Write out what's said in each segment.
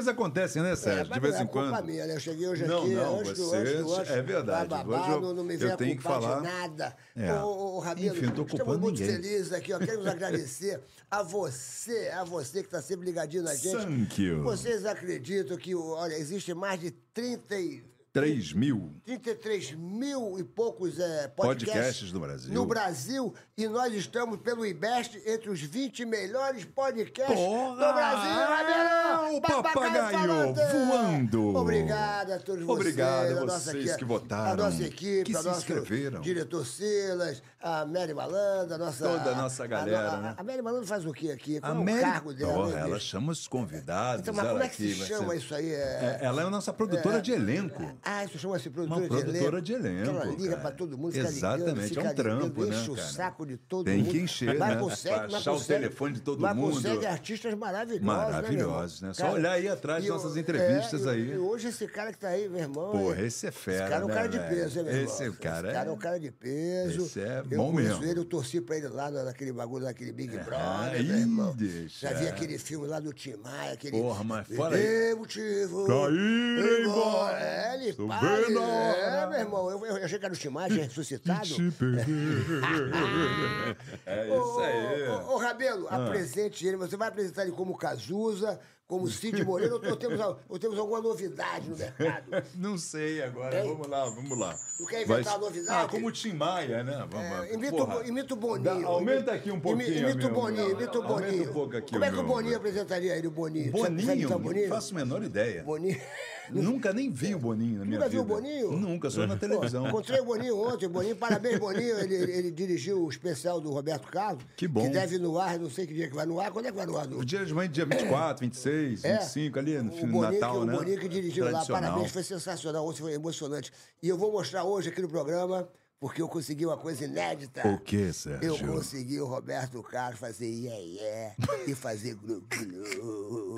Coisas acontecem, né, Sérgio? de vez em quando. É minha, né? Eu cheguei hoje Não, aqui, não, antes você- antes do- antes é verdade. Hoje eu- não, não me eu tenho que falar. de nada. É. Ô, ô, Rabelo, Enfim, estamos culpando muito ninguém. felizes aqui, ó. Queremos agradecer a você, a você que está sempre ligadinho na gente. Thank you. Vocês acreditam que, olha, existe mais de 30 e 3 mil. 33 mil e poucos é, Podcasts podcasts no Brasil. No Brasil, e nós estamos pelo IBEST entre os 20 melhores podcasts Porra! do Brasil. Rabelão! O papagaio voando! Obrigado a todos Obrigado vocês. a nossa vocês equi- que votaram, A nossa equipe, que a se nosso inscreveram. diretor Silas, a Mary Malandra, a nossa... Toda a nossa galera, a, né? A Mary Malandra faz o quê aqui? Qual A é o Mary, cargo dela? Porra, ela Deus? chama os convidados. Então, mas como é que aqui se chama ser- isso aí? É, ela é a nossa produtora de elenco. Ah, isso chama-se produtora, Uma produtora de de elenco. elenco, Que ela liga pra todo mundo, fica Exatamente, ligando, fica é um trampo, ligando, né, enche o saco de todo Tem mundo. que encher, mas né? Consegue, Pra achar o consegue, telefone de todo mas mundo. consegue artistas maravilhosos, Maravilhosos, né, né? Só olhar aí atrás e das nossas entrevistas é, e- aí. E hoje esse cara que tá aí, meu irmão... Porra, esse é fera, Esse cara é um né, cara de peso, hein, meu irmão? Esse cara Esse cara é é- um cara de peso. Esse é eu bom conheço mesmo. ele, eu torci pra ele lá na- naquele bagulho, naquele Big Brother, aí, meu irmão. deixa. Já vi aquele filme lá do Tim Maia, aquele... Porra, mas fala aí. motivo. Pra ir embora. É, ele Tô vendo É, meu irmão, eu, eu achei que era o Tim Maia, tinha ressuscitado. Te é isso aí. Ah. Ô, ô, ô, Rabelo, apresente ele. Você vai apresentar ele como Cazuza, como Cid Moreira, ou, temos, ou temos alguma novidade no mercado? Não sei agora. Hein? Vamos lá, vamos lá. Tu quer inventar Vai- novidade? Ah, como o Tim Maia, né? Vamos, É, imita, porra. o, imita o Boninho. Dá- aumenta aqui um pouquinho. Imita meu, o Boninho, imita o Aumenta Boninho. um pouco aqui Como é que o. Boninho apresentaria ele, o Boninho? Boninho? Não Boninho? faço a menor ideia. Boninho. Nunca nem vi o Boninho na minha Nunca vida. viu o Boninho? Nunca, só na televisão. Encontrei o Boninho ontem. Boninho, parabéns, Boninho. Ele, ele- dirigiu o especial do Roberto Carlos. Que bom. Que deve ir no ar, não sei que dia que vai no ar. Quando é que vai no ar? O dia de mãe, dia 24, 26, É. 25, ali no fim do Natal, que, né? O Boninho que dirigiu lá, parabéns, foi sensacional, ontem foi emocionante. E eu vou mostrar hoje aqui no programa, porque eu consegui uma coisa inédita. O que, Sérgio? Eu consegui o Roberto Carlos fazer iê, iê e fazer glu glu.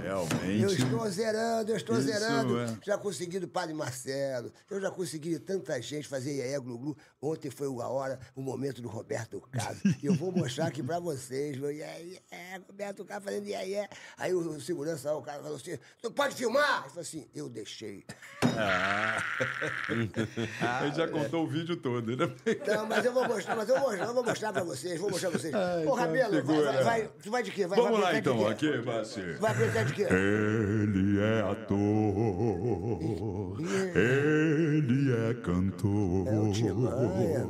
Realmente. Eu estou zerando, eu estou Isso, zerando. é. Já consegui do Padre Marcelo, eu já consegui de tanta gente fazer iê, glu glu. Ontem foi a hora, o momento do Roberto Carlos. E eu vou mostrar aqui pra vocês, meu iê, iê, Roberto Carlos fazendo iê, iê. Aí o, segurança, o cara falou assim, tu pode filmar? Ele falou assim, eu deixei. Ele já contou o vídeo todo, né? Não, mas eu vou mostrar, mas eu vou eu vou mostrar pra vocês, vou mostrar pra vocês. Ai, Ô, Rabelo, vai, vai, vai, tu vai de quê? Vai, Vamos vai lá então, aqui, Bassi. Vai apresentar de quê? Ele é ator, ele é cantor. É o Tim Maia,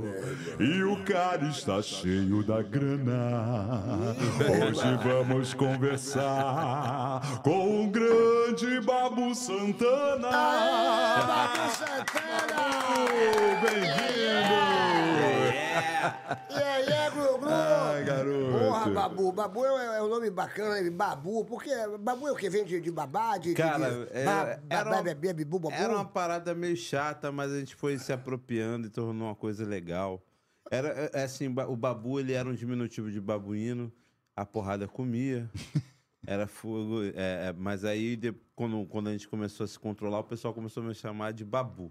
E o cara está cheio da grana. Hoje vamos conversar com o grande Babu Santana. Babu Santana! Bem-vindo! E aí, é, Glu Glu? Ai, garoto. Porra, Babu. Babu é, é um nome bacana, né? Babu. Porque Babu é o que? Vem de, de babá? De, Cara, de, é- ba- era ba- bu, babu? Era uma parada meio chata, mas a gente foi se apropriando e tornou uma coisa legal. Era é, é assim, o babu ele era um diminutivo de babuíno, a porrada comia. Era fogo, é, é, mas aí de- quando, quando a gente começou a se controlar, o pessoal começou a me chamar de babu.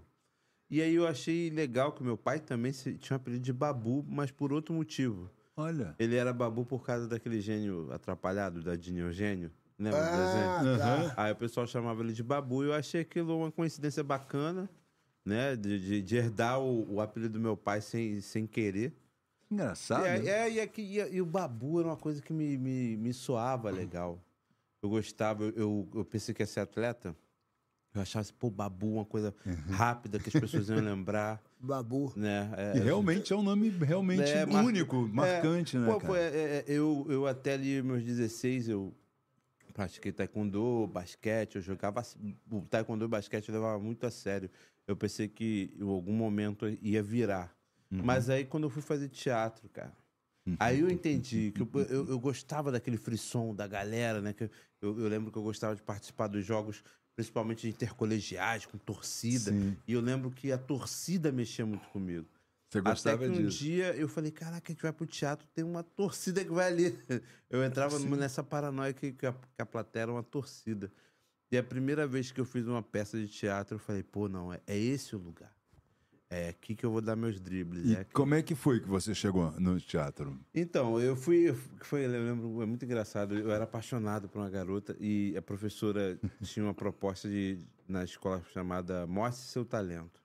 E aí eu achei legal que meu pai também tinha um apelido de babu, mas por outro motivo. Olha. Ele era babu por causa daquele gênio atrapalhado, da Dini Eugênio. Lembra do Ah, desenho? tá. Aí o pessoal chamava ele de Babu e eu achei aquilo uma coincidência bacana, né? De, de- de herdar o, o apelido do meu pai sem, sem querer. Engraçado. É, né? é, e, aqui- e- e o Babu era uma coisa que me, me, me soava legal. Eu gostava, eu, eu, eu pensei que ia ser atleta. Eu achava assim, pô, Babu, uma coisa Uhum. rápida que as pessoas iam lembrar, Babu. né? É, E realmente é um nome realmente é, mar- único, marcante, é, né, pô, cara? pô, é, é, eu, eu até ali meus 16, eu pratiquei taekwondo, basquete, eu jogava... O taekwondo e basquete eu levava muito a sério. Eu pensei que em algum momento ia virar. Uhum. Mas aí quando eu fui fazer teatro, cara, Aí eu entendi que eu, eu, eu gostava daquele frisson da galera, né? Que eu, eu lembro que eu gostava de participar dos jogos, principalmente intercolegiais, com torcida. Sim. E eu lembro que a torcida mexia muito comigo. Você Até gostava que um disso. dia eu falei, caraca, a gente vai pro teatro, tem uma torcida que vai ali. Eu entrava numa- nessa paranoia que, que, a, que a plateia era uma torcida. E a primeira vez que eu fiz uma peça de teatro, eu falei, pô, não, é, é esse o lugar. É aqui que eu vou dar meus dribles. E é como é que foi que você chegou no teatro? Então, eu fui, eu foi, eu lembro, é muito engraçado, eu era apaixonado por uma garota e a professora tinha uma proposta de, na escola chamada Mostre Seu Talento.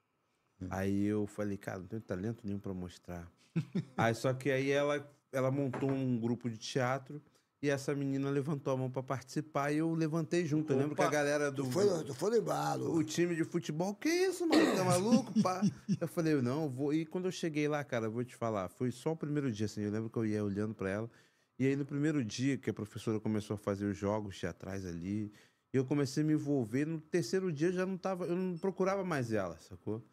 Aí eu falei, cara, não tenho talento nenhum pra mostrar. aí só que aí ela, ela montou um grupo de teatro e essa menina levantou a mão pra participar e eu levantei junto. Eu lembro que a galera do, Tu foi, tu foi no embalo. o time de futebol, que isso, mano? Tá maluco? Pá? Eu falei, eu não, eu vou. E quando eu cheguei lá, cara, vou te falar, foi só o primeiro dia, assim. Eu lembro que eu ia olhando pra ela. E aí, no primeiro dia que a professora começou a fazer os jogos teatrais ali, eu comecei a me envolver. No terceiro dia eu já não tava, eu não procurava mais ela, sacou?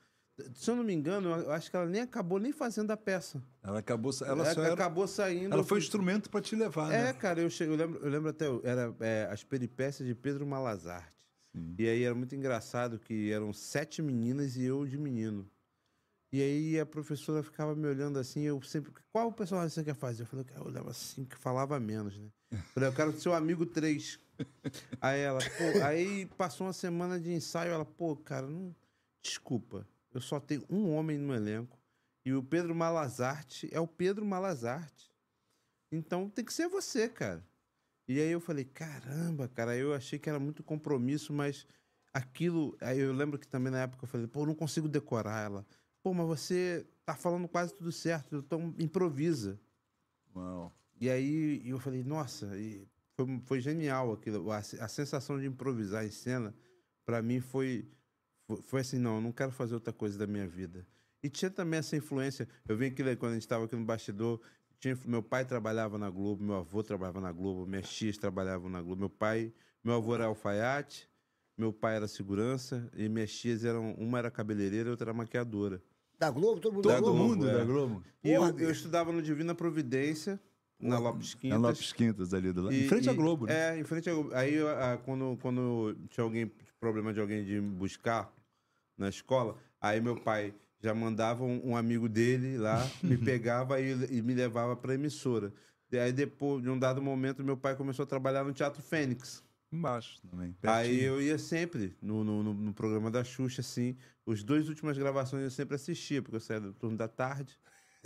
Se eu não me engano, eu acho que ela nem acabou nem fazendo a peça. Ela acabou, ela Ela só era, acabou saindo. ela foi fui- instrumento para te levar, é, né? cara, eu, che- eu, lembro, eu lembro até, era é, as peripécias de Pedro Malazarte. E aí era muito engraçado que eram sete meninas e eu de menino. E aí a professora ficava me olhando assim, eu sempre, qual personagem você quer fazer? Eu falei, eu olhava assim, que falava menos, né? Eu falei, eu quero ser o amigo 3. Aí ela, pô, aí passou uma semana de ensaio, ela, pô, cara, não, desculpa, eu só tenho um homem no elenco e o Pedro Malazarte é o Pedro Malazarte. Então tem que ser você, cara. E aí eu falei, caramba, cara, eu achei que era muito compromisso, mas aquilo. Aí eu lembro que também na época eu falei, pô, eu não consigo decorar ela. Pô, mas você tá falando quase tudo certo, então improvisa. Uau. E aí eu falei, nossa, e foi, foi genial aquilo. A, a sensação de improvisar em cena, pra mim, foi, foi, foi assim, não, eu não quero fazer outra coisa da minha vida. E tinha também essa influência. Eu vi aquilo aí, quando a gente estava aqui no bastidor, tinha, meu pai trabalhava na Globo, meu avô trabalhava na Globo, minhas tias trabalhavam na Globo. Meu pai, meu avô era alfaiate, meu pai era segurança e minhas tias eram, uma era cabeleireira e outra era maquiadora. Da Globo, todo mundo da Globo. mundo é. da Globo. E eu, eu estudava no Divina Providência, na Lopes Na Quintas. Lopes Quintas ali do lado. Em E- frente à Globo, né? É, em frente à Globo. Aí, a- quando, quando tinha alguém, problema de alguém de buscar na escola, aí meu pai já mandava um, um amigo dele lá, me pegava e, e me levava pra emissora. E aí, depois de um dado momento, meu pai começou a trabalhar no Teatro Fênix. Embaixo também. Aí pertinho. eu ia sempre no, no, no- no programa da Xuxa, assim. Os dois últimas gravações eu sempre assistia, porque eu saía do turno da tarde.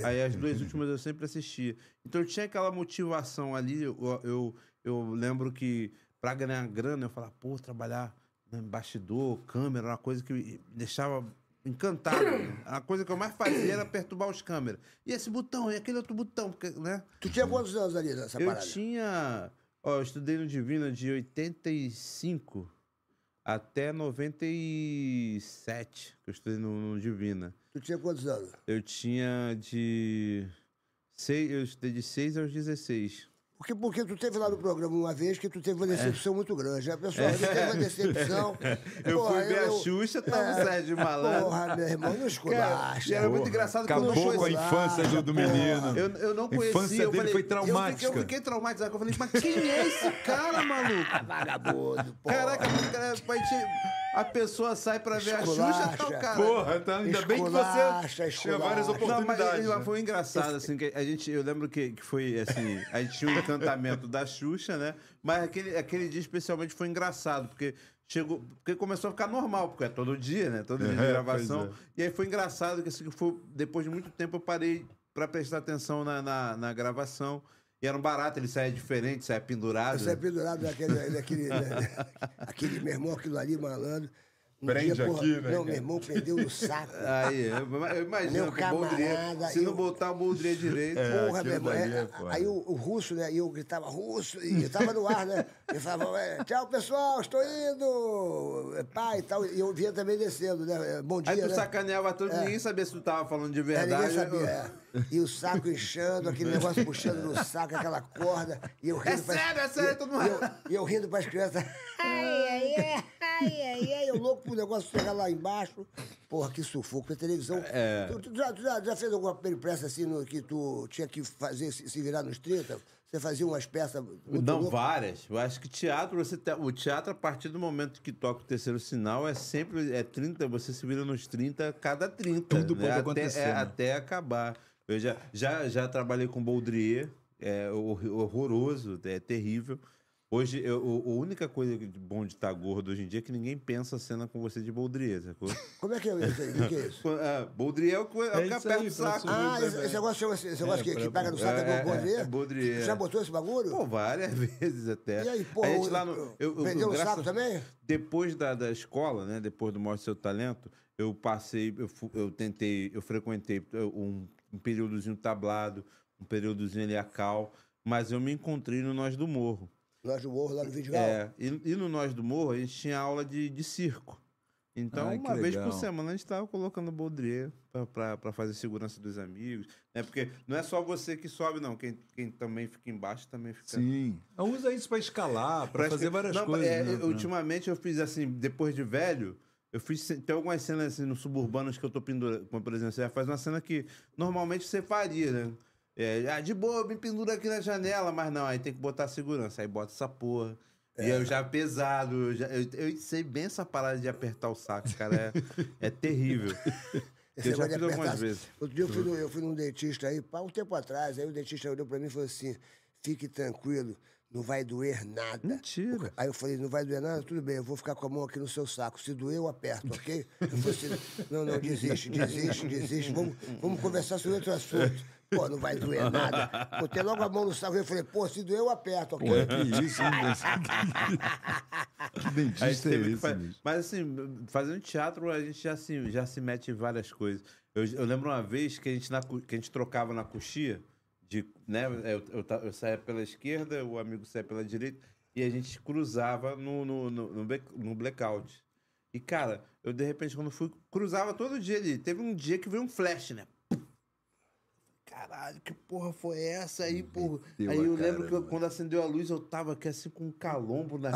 Aí as duas últimas eu sempre assistia. Então eu tinha aquela motivação ali. Eu, eu, eu lembro que pra ganhar grana eu falava, pô, trabalhar né, bastidor, câmera, uma coisa que me deixava encantado. A coisa que eu mais fazia era perturbar os câmeras. E esse botão, e aquele outro botão, porque, né? Tu tinha quantos anos ali nessa Eu parada? tinha. Ó, eu estudei no Divina de 85 até 97, que eu estudei no, no Divina. Tu tinha quantos anos? Eu tinha de. Seis, eu estudei de 6 aos 16. Porque, porque tu teve lá no programa uma vez que tu teve uma decepção muito grande. A pessoa teve uma decepção. Eu Porra, fui ver a eu- Xuxa, tava É. o Sérgio Malandro. Porra, meu irmão, não esculacha. era muito engraçado que eu não Acabou com a infância do, do menino. Eu, eu não A conhecia. infância eu dele falei, foi Eu fiquei, traumática. eu fiquei traumatizado. Eu falei, mas quem é esse cara, maluco? Vagabundo, porra. Caraca, cara, a gente- a pessoa sai pra ver a Xuxa, tá o Esculacha. cara. Porra, tá, ainda bem que Esculacha, você tinha várias esculacha. Não, mas oportunidades. né? foi engraçado, assim, que a gente, eu lembro que, que foi, assim, a gente tinha um encantamento da Xuxa, né? Mas aquele, aquele dia especialmente foi engraçado, porque chegou, porque começou a ficar normal, porque é todo dia, né? Todo dia de É, gravação. pois E aí foi engraçado que, assim, foi, depois de muito tempo eu parei pra prestar atenção na, na, na gravação. E era um barato, ele saía diferente, saía pendurado. Você é pendurado naquele, naquele, né, aquele, meu irmão, aquilo ali, malandro. Um Prende aqui, né, Não, meu irmão prendeu no saco. Aí, eu, eu imagino Meu camarada, se não eu- botar o Boldrier direito... Porra, aquilo meu irmão. é, é aí o, o russo, né? E eu gritava russo, e eu tava no ar, né? Eu falava, é, tchau, pessoal, estou indo. é, Pai e tal. E eu vinha também descendo, né? é, Bom dia. Aí tu né? sacaneava todo, ninguém sabia se tu tava falando de É, verdade. ninguém sabia. é. E o saco inchando, aquele negócio puxando no saco, aquela corda. E eu rindo É sério, é sério, todo mundo- E eu, e eu rindo para as crianças. Ai, ai, ai. ai, ai, eu louco pro negócio chegar lá embaixo. Porra, que sufoco, a televisão. É. Tu, tu já, tu já, já fez alguma peripressa assim no, que tu tinha que fazer, se, se virar nos 30? Você fazia umas peças. muito Não, loucas? várias. Eu acho que teatro, você te- o teatro, a partir do momento que toca o terceiro sinal, é sempre é 30, você se vira nos 30, cada 30. Tudo né? pode até, acontecer, é, né? até acabar. Eu já, já, já trabalhei com Baudrier, é hor- horroroso, é terrível. Hoje, eu, o- a única coisa de bom de estar gordo hoje em dia é que ninguém pensa a cena com você de Baudrier, sacou? Como é que é isso aí? O que é isso? Ah, Baudrier é o que, é o É que isso aperta aí, o saco. professor. Ah, esse, negócio, chama- esse negócio que, que pega no saco É, é, Baudrier? é, é Baudrier. Já botou esse bagulho? Pô, várias vezes até. E aí, pô, a gente lá no, eu, eu, vendeu um graças- saco também? Depois da, da escola, né? Depois do Mostre Seu Talento, eu passei, eu, eu tentei, eu frequentei um, um períodozinho tablado, um períodozinho ali a cal, mas eu me encontrei no Nós do Morro. Nós do Morro, lá no Vidigal. É, e, e no Nós do Morro a gente tinha aula de, de circo. Então, Ai, uma vez por legal. semana a gente estava colocando Baudrier para fazer segurança dos amigos. Né? Porque não é só você que sobe, não. Quem, quem também fica embaixo também fica. Sim. Usa isso pra escalar, pra Parece fazer que- várias não, coisas. é, né? ultimamente eu fiz assim, depois de velho, eu fiz. Tem algumas cenas assim, nos suburbanos que eu tô pendurando. Por exemplo, você faz uma cena que normalmente você faria, né? É, ah, de boa, me pendura aqui na janela, mas não, aí tem que botar segurança. Aí bota essa porra. E eu já pesado, eu, já, eu, eu sei bem essa parada de apertar o saco, cara. É, é terrível. Eu já fiz algumas vezes. Outro dia eu fui, no- eu fui num dentista aí, um tempo atrás, aí o dentista olhou pra mim e falou assim: fique tranquilo, não vai doer nada. Mentira. Aí eu falei, não vai doer nada? Tudo bem, eu vou ficar com a mão aqui no seu saco. Se doer, eu aperto, ok? Eu falei assim, não, não, desiste, desiste, desiste. Vamos, vamos conversar sobre outro assunto. Pô, não vai doer nada. Botei logo a mão no saco e falei, pô, se doer, eu aperto, ok? Pô, que isso, hein? que dentista é esse, fa- bicho? Mas assim, fazendo teatro, a gente já se, já se mete em várias coisas. Eu, eu lembro uma vez que a gente, na que a gente trocava na coxia, de, né? Eu, eu, ta- eu saía pela esquerda, o amigo saía pela direita, e a gente cruzava no, no, no, no black- no blackout. E, cara, eu de repente, quando fui, cruzava todo dia ali. Teve um dia que veio um flash, né? Caralho, que porra foi essa aí, porra? Meteu Aí eu lembro que eu- caramba. quando acendeu a luz, eu tava aqui assim com um calombo na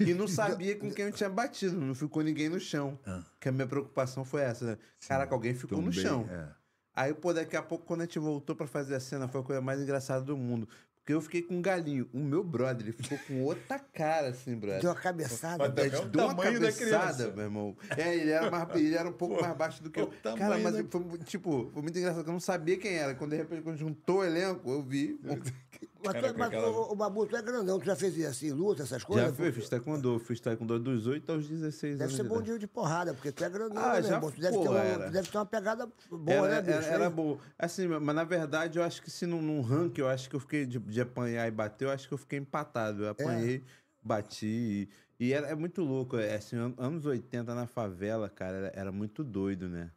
e não sabia com quem eu tinha batido, não ficou ninguém no chão. Que a minha preocupação foi essa, né? Caraca, alguém ficou no chão. é. Aí, pô, daqui a pouco, quando a gente voltou pra fazer a cena, foi a coisa mais engraçada do mundo. Porque eu fiquei com um galinho. O meu brother, ele ficou com outra cara, assim, brother. Deu uma cabeçada. Mas Ele é o deu uma tamanho da cabeçada, criança. meu irmão. É, ele era, mais, ele era um pouco mais baixo do que eu. o tamanho Cara, mas da- foi, tipo, foi muito engraçado, que eu não sabia quem era. Quando de repente, quando juntou o elenco, eu vi. Mas, tu, é- mas o, o Babu, tu é grandão, tu já fez assim, luta, essas coisas? Já fui, fiz taekwondo, fiz taekwondo dos 8 aos 16 Deve anos. ser de bom dia de porrada, porque tu é grandão, Ah, né, já irmão? Tu deve, pô, ter uma, era. tu deve ter uma pegada boa, Era, né, bicho? era, era boa. Assim, mas na verdade eu acho que se num, num ranking, eu acho que eu fiquei de, de apanhar e bater, eu acho que eu fiquei empatado. Eu apanhei, bati. E, e era, é muito louco. É, assim, an- anos 80 na favela, cara, era, era muito doido, né?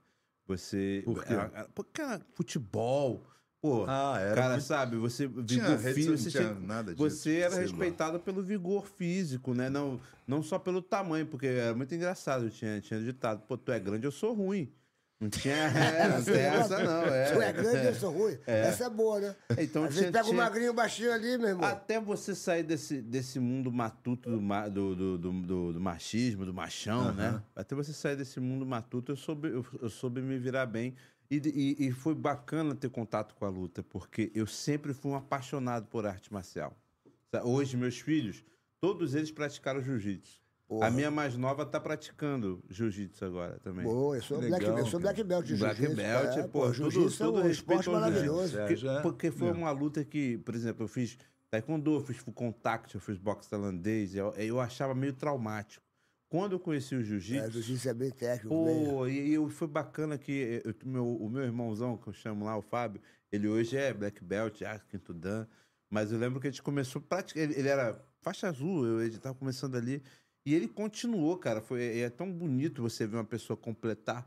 Você. Por quê? Era, era- pô, cara, futebol. Pô, Ah, era cara, muito- sabe, você Tinha vigor físico, você, tinha tinha- nada disso, você era respeitado pelo vigor físico, né? Não, não só pelo tamanho, porque era muito engraçado. Tinha, tinha ditado, pô, tu é grande, eu sou ruim. Não tinha, é, tem essa, não. É. Tu é grande, eu sou ruim. Essa é boa, né? Então Às tinha- vezes pega tinha- magrinho, baixinho ali, meu irmão. Até você sair desse, desse mundo matuto do, ma- do, do, do, do- do machismo, do machão, né? Até você sair desse mundo matuto, eu soube, eu, eu soube me virar bem. E, e, e foi bacana ter contato com a luta, porque eu sempre fui um apaixonado por arte marcial. Hoje, meus filhos, todos eles praticaram jiu-jitsu. Porra. A minha mais nova tá praticando jiu-jitsu agora também. Boa, eu sou, Legal, black, eu sou black belt de Black jiu-jitsu. Belt, é, pô, tudo, jiu-jitsu é todo um respeito esporte maravilhoso. jiu-jitsu. É, Porque, porque foi é. uma luta que, por exemplo, eu fiz taekwondo, eu fiz full contact, eu fiz boxe tailandês, eu, eu achava meio traumático. Quando eu conheci o É, jiu-jitsu, jiu-jitsu é bem técnico. pô, e, e foi bacana que eu- meu, o meu irmãozão, que eu chamo lá, o Fábio, ele hoje é black belt, ah, quinto dan, mas eu lembro que a gente começou a praticar, ele, ele era faixa azul, eu, ele tava começando ali, e ele continuou, cara, foi, é tão bonito você ver uma pessoa completar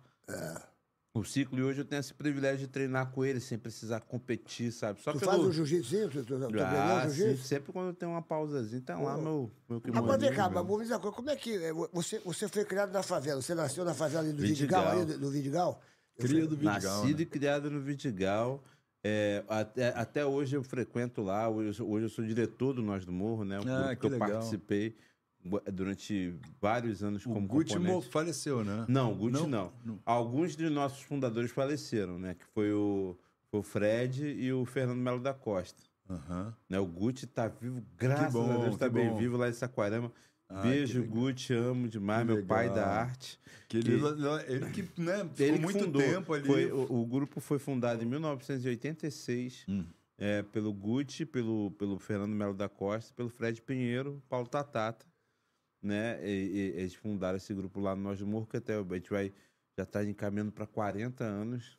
o ciclo, e hoje eu tenho esse privilégio de treinar com ele, sem precisar competir, sabe? Só Tu pelo... faz um jiu-jitsu? Tu, tu, tu Ah, jiu-jitsu? sempre quando tem uma pausazinha, tá lá meu, meu que Agora vem cá, Babu, me diz uma coisa, como é que. é, Você, você foi criado na favela? Você nasceu na favela ali do Vidigal, Vidigal. ali do, do Vidigal? Eu Cria do Vidigal, Nascido né? e criado no Vidigal. É, até, até hoje eu frequento lá. Hoje, eu sou- hoje eu sou diretor do Nós do Morro, né? Um Ah, grupo que eu legal. participei durante vários anos O como Gucci componente. faleceu, né? Não, o Gucci Não? não. Não. Alguns de nossos fundadores faleceram, né? Que foi o, foi o Fred e o Fernando Melo da Costa. Aham. Né? O Gucci tá vivo, graças bom, a Deus, tá que bem bom. vivo lá em Saquarema. Ah, Beijo, que. Gucci, amo demais, Que meu pai legal. da arte. Que ele, ele que né, ficou Ele que muito fundou. tempo ali. Foi- o, o grupo foi fundado em 1986 Hum. é, pelo Gucci, pelo, pelo Fernando Melo da Costa, pelo Fred Pinheiro, Paulo Tatata. Né? E, e- eles fundaram esse grupo lá no Nós do Morro, que até a gente vai já está encaminhando para 40 anos.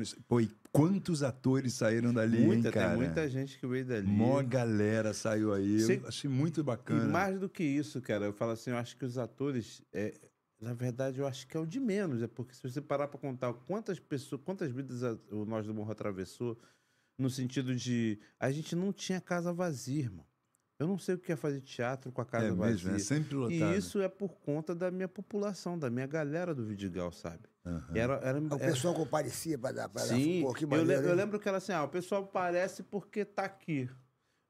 Isso. Pô, e quantos atores saíram dali, muita, hein, cara? muita gente que veio dali. Mó galera saiu aí. Eu achei muito E bacana. mais do que isso, cara, eu falo assim, eu acho que os atores, é, na verdade, eu acho que é o de menos, é porque se você parar para contar quantas pessoas, quantas vidas o Nós do Morro atravessou, no sentido de a gente não tinha casa vazia, irmão. Eu não sei o que é fazer teatro com a casa é vazia. mesmo, é sempre lotado. E isso é por conta da minha população, da minha galera do Vidigal, sabe? Aham. Era, era, O era- pessoal comparecia para dar. Pra. Sim, dar que eu, le- eu lembro que era assim, ah, o pessoal parece porque tá aqui.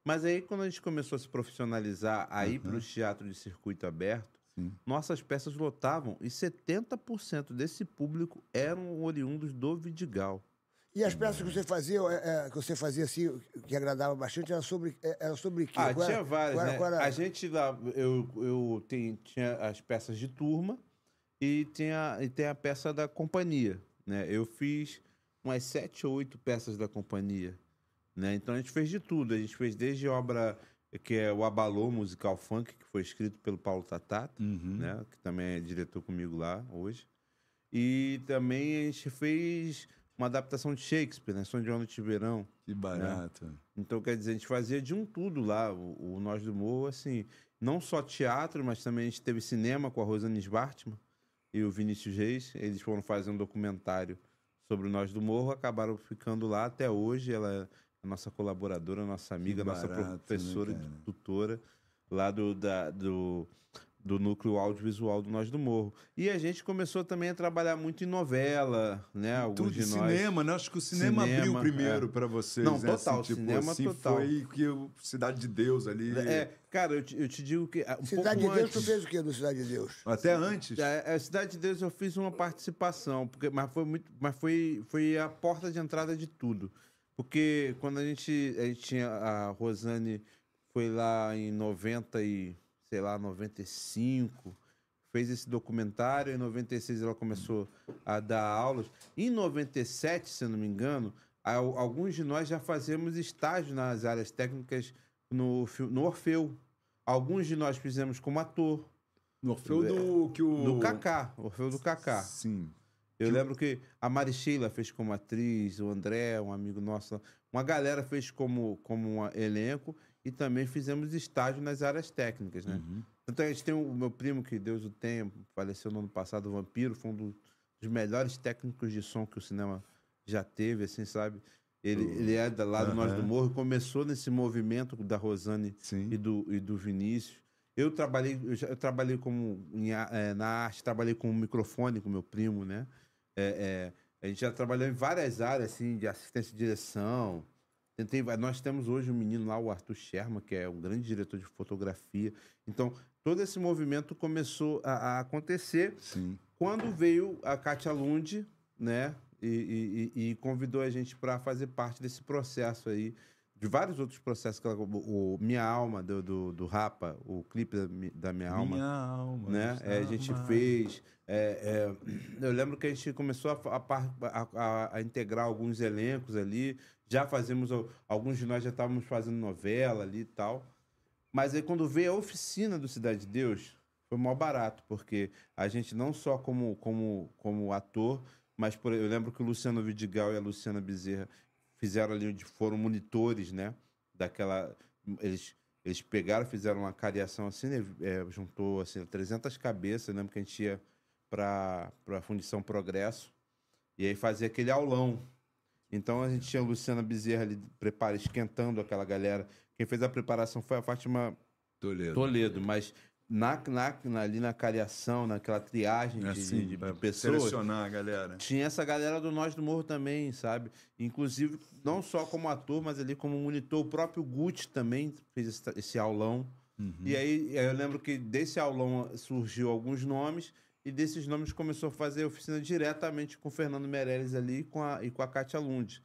Mas aí, quando a gente começou a se profissionalizar, a ir para o teatro de circuito aberto, Sim. nossas peças lotavam e 70% desse público eram oriundos do Vidigal. E as peças que você fazia, é, é, que você fazia assim, que agradava bastante, era sobre, é, era sobre o quê? Ah, Qual era- tinha várias, qual era- né? qual era- A gente lá, eu, eu tem- tinha as peças de turma e, tinha, e tem a peça da companhia, né? Eu fiz umas sete ou oito peças da companhia, né? Então a gente fez de tudo. A gente fez desde obra que é o Abalô Musical Funk, que foi escrito pelo Paulo Tatata, Uhum. né? Que também é diretor comigo lá hoje. E também a gente fez uma adaptação de Shakespeare, né? São João de Verão. Que barato. Então, quer dizer, a gente fazia de um tudo lá, o, o Nós do Morro, assim, não só teatro, mas também a gente teve cinema com a Rosane Svartman e o Vinícius Reis. Eles foram fazer um documentário sobre o Nós do Morro, acabaram ficando lá até hoje. Ela é a nossa colaboradora, nossa amiga, nossa barato, né, professora, e cara? tutora lá do, da- do, do núcleo audiovisual do Nós do Morro. E a gente começou também a trabalhar muito em novela, né? Alguns Tudo de nós. cinema, né? Acho que o cinema, abriu Cinema, primeiro é. pra vocês. Não, né? total, Assim, tipo, cinema assim, total. Foi que o Cidade de Deus ali. É, cara, eu te, eu te digo que. ah, Um Cidade pouco de Deus, tu antes, fez o quê do Cidade de Deus? Até antes. É, a Cidade de Deus eu fiz uma participação, porque, mas foi muito, mas foi, foi a porta de entrada de tudo. Porque quando a gente, a gente tinha a Rosane foi lá em 90 e, sei lá, 95, fez esse documentário, em 96 ela começou a dar aulas. Em 97, se eu não me engano, al- alguns de nós já fazemos estágio nas áreas técnicas no, no Orfeu. Alguns de nós fizemos como ator, No Orfeu do que o. do Kaká, Orfeu do Kaká. Sim. Eu lembro que a Mari Sheila fez como atriz, o André, um amigo nosso, uma galera fez como, como um elenco e também fizemos estágio nas áreas técnicas, né? Uhum. Então a gente tem o meu primo, que Deus o tenha, faleceu no ano passado, o Vampiro, foi um do- dos melhores técnicos de som que o cinema já teve, assim, sabe? Ele, ele é da, lá do Nós do. Morro, começou nesse movimento da Rosane Sim. e do, e do Vinícius. Eu trabalhei, eu, já- eu trabalhei como em eh, na arte, trabalhei com o microfone com meu primo, né? É, é, a gente já trabalhou em várias áreas, assim, de assistência de direção. Tentei, nós temos hoje um menino lá, o Arthur Sherman, que é um grande diretor de fotografia. Então, todo esse movimento começou a, a acontecer Sim. quando veio a Katia Lund, né? E, e- e- convidou a gente para fazer parte desse processo aí, de vários outros processos, que ela- o, Minha Alma, do, do, do Rapa, o clipe da, da Minha Alma Minha alma. né? É, a gente fez. É, é, eu lembro que a gente começou a, a a- a- integrar alguns elencos ali. Já fazemos. al- Alguns de nós já estávamos fazendo novela ali e tal. Mas aí quando veio a oficina do Cidade de Deus, foi mó barato, porque a gente não só como, como, como ator, mas por, eu lembro que o Luciano Vidigal e a Luciana Bezerra fizeram ali, foram monitores, né? Daquela. Eles, eles pegaram, fizeram uma cariação assim, né? é, juntou assim, 300 cabeças. Eu lembro que a gente ia para a Fundição Progresso e aí fazia aquele aulão. Então a gente tinha a Luciana Bezerra ali prepara, esquentando aquela galera. Quem fez a preparação foi a Fátima Toledo. Toledo, mas na, na, ali na cariação, naquela triagem de, Assim, de- de pessoas, Selecionar a galera. tinha essa galera do Nós do Morro também, sabe? Inclusive, não só como ator, mas ali como monitor. O próprio Gucci também fez esse, esse aulão, E aí eu lembro que desse aulão surgiu alguns nomes, e desses nomes começou a fazer oficina diretamente com o Fernando Meirelles ali e com a, e com a Kátia Lund.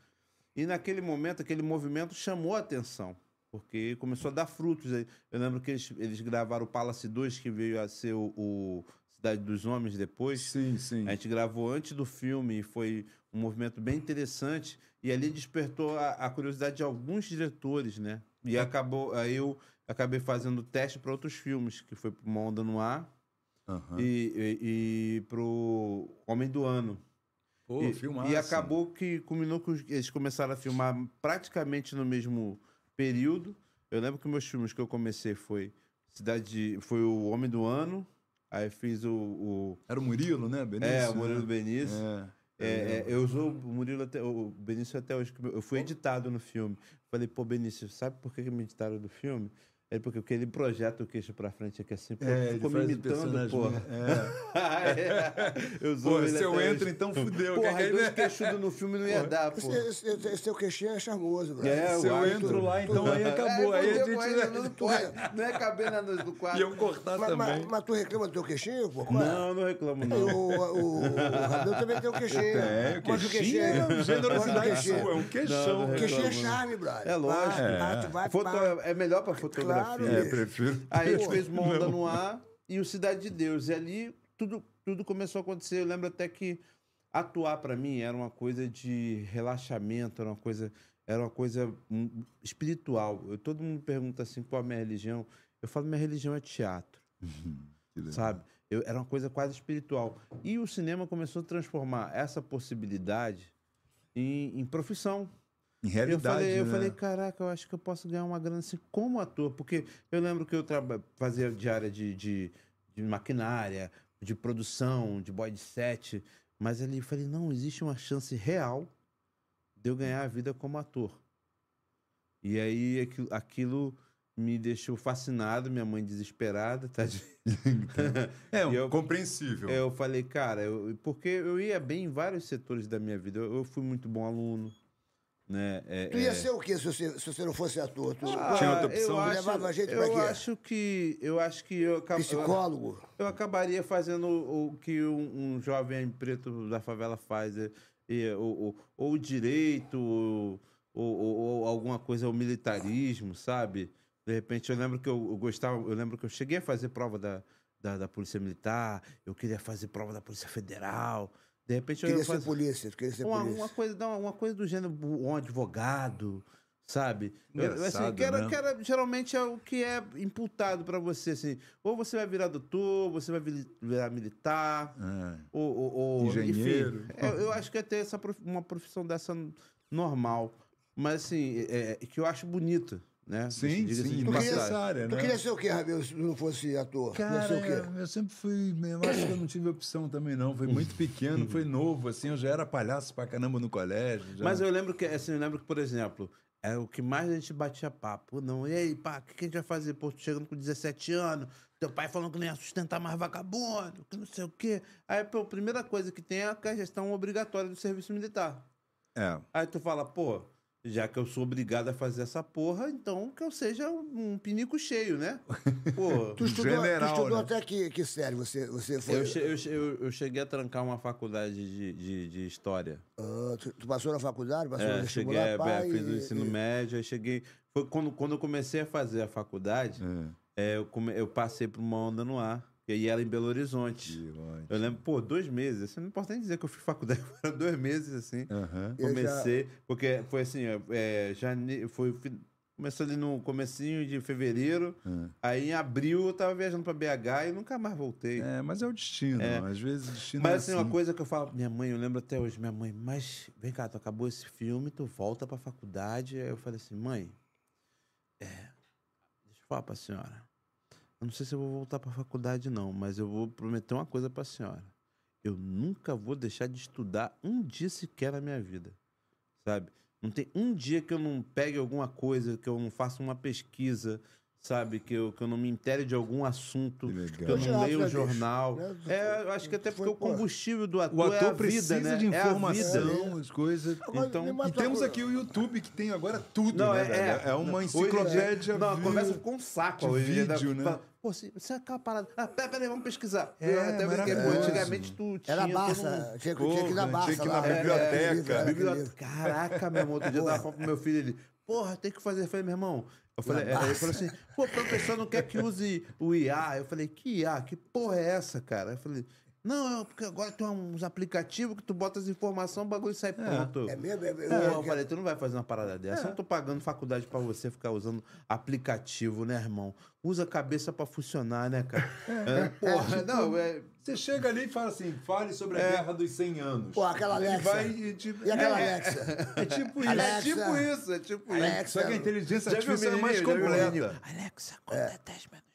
E naquele momento, aquele movimento chamou a atenção, porque começou a dar frutos. Eu lembro que eles, eles gravaram o Palace 2, que veio a ser o, o Cidade dos Homens depois. Sim, sim. A gente gravou antes do filme e foi um movimento bem interessante. E ali despertou a, a curiosidade de alguns diretores, né? E acabou, aí eu acabei fazendo teste para outros filmes, que foi Uma Onda no Ar Aham. e, e, e pro Homem do Ano. Pô, e, filmaço. e acabou que culminou que eles começaram a filmar praticamente no mesmo período. Eu lembro que meus filmes que eu comecei foi Cidade de- foi o Homem do Ano, aí fiz o, o Era o Murilo, né? Benício, é, o Murilo né? Benício. É. É, é, eu uso o Murilo até, o Benício até hoje. Eu fui editado no filme. Falei, pô, Benício, sabe por que me editaram do filme? É porque ele projeta o queixo pra frente aqui assim, pô, É, ele ficou me imitando, pô. né? É. eu ele se eu até entro, hoje. então fudeu. Porra, aí dois queixudos no filme não ia dar, pô. Esse, esse, esse, esse teu queixinho é charmoso, brother. É, Se eu acho. entro lá, então aí acabou. É, Aí a gente. não, pode, não ia caber na no quadro. Iam cortar Mas, mas, também. mas tu reclama do teu queixinho, pô? É? Não, não reclamo, não. O, o, o Rabelo também tem um queixinho. É, o Mas o queixinho é queixinho generosidade sua, é um queixão. O queixinho é charme, brother. É lógico. Tu é melhor pra fotografia. Claro, É, prefiro. Aí a gente fez uma onda no ar e o Cidade de Deus. E ali tudo, tudo começou a acontecer. Eu lembro até que atuar pra mim era uma coisa de relaxamento, era uma coisa, era uma coisa hum, espiritual. Eu- todo mundo pergunta assim qual a minha religião. Eu falo, minha religião é teatro, legal. sabe? Eu, era uma coisa quase espiritual. E o cinema começou a transformar essa possibilidade em, em profissão. Em Eu realidade. falei, eu né? falei, caraca, eu acho que eu posso ganhar uma grana assim como ator, porque eu lembro que eu fazia diária de, de, de maquinária, de produção, de boy de set, mas ali eu falei, não, existe uma chance real de eu ganhar a vida como ator. E aí aquilo, aquilo me deixou fascinado, minha mãe desesperada, tá? É, eu- compreensível. Eu falei, cara, eu- porque eu ia bem em vários setores da minha vida. Eu, eu fui muito bom aluno, né? É, Tu ia é- ser o quê se você, se você não fosse ator? Tu, Ah, Tinha outra opção? Eu acho, Levava a gente eu pra quê? acho que eu acho que eu, acab- psicólogo? eu acabaria fazendo o que um, um jovem preto da favela faz, é, é, ou, ou, ou o direito, ou, ou- ou- ou alguma coisa, o militarismo, sabe? De repente eu lembro que eu, eu gostava, eu lembro que eu cheguei a fazer prova da, da, da Polícia Militar, eu queria fazer prova da Polícia Federal. De repente eu Queria ia ser polícia, queria ser uma, polícia. uma coisa, não, uma coisa do gênero, um advogado, sabe? Eu- assim, Engraçado, que era, né? que era- geralmente é o que é imputado pra você, assim. Ou você vai virar doutor, você vai vi- virar militar, É. ou, ou- ou- Engenheiro. Enfim, eu, eu acho que é ter essa, prof- uma profissão dessa normal. Mas, assim, é, é, que eu acho bonita, né? Sim, Diga-se sim, Tu nessa queria, área, tu né? queria ser o quê, Rabelo, se não fosse ator? Cara, ser o quê? eu sempre fui. Eu acho que eu não tive opção também, não. Foi muito pequeno, foi novo, assim. Eu já era palhaço pra caramba no colégio. já- Mas eu lembro que, assim, eu lembro que, por exemplo, é o que mais a gente batia papo. Não, e aí, pá, o que, que a gente vai fazer? Pô, tu chegando com 17 anos, teu pai falando que não ia sustentar mais vagabundo, que não sei o quê. Aí, pô, a primeira coisa que tem é a gestão obrigatória do serviço militar. É. Aí tu fala, pô, já que eu sou obrigado a fazer essa porra, então que eu seja um, um pinico cheio, né? Pô, Tu estudou, General, tu estudou né? até que, que série? Você, você foi. eu, che- eu, che- eu, eu cheguei a trancar uma faculdade de, de, de história. Ah, tu, tu passou na faculdade, passou no É, cheguei, vestibular, é, pai, fiz o e- ensino e- médio, aí cheguei. Foi quando, quando eu comecei a fazer a faculdade, é, eu, come- eu passei por uma onda no ar. E aí era em Belo Horizonte. Eu lembro, pô, dois meses. Assim, não posso nem dizer que eu fiz faculdade, foram dois meses, assim. Aham. Eu já- Comecei, porque foi assim, é, jane... foi, começou ali no comecinho de fevereiro, aí em abril eu tava viajando pra BH e nunca mais voltei. É, mas é o destino. Às vezes o destino Mas é assim, uma coisa que eu falo, minha mãe, eu lembro até hoje, minha mãe, mas vem cá, tu acabou esse filme, tu volta pra faculdade. Aí eu falei assim, mãe, é, deixa eu falar pra senhora. Eu não sei se eu vou voltar pra faculdade, não, mas eu vou prometer uma coisa pra senhora. Eu nunca vou deixar de estudar um dia sequer na minha vida. Sabe? Não tem um dia que eu não pegue alguma coisa, que eu não faça uma pesquisa, sabe? Que eu, que eu não me intere de algum assunto, Que eu não é leio o jornal. né? É, eu acho que até porque o combustível do ator, O ator é a precisa vida, né? de É a vida. informação, as coisas. Então- E temos aqui o YouTube, que tem agora tudo, Não, né? é, é, é uma Hoje- enciclopédia. Não, viu? começa com um saco de hoje. vídeo, né? Pô, se, se é aquela parada. Ah, pera, peraí, vamos pesquisar. É, Eu até brinquei, pô, antigamente tu tinha. Era todo um- Barça, tinha, que- tinha que ir na Barça. tinha que ir na né? biblioteca. Era aquele Biblioteca. Caraca, meu irmão, outro dia eu tava falando pro meu filho, ele, porra, tem que fazer. Eu falei, meu irmão, eu falei, é, ele Barça. falou assim, pô, o professor não quer que use o IA. Eu falei, que IA? Que porra é essa, cara? Eu falei, não, é porque agora tem uns aplicativos que tu bota as informações, o bagulho sai pronto. É mesmo? É, Pô, eu- eu falei, tu não vai fazer uma parada dessa. Eu não tô pagando faculdade pra você ficar usando aplicativo, né, irmão? Usa a cabeça pra funcionar, né, cara? É, porra, não, é. Você chega ali e fala assim, fale sobre a Guerra dos 100 Anos. Pô, aquela Alexa. vai e tipo... E aquela é, Alexa? É tipo isso. Alexa. É tipo isso, é tipo isso. Alexa. Só que a inteligência artificial é mais completa. Alexa, conta é. 10 menos 20.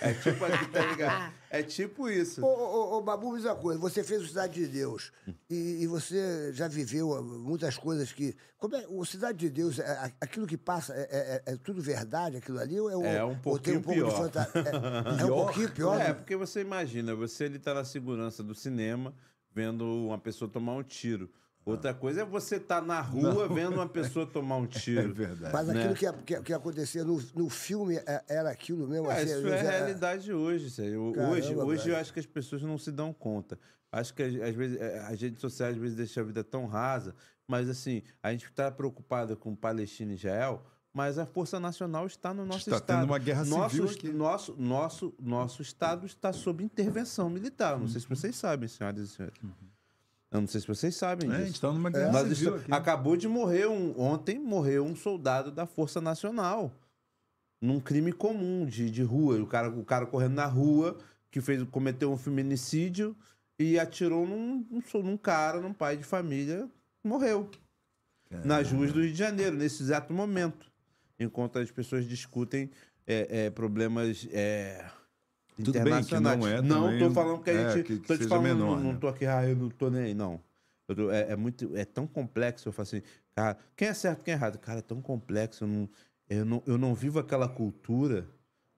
É tipo, tá ligado? É tipo isso. Ô, ô, ô, Babu, me diz uma coisa. Você fez o Cidade de Deus e, e você já viveu ah, muitas coisas que... Como é, o Cidade de Deus, é, aquilo que passa, é, é- é tudo verdade, aquilo ali? Ou é, É um ou tem pouquinho um pouco pior. de fantasia? É, é um pouquinho pior? É, porque você imagina, você ele tá na segurança do cinema vendo uma pessoa tomar um tiro. Outra coisa é você estar na rua vendo uma pessoa tomar um tiro. É verdade. Mas né? aquilo que, que, que acontecia no, no filme é- era aquilo mesmo? É, assim, isso é a era- realidade hoje. sério. Caramba, hoje, hoje eu acho que as pessoas não se dão conta. Acho que às vezes é, as redes sociais às vezes deixam a vida tão rasa, mas assim, a gente está preocupado com Palestina e Israel, mas a Força Nacional está no nosso Está estado. tendo uma guerra nosso, civil aqui. Nosso, nosso, nosso estado está sob intervenção militar. Não sei se Uhum. vocês sabem, senhoras e senhores. Eu não sei se vocês sabem É, a gente está numa guerra Nós civil aqui. acabou de morrer um. Ontem morreu um soldado da Força Nacional. Num crime comum de, de rua. O cara, o cara correndo na rua, que fez, cometeu um feminicídio e atirou num, num, cara, num pai de família, morreu. Nas ruas do Rio de Janeiro, nesse exato momento. Enquanto as pessoas discutem é, é, problemas. É, Tudo bem que não é Não, tô falando que a é, gente. que- que tô te falando, menor, não, não né? tô aqui, ah, eu não tô nem aí, não. Tô- é, é muito, é tão complexo. Eu falo assim, cara, quem é certo, quem é errado? Cara, é tão complexo. Eu não, eu não, eu não vivo aquela cultura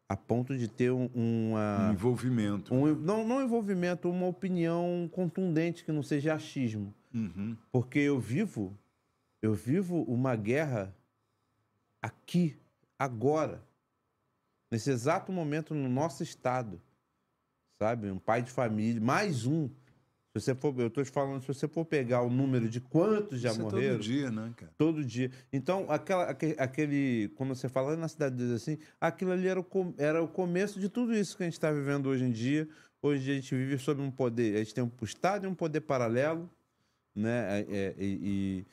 a ponto de ter um, uma. Envolvimento. Um, não, não envolvimento, uma opinião contundente que não seja achismo. Uhum. Porque eu vivo, eu vivo uma guerra aqui, agora, nesse exato momento no nosso estado, sabe? Um pai de família, mais um. Se você for, eu estou te falando, se você for pegar o número de quantos já Isso é morreram, todo dia, né, cara? Todo dia. Então, aquela, aque- aquele. Quando você fala na cidade de Deus assim, aquilo ali era o, era o começo de tudo isso que a gente está vivendo hoje em dia. Hoje a gente vive sob um poder. A gente tem um Estado e um poder paralelo, né? É- é- e,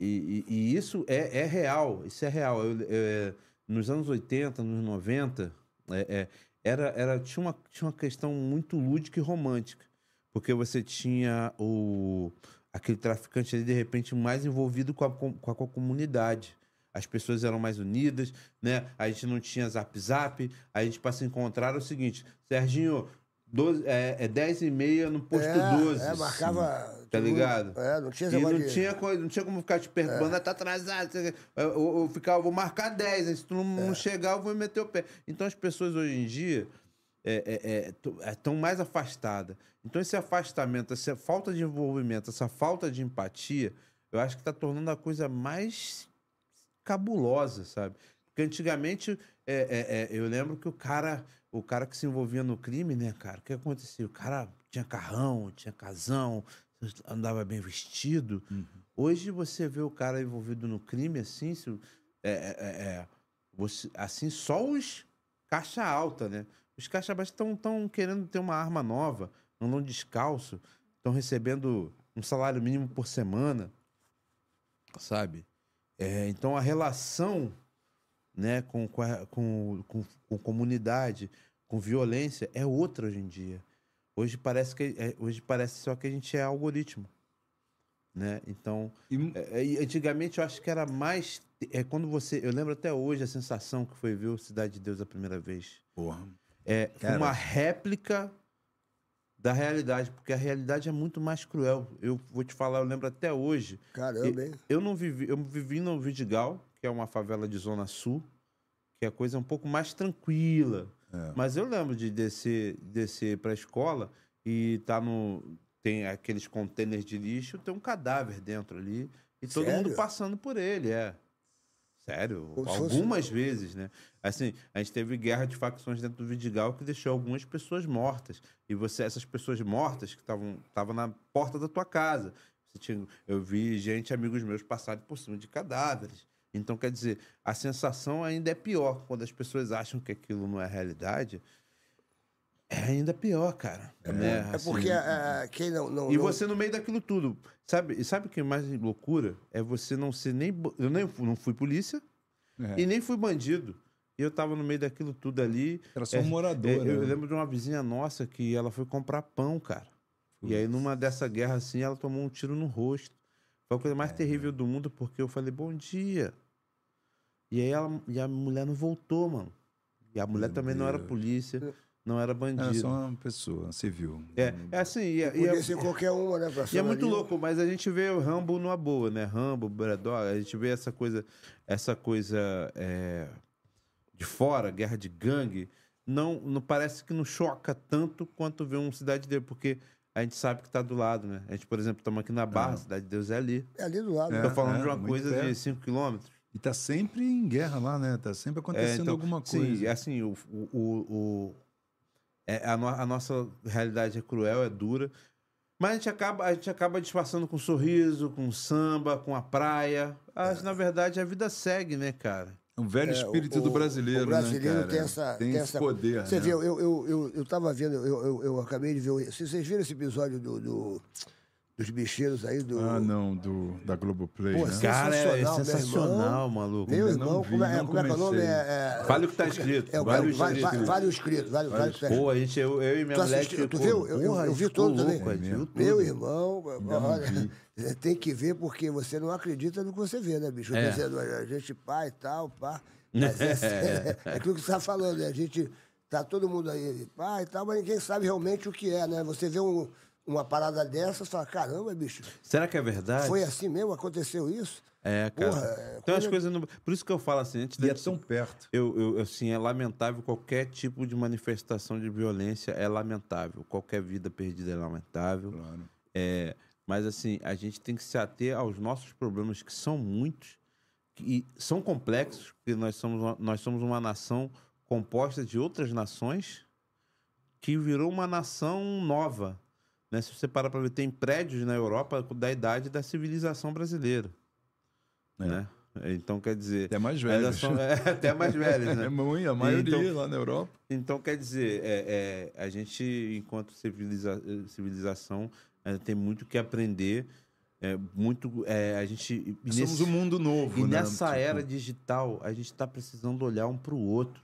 e, e- e isso é, é real. Isso é real. Eu- é, nos anos 80, nos 90, é, é, era, era, tinha, uma, tinha uma questão muito lúdica e romântica. Porque você tinha o, aquele traficante ali, de repente, mais envolvido com a, com, com a comunidade. As pessoas eram mais unidas, né? A gente não tinha zap zap. A gente, para se encontrar, era o seguinte: Serginho, 12, é, é 10 e meia no posto é, 12. É, marcava... Tá tipo, ligado? É, não tinha esse E não de- tinha, coisa, não tinha como ficar te perturbando, ah, tá atrasado. Eu, eu, eu ficava, vou marcar 10, aí se tu não, não chegar, eu vou meter o pé. Então as pessoas hoje em dia estão mais afastadas. Então esse afastamento, essa falta de envolvimento, essa falta de empatia, eu acho que está tornando a coisa mais cabulosa, sabe? Porque antigamente, é, é, é, eu lembro que o cara, o cara que se envolvia no crime, né, cara? O que acontecia? O cara tinha carrão, tinha casão, andava bem vestido. Hoje você vê o cara envolvido no crime assim, se, é, é, é, você, assim só os caixa alta, né? Os caixa baixa estão tão querendo ter uma arma nova, andam descalço, estão recebendo um salário mínimo por semana, sabe? É, então a relação né, com, com, a- com, com, com comunidade, com violência, é outra hoje em dia. Hoje parece que é- hoje parece só que a gente é algoritmo. Né? Então, E- é, é, antigamente eu acho que era mais. É quando você. Eu lembro até hoje a sensação que foi ver o Cidade de Deus a primeira vez. Porra. É, Cara. uma réplica da realidade, porque a realidade é muito mais cruel. Eu vou te falar, eu lembro até hoje. Caramba, hein? Eu não vivi, eu vivi no Vidigal, que é uma favela de zona sul, que a coisa é um pouco mais tranquila. É. Mas eu lembro de descer, descer para a escola e tá no tem aqueles contêineres de lixo, tem um cadáver dentro ali e todo mundo Sério? passando por ele, é. Sério, Como se fosse- algumas vezes, né? Assim, a gente teve guerra de facções dentro do Vidigal que deixou algumas pessoas mortas. E você, essas pessoas mortas que estavam estavam na porta da tua casa. Tinha, eu vi gente, amigos meus, passarem por cima de cadáveres. Então, quer dizer, a sensação ainda é pior. Quando as pessoas acham que aquilo não é realidade, é ainda pior, cara. né? É Assim, porque ah, quem não. não e não- você no meio daquilo tudo. Sabe, e sabe o que é mais loucura? É você não ser nem. Eu nem, não fui polícia É. e nem fui bandido. E eu tava no meio daquilo tudo ali. Era só um É, morador, é, Eu né? lembro de uma vizinha nossa que ela foi comprar pão, cara. E aí, numa dessa guerra assim, ela tomou um tiro no rosto. Foi a coisa É. mais terrível do mundo, porque eu falei, bom dia. E aí ela, e a mulher não voltou, mano. E a mulher Meu também não era Deus. polícia, não era Era bandido. só uma pessoa civil. É, é assim, e, é- e Podia é, ser qualquer uma, né? pra e é muito ali. louco, mas a gente vê o Rambo numa boa, né? Rambo, Braddock, a gente vê essa coisa, essa coisa é, de fora, guerra de gangue, não, não parece que não choca tanto quanto ver um Cidade de Deus, porque a gente sabe que tá do lado, né? A gente, por exemplo, estamos aqui na Barra, Cidade de Deus é ali. É ali do lado. É. Tô falando de uma coisa de perto. 5 quilômetros. E tá sempre em guerra lá, né? Tá sempre acontecendo então, alguma coisa. Sim, assim, o, o, o- o- é, a, no- a nossa realidade é cruel, é dura. Mas a gente acaba, a gente acaba disfarçando com sorriso, com samba, com a praia. Mas, na verdade, a vida segue, né, cara? É um velho É, espírito o- do brasileiro, o brasileiro né, cara? tem essa- tem, tem esse essa- poder, Você né? vê, eu, eu, eu, eu tava vendo, eu, eu, eu acabei de ver. Vocês viram esse episódio do, do- dos bicheiros aí? Do, Ah, não, do, da Globoplay, Pô, né? sim. Cara, é Sensacional, maluco. Meu irmão, como, é, como é que é o nome? comecei. É, é, Vale o que tá escrito. é, vale o vale, vale, tá escrito. vale o escrito. Vale, vale o que tá escrito. Pô, a gente, eu, eu e minha Tu mulher... Tu viu? Eu- eu- vi todo também. Meu irmão, olha, tem que ver porque você não acredita no que você vê, né, bicho? É. Dizer, a gente pá e tal, pá. Mas é, é aquilo que você tá falando, né? A gente tá todo mundo aí, pá e tal, mas ninguém sabe realmente o que é, né? Você vê um- uma parada dessa e fala, caramba, bicho, Será que é verdade? foi assim mesmo? Aconteceu isso? É, cara. Porra, é Tem umas coisa- coisas... No... Por isso que eu falo assim, antes E da é gente- tão perto. Eu, eu, assim, é lamentável qualquer tipo de manifestação de violência, é lamentável. Qualquer vida perdida é lamentável. Claro. É, mas, assim, a gente tem que se ater aos nossos problemas, que são muitos, e são complexos, porque nós somos uma, nós somos uma nação composta de outras nações que virou uma nação nova. Né? Se você parar para ver, tem prédios na Europa da idade da civilização brasileira. É. Né? Então, quer dizer... Até mais Ainda velho. são- é, até mais velhos, né? É muito, a maioria Então- lá na Europa. Então, quer dizer, é, é, a gente, enquanto civiliza- civilização, é, tem muito que aprender. É, muito, é, a gente... Somos nesse- um mundo novo, E né? nessa Tipo, era digital, a gente está precisando olhar um para o outro.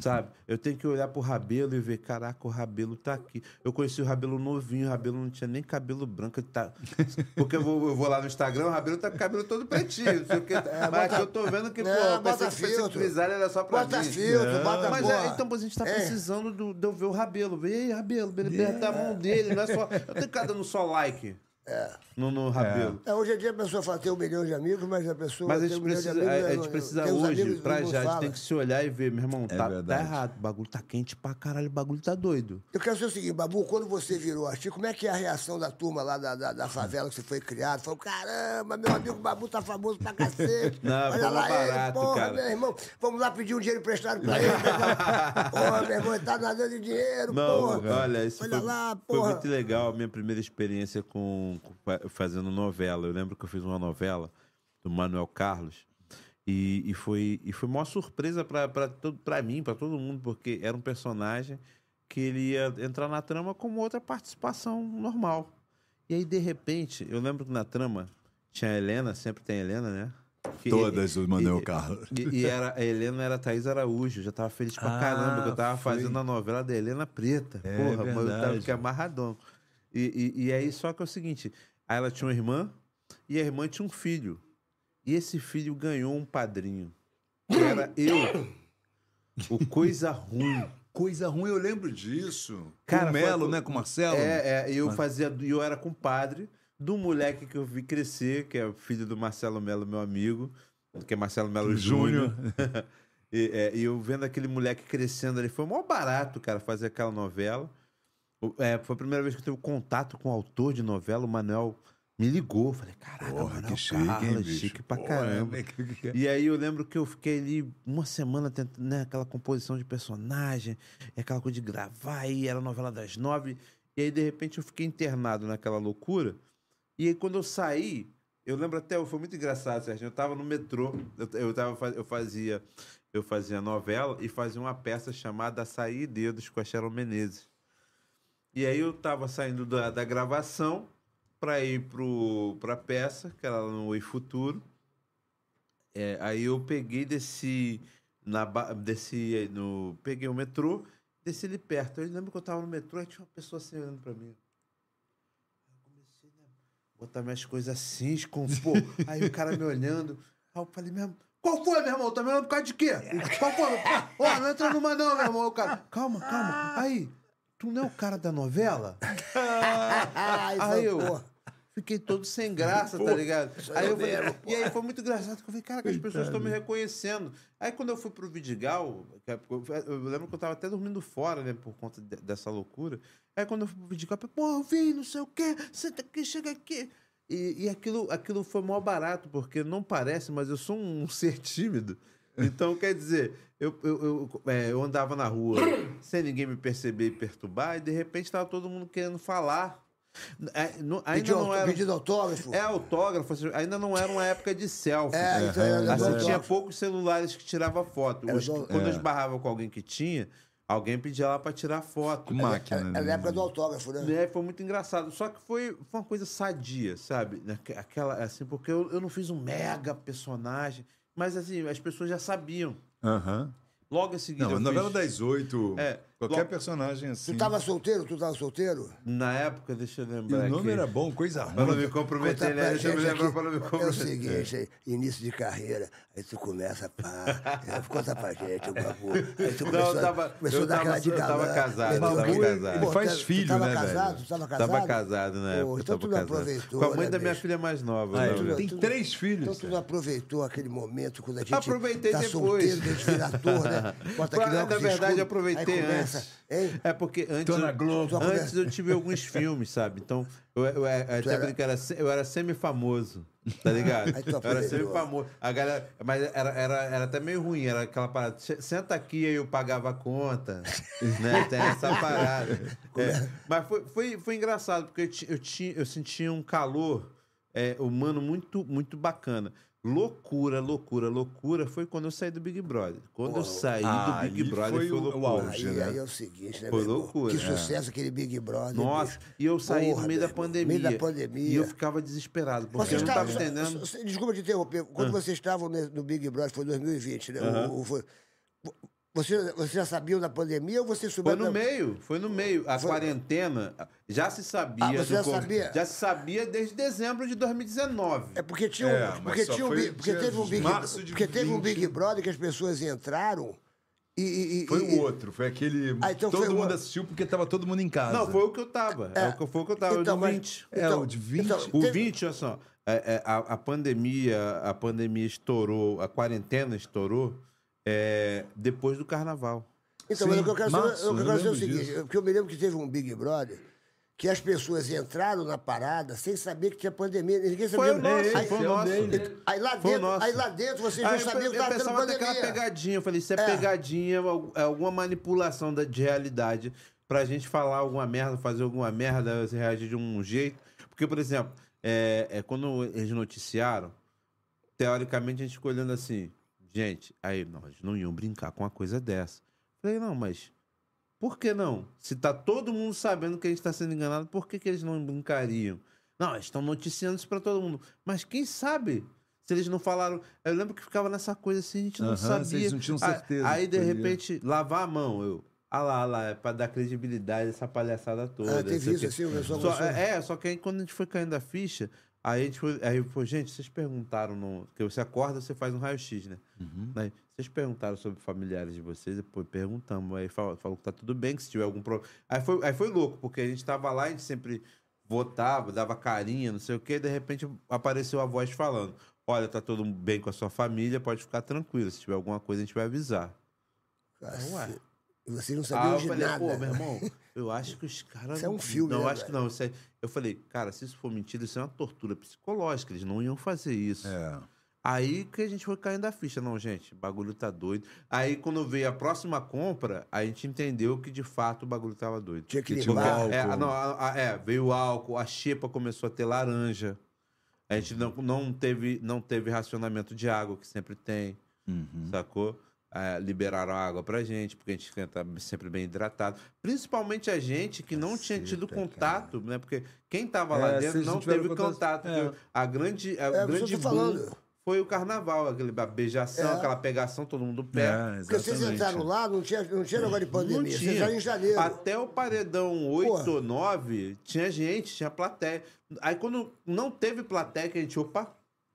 Sabe? Eu tenho que olhar pro Rabelo e ver, caraca, o Rabelo tá aqui. Eu conheci o Rabelo novinho, o Rabelo não tinha nem cabelo branco. Tá... Porque eu vou, eu vou lá no Instagram, o Rabelo tá com o cabelo todo pretinho. Não sei o. Mas É, bota- aqui eu tô vendo que, pô, Não, pensei bota que, que filtro. grisalha era só pra Bota mim. filtro, bota Mas é, então pô, a gente tá É. precisando do, de eu ver o Rabelo. Ei, Rabelo, ele aperta a mão dele, não é só. Eu tenho que ficar dando só like no, no Rabelo. É, hoje em dia a pessoa fala, tem um milhão de amigos, mas a pessoa. Mas a tem gente um precisa, amigos, a, a gente precisa hoje, pra já, a gente tem que se olhar e ver, meu irmão, tá, tá verdade. errado. O bagulho tá quente pra caralho, o bagulho tá doido. Eu quero saber o seguinte, Babu, quando você virou artista, como é que é a reação da turma lá da, da, da favela que você foi criado? Falou, caramba, meu amigo Babu tá famoso pra cacete. Não, Olha foi lá ele, barato, porra, cara. meu irmão, vamos lá pedir um dinheiro emprestado pra ele. meu irmão. porra, meu irmão, ele tá nadando de dinheiro, Não, porra. olha, isso Olha foi, lá, foi porra. muito legal a minha primeira experiência com, com fazendo novela. Eu lembro que eu fiz uma novela do Manuel Carlos e, e foi e foi uma surpresa pra mim, pra todo mundo, porque era um personagem que ele ia entrar na trama como outra participação normal. E aí de repente, eu lembro que na trama tinha a Helena, sempre tem a Helena, né? Que- Todas o Manuel e- Carlos. E, e era, a Helena era a Thaís Araújo. Eu já tava feliz pra Ah, caramba, que eu tava foi. fazendo a novela da Helena Preta. É Porra, mas eu tava que amarradão. E, e, e aí, só que é o seguinte: aí ela tinha uma irmã e a irmã tinha um filho. E esse filho ganhou um padrinho. Que era eu. O coisa ruim. Coisa ruim, eu lembro disso. Cara, com o Melo, foi- né? Com o Marcelo. É, é, eu fazia, e eu era compadre do moleque que eu vi crescer, que é o filho do Marcelo Melo, meu amigo, que é Marcelo Melo Júnior. E, é, eu vendo aquele moleque crescendo ali, foi mó barato, cara, fazer aquela novela. É, foi a primeira vez que eu tive contato com o autor de novela, o Manuel me ligou. Falei, caraca, Porra, Manuel que chique, hein, Carlos, bicho? chique pra Porra, caramba. né, que- E aí eu lembro que eu fiquei ali uma semana tentando, né, aquela composição de personagem, e aquela coisa de gravar, aí era a novela das nove. E aí, de repente, eu fiquei internado naquela loucura. E aí, quando eu saí, eu lembro até, foi muito engraçado, Serginho. Eu tava no metrô, eu, eu, tava, eu fazia eu fazia novela e fazia uma peça chamada Açaí e Dedos com a Sharon Menezes. E aí eu tava saindo da, da gravação para ir pro, pra peça, que era lá no Oi Futuro. É, aí eu peguei, desci, na, desci no. Peguei o metrô, desci ali perto. Eu lembro que eu tava no metrô e tinha uma pessoa assim olhando pra mim. Eu comecei né, botar minhas coisas assim, escompor. aí o cara me olhando. Aí eu falei mesmo. Qual foi, meu irmão? Tá me olhando por causa de quê? Qual foi? Ó, não entra numa não, meu irmão. O cara, calma, calma. Aí, tu não é o cara da novela? Ai, Aí eu porra. fiquei todo sem graça, tá ligado? Aí eu falei, e aí foi muito engraçado, que eu falei, cara, que as pessoas estão me reconhecendo. Aí quando eu fui pro Vidigal, é- eu eu lembro que eu tava até dormindo fora, né, por conta de- dessa loucura. Aí quando eu fui pro Vidigal, eu falei, pô, eu vim, não sei o quê, senta aqui, chega aqui. E, e aquilo, aquilo foi mó barato, porque não parece, mas eu sou um ser tímido. Então, quer dizer, eu, eu, eu, é, eu andava na rua sem ninguém me perceber e perturbar, e de repente tava todo mundo querendo falar. É, não- ainda Pediu, não era. pedido autógrafo. É autógrafo, assim, ainda não era uma época de selfie. É, então era do Assim, tinha poucos celulares que tirava foto. Era Os- do- quando eu É. esbarrava com alguém que tinha, alguém pedia lá pra tirar foto. Com máquina, Era né? na época do autógrafo, né? É, foi muito engraçado. Só que foi, foi uma coisa sadia, sabe? Naque- Aquela, assim, porque eu, eu não fiz um mega personagem, mas assim, as pessoas já sabiam. Aham. Logo em seguida. Não, a novela fiz- das oito, É, qualquer personagem assim. Tu tava solteiro? Tu tava solteiro? Na época, deixa eu E lembrar. o nome aqui. era bom, coisa Pra não ruim. me comprometer, né? Deixa eu me lembrar pra não me É o comprometer. seguinte, aí, início de carreira, aí tu começa, pá, é, conta pra gente, o babu. Aí tu Não, começou, eu tava- começou eu a dar aquela de eu tava galã, casado, meteu eu tava casado. Pô, Ele faz tu filho, tava né, casado? velho? Tu tava casado? Tava casado na época. Pô, então tava tu não casado. aproveitou, Com a mãe né, da minha filha mais nova. Ah, né, tem tu- três filhos. Então tu não aproveitou aquele momento quando a gente Aproveitei tá depois. solteiro, a gente vira ator, né? Na verdade, aproveitei aí antes. Hein? É porque antes, eu, Globo. antes eu tive alguns filmes, sabe? Então, eu, eu, eu, até era- brinco, eu era, se- eu era semi-famoso, tá ligado? Eu era semi-famoso. A galera, mas era, era, era até meio ruim, era aquela parada, "Se- senta aqui aí eu pagava a conta, né? Tem essa parada. É, mas foi, foi, foi engraçado, porque eu, eu, tinha, eu sentia um calor é, humano muito, muito bacana. Loucura, loucura, loucura foi quando eu saí do Big Brother. Quando eu saí ah, do Big Brother foi foi, o- o loucura. auge. Aí, né? aí é o seguinte, né, Foi loucura, Que é. sucesso aquele Big Brother. Nossa, bicho. e eu saí Porra, no meio da pandemia. meio da pandemia. E eu ficava desesperado, porque Você eu não estava, entendendo. Ah. Desculpa te interromper. Quando vocês estavam no Big Brother, foi 2020, né? O- o- foi- você, você já sabia da pandemia ou você subiu? Foi no meio, foi no meio. A quarentena já se sabia. Ah, você do já Covid. sabia? Já se sabia desde dezembro de 2019. É porque tinha um, É, porque tinha um, foi porque teve um de Big, de porque teve um 20. Big Brother que as pessoas entraram e, e- e- Foi o outro, foi aquele. Ah, então todo foi mundo outro. assistiu porque tava todo mundo em casa. Não, foi o que eu tava. É, o que foi o que eu tava, Então, o do mas- 20. É, o de 20. então, O teve- 20, olha só, é, é, a, a pandemia, a pandemia estourou, a quarentena estourou é, depois do carnaval. Então, mas Sim, o que eu quero março, saber, o que eu quero saber é o seguinte, porque eu me lembro que teve um Big Brother que as pessoas entraram na parada sem saber que tinha pandemia. Ninguém Foi sabia. o nosso, aí, foi o é nosso. aí lá Foi dentro, aí lá dentro vocês não Aí eu, sabiam que estava tendo pandemia. pegadinha. Eu falei, isso é, É. pegadinha, al- é alguma manipulação da, de realidade pra gente falar alguma merda, fazer alguma merda, reagir de um jeito. Porque, por exemplo, é, é, quando eles noticiaram, teoricamente a gente ficou olhando assim, gente, aí nós não iam brincar com uma coisa dessa. Falei, não, mas por que não? Se tá todo mundo sabendo que a gente tá sendo enganado, por que, que eles não brincariam? Não, eles estão noticiando isso pra todo mundo. Mas quem sabe? Se eles não falaram. Eu lembro que ficava nessa coisa assim, a gente não Aham, sabia. vocês não tinham Aí- certeza Aí, de repente, lavar a mão. Eu. Ah lá, ah lá, é pra dar credibilidade essa palhaçada toda. Ah, teve isso assim, o pessoal Só- começou- é, só que aí quando a gente foi caindo a ficha, aí a gente foi, aí foi, gente, vocês perguntaram no. Porque você acorda, você faz um raio-x, né? Uhum. Aí, vocês perguntaram sobre familiares de vocês, depois perguntamos. Aí falou, falou que tá tudo bem, que se tiver algum problema. Aí foi, aí foi louco, porque a gente tava lá, a gente sempre votava, dava carinha, não sei o quê, e de repente apareceu a voz falando. Olha, tá todo bem com a sua família, pode ficar tranquilo. Se tiver alguma coisa, a gente vai avisar. Cacete. E vocês não Ah, sabiam eu de falei, nada. pô, meu irmão, eu acho que os caras. Isso é um filme, Não, né, acho que não. isso é- Eu falei, cara, se isso for mentira, isso é uma tortura psicológica. Eles não iam fazer isso. É. Aí que a gente foi caindo a ficha. Não, gente, o bagulho tá doido. Aí quando veio a próxima compra, a gente entendeu que de fato o bagulho tava doido. Tinha que limpar. álcool. É, não, a- a- é, veio o álcool, a xepa começou a ter laranja. A gente não, não, teve, não teve racionamento de água, que sempre tem, Uhum. sacou? É, liberaram água pra gente, porque a gente tá sempre bem hidratado. Principalmente a gente que não tinha tido Caceta, contato, né? Porque quem tava É, lá dentro vocês não teve contato. É. A grande, a É, grande boom foi o carnaval, aquele a beijação, É. aquela pegação, todo mundo perto. É, Porque vocês entraram lá, não tinha, não tinha negócio de pandemia. Não Vocês tinha. entraram em janeiro. Até o paredão 8 Porra. ou 9, tinha gente, tinha plateia. Aí quando não teve plateia, que a gente, opa.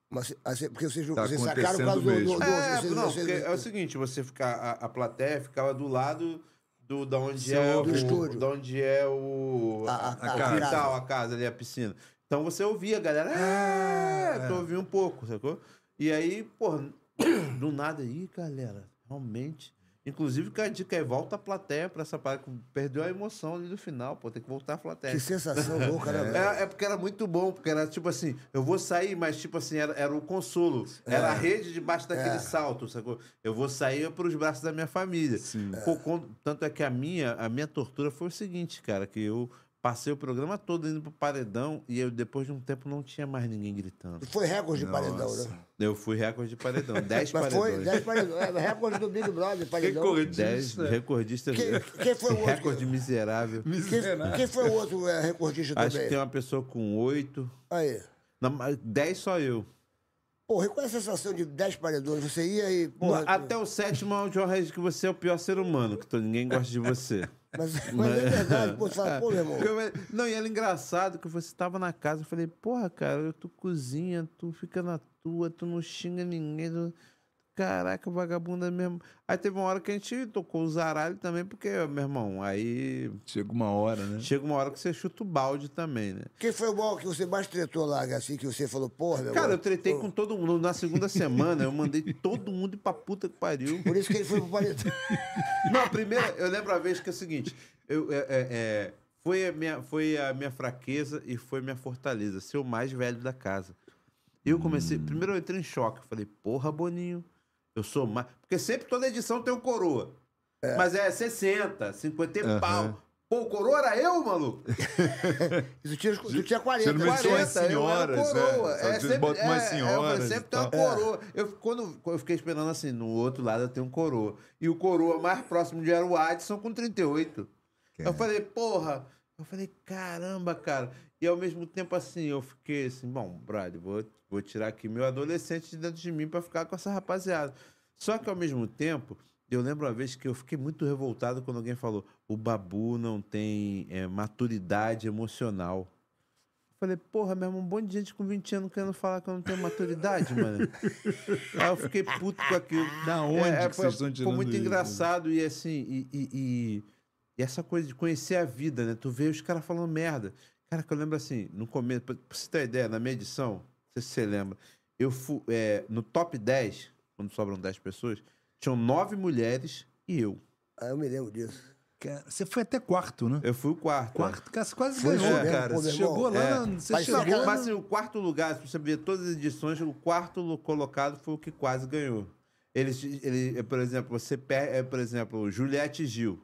Mas, assim, porque vocês, Tá vocês sacaram por causa do... do, do É, vocês- não, vocês- porque é o seguinte, você ficar, a, a plateia ficava do lado do, da onde Seu é o, estúdio. da onde é o A- a- a, a quintal, casa. a casa ali, a piscina. Então você ouvia a galera, é, tu ouvia um pouco, sacou? E aí, pô, do nada aí, galera, realmente. Inclusive, que a dica é volta a plateia pra essa parte. Perdeu a emoção ali no final, pô, tem que voltar a plateia. Que sensação louca, né? É, é porque era muito bom, porque era tipo assim, eu vou sair, mas tipo assim, era, era o consolo. Era a rede debaixo daquele salto, sacou? Eu vou sair para os braços da minha família. Quando- tanto é que a minha, a minha tortura foi o seguinte, cara, que eu passei o programa todo indo pro paredão e eu, depois de um tempo, não tinha mais ninguém gritando. Foi recorde de paredão, né? Eu fui recorde de paredão, 10 Mas foi paredões. 10 10 paredões. É, recorde do Big Brother, paredão. recordistas. Quem- quem foi o outro? Recorde miserável. Quem, quem foi o outro é, recordista Acho que também? tem uma pessoa com 8. Aí. Não, 10 só eu. Porra, e qual é a sensação de 10 paredões? Você ia e. Porra, Até o sétimo é o John Regis que você é o pior ser humano, que ninguém gosta de você. Mas, mas é verdade, pô, você fala, pô, meu irmão. Eu- Não, e era engraçado que você tava na casa, eu falei, porra, cara, tu cozinha, tu fica na tua, tu não xinga ninguém. tu- Caraca, vagabunda mesmo. Aí teve uma hora que a gente tocou o zaralho também, porque, meu irmão, aí Chega uma hora, né? chega uma hora que você chuta o balde também, né? Quem foi o mal que você mais tretou lá, assim, que você falou, porra, meu Cara, eu tretei com todo mundo. Na segunda semana, eu mandei todo mundo ir pra puta que pariu. Por isso que ele foi pro paredão. Não, a primeira, eu lembro a vez que é o seguinte, eu, é, é, é, foi, a minha, foi a minha fraqueza e foi a minha fortaleza, ser o mais velho da casa. Eu comecei, primeiro eu entrei em choque, eu falei, porra, Boninho, eu sou mais... Porque sempre toda edição tem um coroa, mas é 60, 50 e pau. Pô, o coroa era eu, maluco? Tu tinha, tu tinha 40. Geralmente né? são as 40, eu era senhoras, coroa. é. Só É, que botam umas é, senhoras eu falei, e sempre tem uma coroa. Eu, quando, quando eu fiquei esperando assim, no outro lado eu tenho um coroa. E o coroa mais próximo de era o Adson com 38. Eu falei, porra. Eu falei, caramba, cara. E ao mesmo tempo assim, eu fiquei assim, bom, brother, vou, vou tirar aqui meu adolescente de dentro de mim pra ficar com essa rapaziada. Só que ao mesmo tempo, eu lembro uma vez que eu fiquei muito revoltado quando alguém falou: o Babu não tem é, maturidade emocional. Eu falei, porra, mesmo, um monte de gente com 20 anos querendo falar que eu não tenho maturidade, mano. Aí eu fiquei puto com aquilo. Da onde que foi, vocês estão Foi tirando muito isso? engraçado e assim, e, e- e- e essa coisa de conhecer a vida, né? Tu vê os caras falando merda. Cara, que eu lembro assim, no começo, pra, pra você ter ideia, na minha edição, sei se você lembra, eu fui, é, no top 10, quando sobram 10 pessoas, tinham nove mulheres e eu. Ah, eu me lembro disso. Cara, Você foi até quarto, né? Eu fui o quarto. né? Quarto, cara, você quase Foi ganhou, mesmo, cara. pô, Você chegou lá, É. você Mas chegou... aquela- Mas assim, o quarto lugar, se você ver todas as edições, o quarto lo- colocado foi o que quase ganhou. Eles, ele, por exemplo, você perde, por exemplo, Juliette Gil.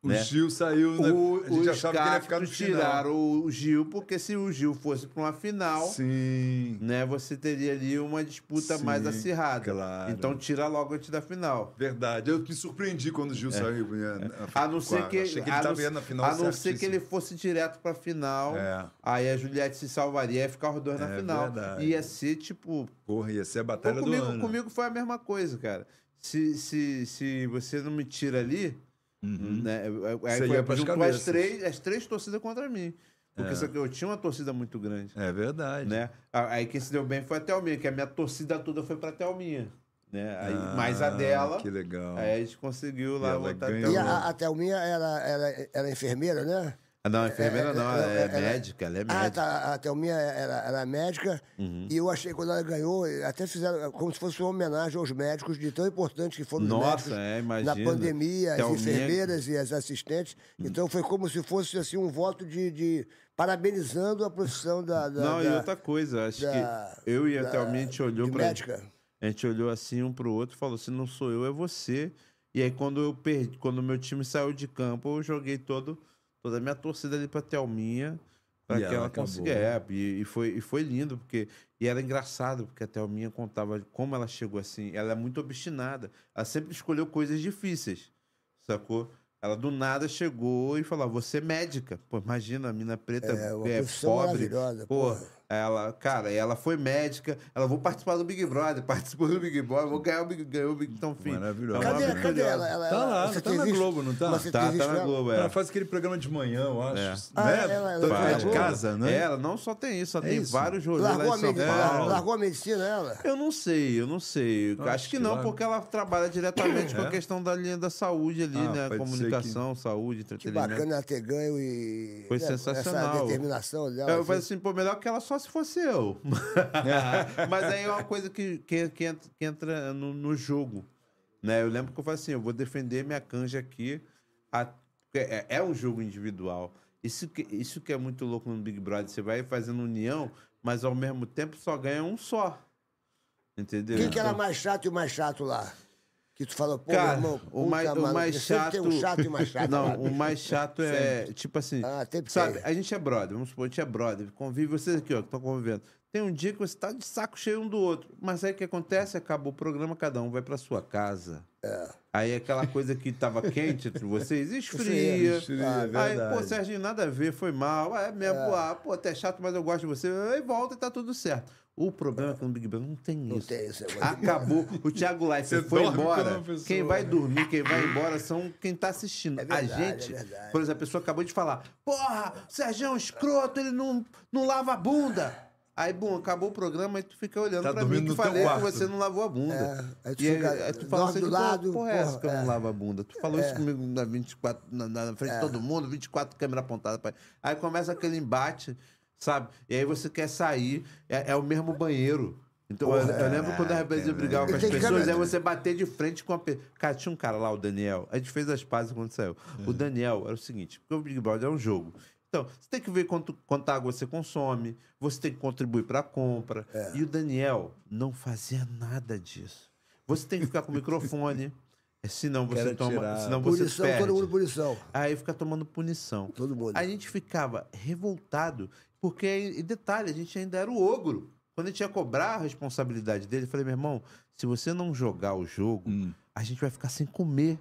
O né? Gil saiu, né? O, a gente achava que ele ia ficar no cactos final. tiraram o Gil, porque se o Gil fosse para uma final, Sim, né, você teria ali uma disputa mais Sim, acirrada. claro. Então tira logo antes da final. verdade. Eu me surpreendi quando o Gil saiu. né, A não ser que, Achei que ele a não, tava indo na final a não ser que certíssimo. ele fosse direto pra final. É. Aí a Juliette se salvaria e ficar os dois na É final. verdade. Ia ser tipo. Porra, ia ser a Pô, batalha comigo, do ano. comigo foi a mesma coisa, cara. Se, se, se você não me tira ali, né? Aí Uhum. Você foi, juntou as três, as três torcidas contra mim. Porque só que eu tinha uma torcida muito grande. É verdade. Né? Aí quem se deu bem foi a Thelminha, que a minha torcida toda foi pra Thelminha. Né? Aí, mais a Ah, dela. Que legal. Aí a gente conseguiu lá E botar a ganhou. E Thelminha. a, a Thelminha era, era, era enfermeira, né? Ah, não, enfermeira não, ela é, ela- médica, ela é Ah, médica. tá. A Thelminha era, era médica. Uhum. E eu achei, quando ela ganhou, até fizeram como se fosse uma homenagem aos médicos, de tão importantes que foram os Nossa, médicos é, na pandemia, as Thelminha- enfermeiras e as assistentes. Então foi como se fosse assim, um voto de, de parabenizando a profissão da. da Não, e da- outra coisa, acho da- que eu e a Thelminha, a gente olhou médica. A gente olhou assim um pro outro e falou: se não sou eu, é você. E aí, quando eu perdi, quando o meu time saiu de campo, eu joguei todo, toda a minha torcida ali pra Thelminha. Pra E que ela ela, acabou. consiga. É, e, e foi, e foi lindo, porque. E era engraçado, porque a Thelminha contava como ela chegou assim. Ela é muito obstinada. Ela sempre escolheu coisas difíceis. Sacou? Ela do nada chegou e falou: "Ah, você é médica. Pô, imagina, a mina preta É, é, pobre. maravilhosa, Pô, porra. Ela, cara, ela foi médica. Ela vou participar do Big Brother, participou do Big Brother, vou ganhar o Big, ganhou o Big Então, enfim. Maravilhosa. é uma Cadê, maravilhosa. cadê ela? ela Tá ela- lá, você tá na? Globo, não tá? Você Tá, tá na ela? Globo, é. Ela faz aquele programa de manhã, eu acho. É. Ah, né? ela- ela fora na de casa, né? É, ela não só tem isso, ela É tem isso. vários rolês Largou a, em São medicina, Paulo. largou a medicina, ela? Eu não sei, eu não sei. Acho Acho que que não, lá- porque ela trabalha diretamente com a É? questão da linha da saúde ali, Ah, né? Comunicação, saúde, Que entretenimento. bacana ela ter ganho e. Foi né, sensacional. Essa determinação dela. Eu falei assim. assim, pô, melhor que ela só se fosse eu. Mas aí é uma coisa que, que, que entra, que entra no, no jogo. Né? Eu lembro que eu falei assim, eu vou defender minha canja aqui. a- é, é um jogo individual. Isso que, isso que é muito louco no Big Brother. Você vai fazendo união, mas ao mesmo tempo só ganha um só. Entendeu? Quem que era Então- mais chato e o mais chato lá? Que tu falou, pô, Cara, meu irmão, o puta, mais, o mano, mais porque sempre chato. Tem um chato e mais chato. Não, o mais chato é, tipo assim. Ah, sempre sabe, tem. a gente é brother, vamos supor, a gente é brother, convive, vocês aqui, ó, que estão convivendo. Tem um dia que você tá de saco cheio um do outro. Mas aí o que acontece? Acabou o programa, cada um vai pra sua casa. É. Aí aquela coisa que tava quente entre vocês esfria. Esfria, esfria, é aí, verdade. pô, Serginho, nada a ver, foi mal. É mesmo, pô, ah, pô, até chato, mas eu gosto de você. Aí volta e tá tudo certo. O problema é que no Big Brother não tem Não isso. tem esse negócio de- Acabou. O Thiago Leifert Você foi embora. pessoa. Quem vai dormir, quem vai embora são quem tá assistindo. É verdade, a gente, é por exemplo, a pessoa acabou de falar: Porra, o Sérgio é um escroto, ele não, não lava a bunda. Aí, bom, acabou o programa e tu fica olhando Tá pra mim que falei que você não lavou a bunda. É, aí tu e fica- aí, aí tu fala assim, do lado, porra, é essa que eu não é. lavo a bunda? Tu falou isso comigo na 24, na, na frente de todo mundo, 24 câmeras apontadas pra... Aí começa aquele embate, sabe? E aí você quer sair, é, é o mesmo banheiro. Então, eu, eu lembro quando a Rebelde brigava com as que pessoas, é você bater de frente com a pessoa. Cara, tinha um cara lá, o Daniel. A gente fez as pazes quando saiu. O Daniel era o seguinte: porque o Big Brother é um jogo. Então, você tem que ver quanto, quanta água você consome, você tem que contribuir para a compra. E o Daniel não fazia nada disso. Você tem que ficar com o microfone, eh, senão você Quero toma, tirar. senão você Punição, perde. todo mundo punição. Aí fica tomando punição. Todo mundo. A gente ficava revoltado, porque, e detalhe, a gente ainda era o ogro. Quando a gente ia cobrar a responsabilidade dele, eu falei, meu irmão, se você não jogar o jogo, Hum. a gente vai ficar sem comer.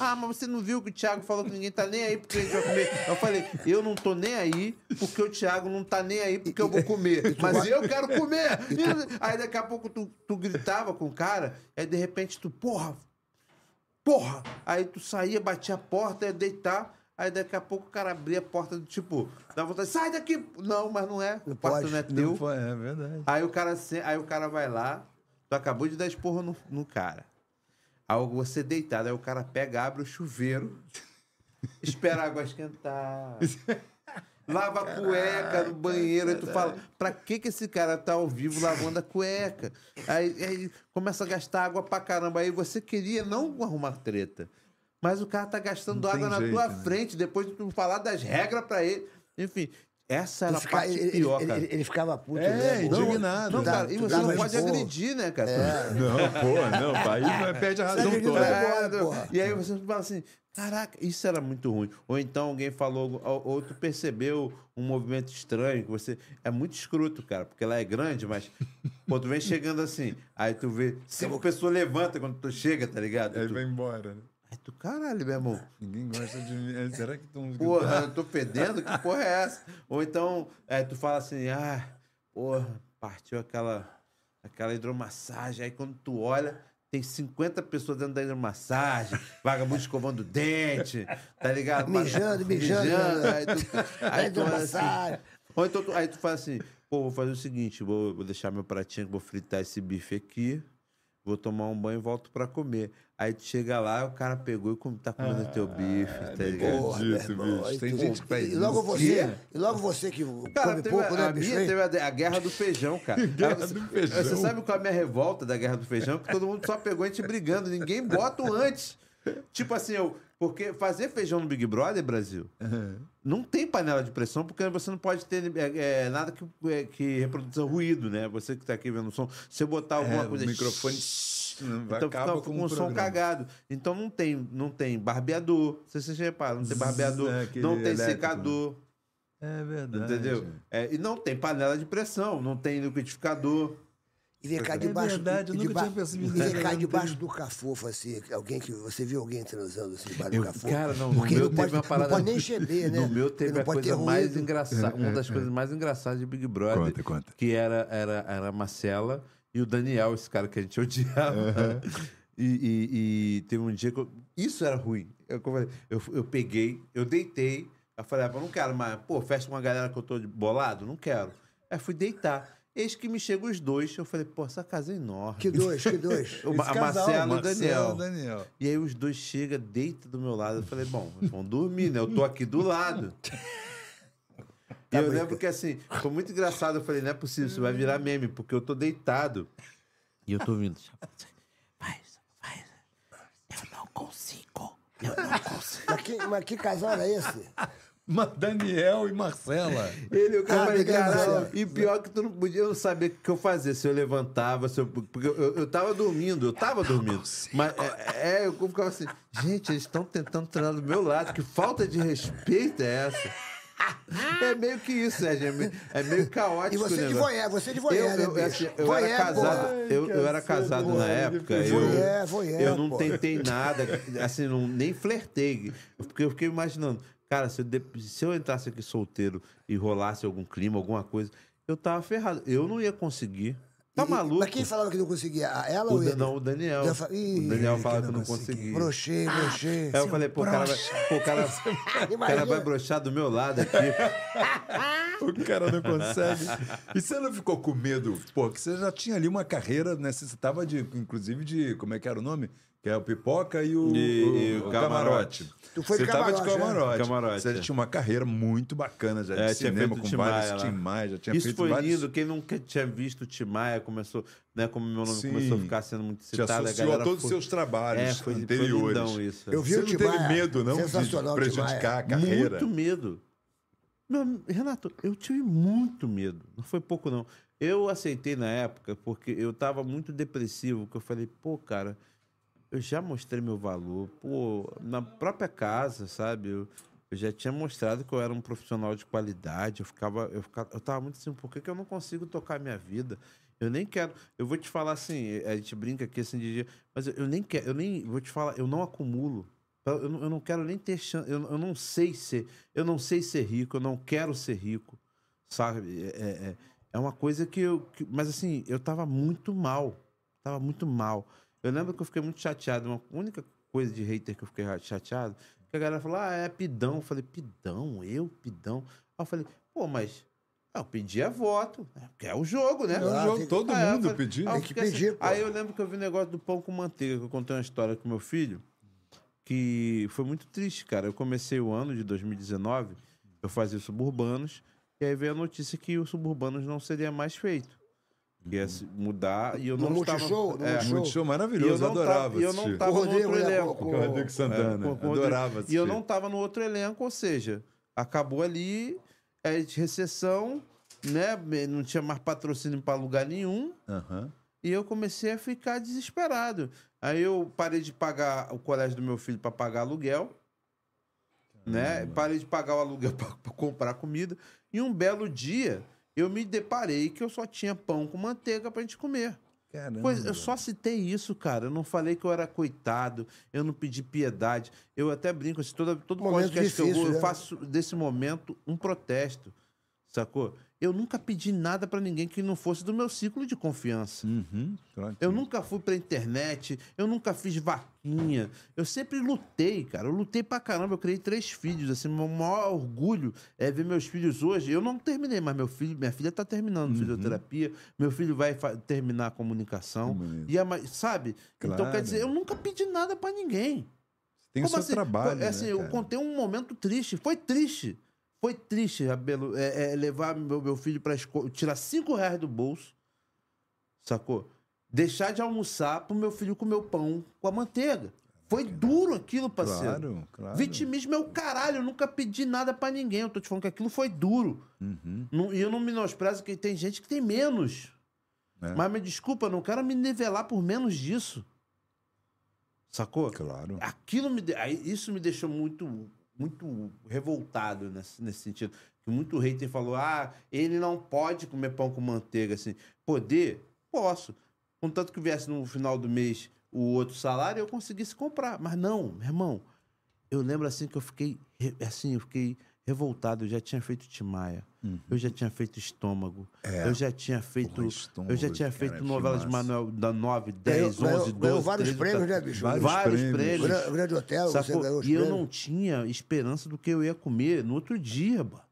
Ah, mas você não viu que o Thiago falou que ninguém tá nem aí porque a gente vai comer? Eu falei, eu não tô nem aí porque o Thiago não tá nem aí porque eu vou comer. Mas eu quero comer! E- Aí daqui a pouco tu, tu gritava com o cara, aí de repente tu, porra, porra! Aí tu saía, batia a porta, ia deitar. Aí daqui a pouco o cara abria a porta do tipo, dá vontade, sai daqui! Não, mas não é. O quarto pode. não é teu. Não foi, é verdade. Aí o cara, aí o cara vai lá, tu acabou de dar esporro no, no cara. Aí você deitado, aí o cara pega, abre o chuveiro, espera a água esquentar. Lava a cueca no banheiro, aí tu fala, pra que que esse cara tá ao vivo lavando a cueca? Aí, aí começa a gastar água pra caramba. Aí você queria não arrumar treta, mas o cara tá gastando Não água na jeito, tua né? frente, depois de tu falar das regras pra ele. Enfim, essa era a parte ele, pior, ele- cara. ele- ele ficava puto É, mesmo. indignado. Não, cara, e você não pode porra. agredir, né, cara? Não, pô, não, aí perde a razão toda. É, não. porra. e aí você fala assim, caraca, isso era muito ruim. Ou então alguém falou, ou, ou tu percebeu um movimento estranho, que você... É muito escroto, cara, porque ela é grande, mas... Pô, tu vem chegando assim, aí tu vê... Cinco pessoas levantam quando tu chega, tá ligado? Aí tu, vai embora. né? Aí tu, caralho, meu irmão. Ninguém gosta de mim. É, Será que estão Porra, eu tô fedendo? Que porra é essa? Ou então, aí tu fala assim, ah, porra, partiu aquela, aquela hidromassagem. Aí quando tu olha, tem 50 pessoas dentro da hidromassagem, vagabundo escovando o dente, tá ligado? Mijando, mijando, né? Aí tu, aí tu assim, hidromassagem. ou então tu, aí tu fala assim, pô, vou fazer o seguinte, vou, vou deixar meu pratinho, vou fritar esse bife aqui, vou tomar um banho e volto pra comer. Aí tu chega lá, o cara pegou e come- tá comendo teu bife, tá ligado? Porra, irmão, bicho. Tem gente que faz e logo isso. você, e logo você que Cara, come pouco, a, né, a bicho? minha teve a, a guerra do feijão, cara. Guerra Você- do feijão. Você sabe qual é a minha revolta da guerra do feijão? Que todo mundo só pegou a gente brigando, ninguém bota o antes. Tipo assim, eu. Porque fazer feijão no Big Brother, Brasil, não tem panela de pressão, porque você não pode ter é, é, nada que, é, que reproduza ruído, né? Você que tá aqui vendo o som, se eu botar alguma É, coisa. o microfone Então acaba fica com com o um som cagado. Então não tem, não tem barbeador. Não sei se reparam, não tem barbeador, é, aquele não tem elétrico, secador. É verdade. Entendeu? É, e não tem panela de pressão, não tem liquidificador. E vem cá É debaixo. verdade, eu e nunca deba- tinha percebido E vem cá debaixo do cafofo, assim, alguém que. Você viu alguém transando assim debaixo Eu- do cafofo? cara, não, no Porque meu não teve pode, uma parada- Não pode nem gemer, né? No meu teve a coisa mais engraçada, uma das coisas mais engraçadas de Big Brother. Conta, conta. Que era, era, era a Marcela e o Daniel, esse cara que a gente odiava. E, e- e teve um dia que eu, Isso era ruim. Eu, eu, eu, peguei, eu deitei, eu falei, ah, eu não quero mais. Pô, festa com uma galera que eu tô de bolado? Não quero. Aí fui deitar. Eis que me chegam os dois. Eu falei, pô, essa casa é enorme. Que dois, que dois. O- a Marcela e o Marcelo Daniel. e Daniel. E aí os dois chegam, deitam do meu lado. Eu falei, bom, vão dormir, né? Eu tô aqui do lado. E eu lembro que assim, foi muito engraçado. Eu falei, não é possível, isso vai virar meme, porque eu tô deitado. E eu tô ouvindo. Faz, faz. Eu não consigo. Eu não consigo. Mas que, mas que casal era esse? Ma- Daniel e Marcela. Ele, eu Ah, falei, Daniel e caralho. E pior que tu não podia eu não sabia o que eu fazia, se eu levantava, se eu, porque eu, eu, eu tava dormindo, eu tava dormindo. Mas é, é, eu ficava assim, gente, eles estão tentando treinar do meu lado, que falta de respeito é essa? É meio que isso, Sérgio. É meio, é meio caótico. E você o de voyeur, você de voyeur, eu, eu, né, assim, eu Voyeur, era casado, eu, eu era casado na época. Eu, Voyeur, voyeur, eu não pô. tentei nada, assim, não, nem flertei. Porque eu fiquei imaginando, cara, se eu, se eu entrasse aqui solteiro e rolasse algum clima, alguma coisa, eu tava ferrado. Eu não ia conseguir. Tá maluco? Mas quem falava que não conseguia? A- Ela O, ou ele? não, o Daniel. Fa- Ih, o Daniel que fala eu que eu não não consegui. consegui. Brochei, brochei. Aí eu falei, pô, o cara, vai, pô, o cara, o cara vai broxar do meu lado aqui. O cara não consegue. E você não ficou com medo? Pô, que você já tinha ali uma carreira, necessitava de, inclusive, de. Como é que era o nome? Que é o Pipoca e o, E- o- e o o camarote. Tu foi você de tava de camarote, né? camarote. Camarote, Você é. tinha uma carreira muito bacana já de É, tinha cinema, com Tim Maia vários lá. Tim Maia, já tinha Isso feito foi vários... lindo. Quem nunca tinha visto o Tim Maia começou, né? Como meu nome Sim. começou a ficar sendo muito Te citado, a associou galera a todos os foi- seus trabalhos é, foi, anteriores. Foi lindão isso. Eu vi Você o não Tim teve Maia, medo, não, de prejudicar a Maia. carreira? Muito medo. Meu, Renato, eu tive muito medo. Não foi pouco, não. Eu aceitei na época porque eu tava muito depressivo, que eu falei, pô, cara, eu já mostrei meu valor. Pô, na própria casa, sabe? Eu, eu já tinha mostrado que eu era um profissional de qualidade. Eu ficava, eu ficava, eu tava muito assim, por que, que eu não consigo tocar minha vida? Eu nem quero. Eu vou te falar assim, a gente brinca aqui assim de dia, mas eu, eu nem quero, eu nem vou te falar, eu não acumulo. Eu não, eu não quero nem ter chance. Eu, eu não sei ser. Eu não sei ser rico. Eu não quero ser rico. Sabe? É, é, é uma coisa que eu. que- mas assim, eu tava muito mal. Tava muito mal. Eu lembro que eu fiquei muito chateado. Uma única coisa de hater que eu fiquei chateado. Que a galera falou: ah, é pidão. Eu falei: pidão? Eu? Pidão? Aí eu falei: pô, mas. ah, Eu pedi a voto. né? Porque é o jogo, né? É o Ah, jogo, todo Aí eu mundo falei- eu Tem que assim- pedir, pô. Aí eu lembro que eu vi um negócio do pão com manteiga, que eu contei uma história com meu filho, que foi muito triste, cara. Eu comecei o ano de 2019, eu fazia suburbanos, e aí veio a notícia que o suburbanos não seria mais feito. Ia se mudar e eu No não estava... Multishow? No É, Multishow? Muito show e eu maravilhoso, não adorava e eu não assistir. tava Com o no outro elenco. Com- o Rodrigo Santana, É, Rodrigo. adorava E eu não tava no outro elenco, ou seja, acabou ali, é, de recessão, né? Não tinha mais patrocínio para lugar nenhum. E eu comecei a ficar desesperado. Aí eu parei de pagar o colégio do meu filho para pagar aluguel, né? Parei de pagar o aluguel para comprar comida. E um belo dia eu me deparei que eu só tinha pão com manteiga pra gente comer. Caramba. Pois, eu só citei isso, cara. Eu não falei que eu era coitado, eu não pedi piedade. Eu até brinco, assim, todo, todo podcast que eu vou, difícil, eu né? faço desse momento um protesto. Sacou? Eu nunca pedi nada pra ninguém que não fosse do meu ciclo de confiança. Uhum, claro Eu nunca fui pra internet, eu nunca fiz vaquinha. Eu sempre lutei, cara. Eu lutei pra caramba. Eu criei três filhos. Assim, meu maior orgulho é ver meus filhos hoje. Eu não terminei, mas meu filho, minha filha tá terminando Uhum. fisioterapia. Meu filho vai terminar a comunicação. E a ma- sabe? Então Claro. quer dizer, eu nunca pedi nada pra ninguém. Tem o Como seu trabalho, Foi- né, assim, eu cara? contei um momento triste. Foi triste. Foi triste, Rabelo, é, é, levar meu, meu filho pra escola, tirar cinco reais do bolso, sacou? Deixar de almoçar pro meu filho comer o pão com a manteiga. Foi duro aquilo, parceiro. Claro, claro. Vitimismo é o caralho, eu nunca pedi nada pra ninguém. Eu tô te falando que aquilo foi duro. Uhum. Não- E eu não menosprezo que tem gente que tem menos. É. Mas me desculpa, eu não quero me nivelar por menos disso. Sacou? Claro. Aquilo me isso me deixou muito muito revoltado nesse, nesse sentido. Que muito hater falou: "Ah, ele não pode comer pão com manteiga assim". Poder? Posso. Contanto que viesse no final do mês o outro salário, eu conseguisse comprar. Mas não, meu irmão. Eu lembro assim que eu fiquei assim, eu fiquei revoltado, eu já tinha feito Timaya. Eu já tinha feito estômago. eu já tinha feito Porra, Estômago, eu já tinha cara, feito que novela de. Manuel da 9, Ganhou- 10, ganhou- 11, 12, ganhou vários 13, prêmios, né, 14. bicho? Vários Vários prêmios. prêmios. Gra- Grande Hotel, você Sacou? os E eu não tinha esperança do que eu ia comer no outro dia, bah.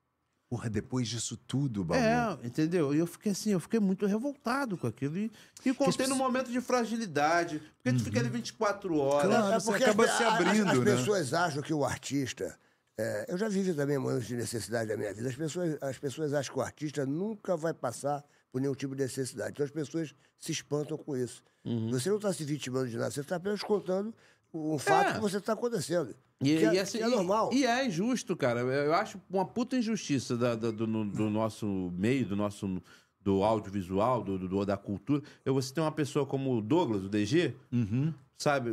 Porra, depois disso tudo, Babu. É, entendeu? E eu fiquei assim, eu fiquei muito revoltado com aquilo. E, e contei no momento de fragilidade, porque tu fica ali 24 horas. Claro. É você porque acaba as, se as- abrindo, as, né? pessoas acham que o artista. É, eu já vivi também momentos de necessidade da minha vida. As pessoas, as pessoas acham que o artista nunca vai passar por nenhum tipo de necessidade. Então as pessoas se espantam com isso. Uhum. Você não está se vitimando de nada, você está apenas contando um fato É. que você está acontecendo. E, que, é, e assim, que é e- normal. E, é injusto, cara. Eu acho uma puta injustiça da- da- do, no- do nosso meio, do nosso do audiovisual, do, do- da cultura. Eu, você tem uma pessoa como o Douglas, o DG, sabe,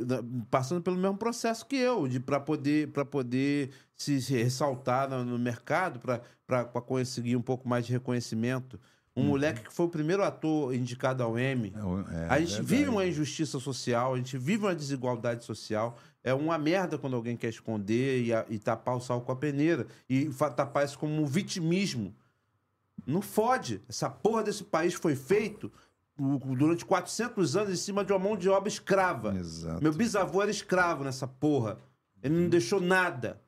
passando pelo mesmo processo que eu, de para poder para poder se, se ressaltar no, no mercado, para conseguir um pouco mais de reconhecimento. Um moleque que foi o primeiro ator indicado ao Emmy. É, é A gente verdade. vive uma injustiça social, a gente vive uma desigualdade social. É uma merda quando alguém quer esconder e, a- e tapar o sal com a peneira. E tapar isso como um vitimismo. Não fode. Essa porra desse país foi feito durante 400 anos em cima de uma mão de obra escrava. Exato. Meu bisavô era escravo nessa porra. Ele não deixou nada.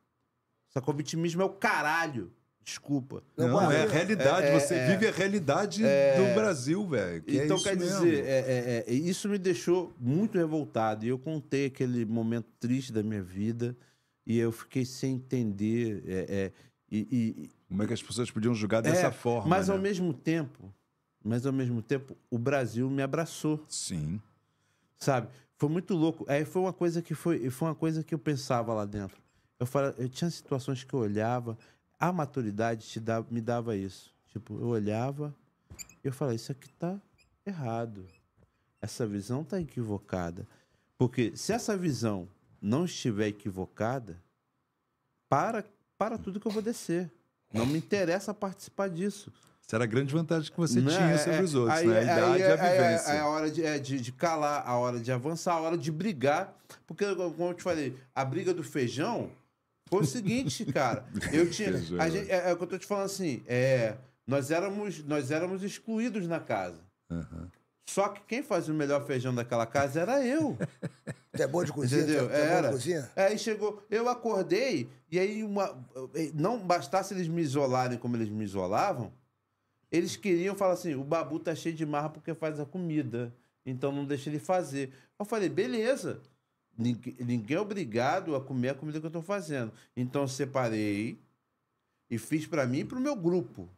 Sacou? Vitimismo é o caralho. Desculpa. Não, Não, é a é- realidade. é- você é- vive a realidade do Brasil, velho. que é então, isso quer mesmo. dizer, é- é- é, isso me deixou muito revoltado. E eu contei aquele momento triste da minha vida e eu fiquei sem entender. é, é, e, e- Como é que as pessoas podiam julgar é, dessa forma? Mas né? ao mesmo tempo, mas ao mesmo tempo, o Brasil me abraçou, Sim. sabe? Foi muito louco. Aí foi uma coisa que foi, foi uma coisa que eu pensava lá dentro. Eu falava, eu tinha situações que eu olhava, a maturidade te dava, me dava isso. Tipo, eu olhava e eu falava, isso aqui tá errado. Essa visão tá equivocada. Porque se essa visão não estiver equivocada, para, para tudo que eu vou descer. Não me interessa participar disso. Essa era a grande vantagem que você Né? tinha sobre É, os outros, aí- né? A aí- idade e aí- a aí- vivência. aí a hora de, é, de, de calar, a hora de avançar, a hora de brigar. Porque, como eu te falei, a briga do feijão foi o seguinte, cara. Eu tinha. A gente, é, é o que eu tô te falando assim. É, nós, éramos, nós éramos excluídos na casa. Aham. Só que quem fazia o melhor feijão daquela casa era eu. Você é bom de cozinha? Entendeu? Você é bom Era. de cozinha? Aí chegou, eu acordei, e aí uma, não bastasse eles me isolarem como eles me isolavam, eles queriam falar assim: o babu tá cheio de marra porque faz a comida, então não deixa ele fazer. Eu falei: beleza, ninguém, é obrigado a comer a comida que eu tô fazendo. Então eu separei e fiz para mim e pro meu grupo.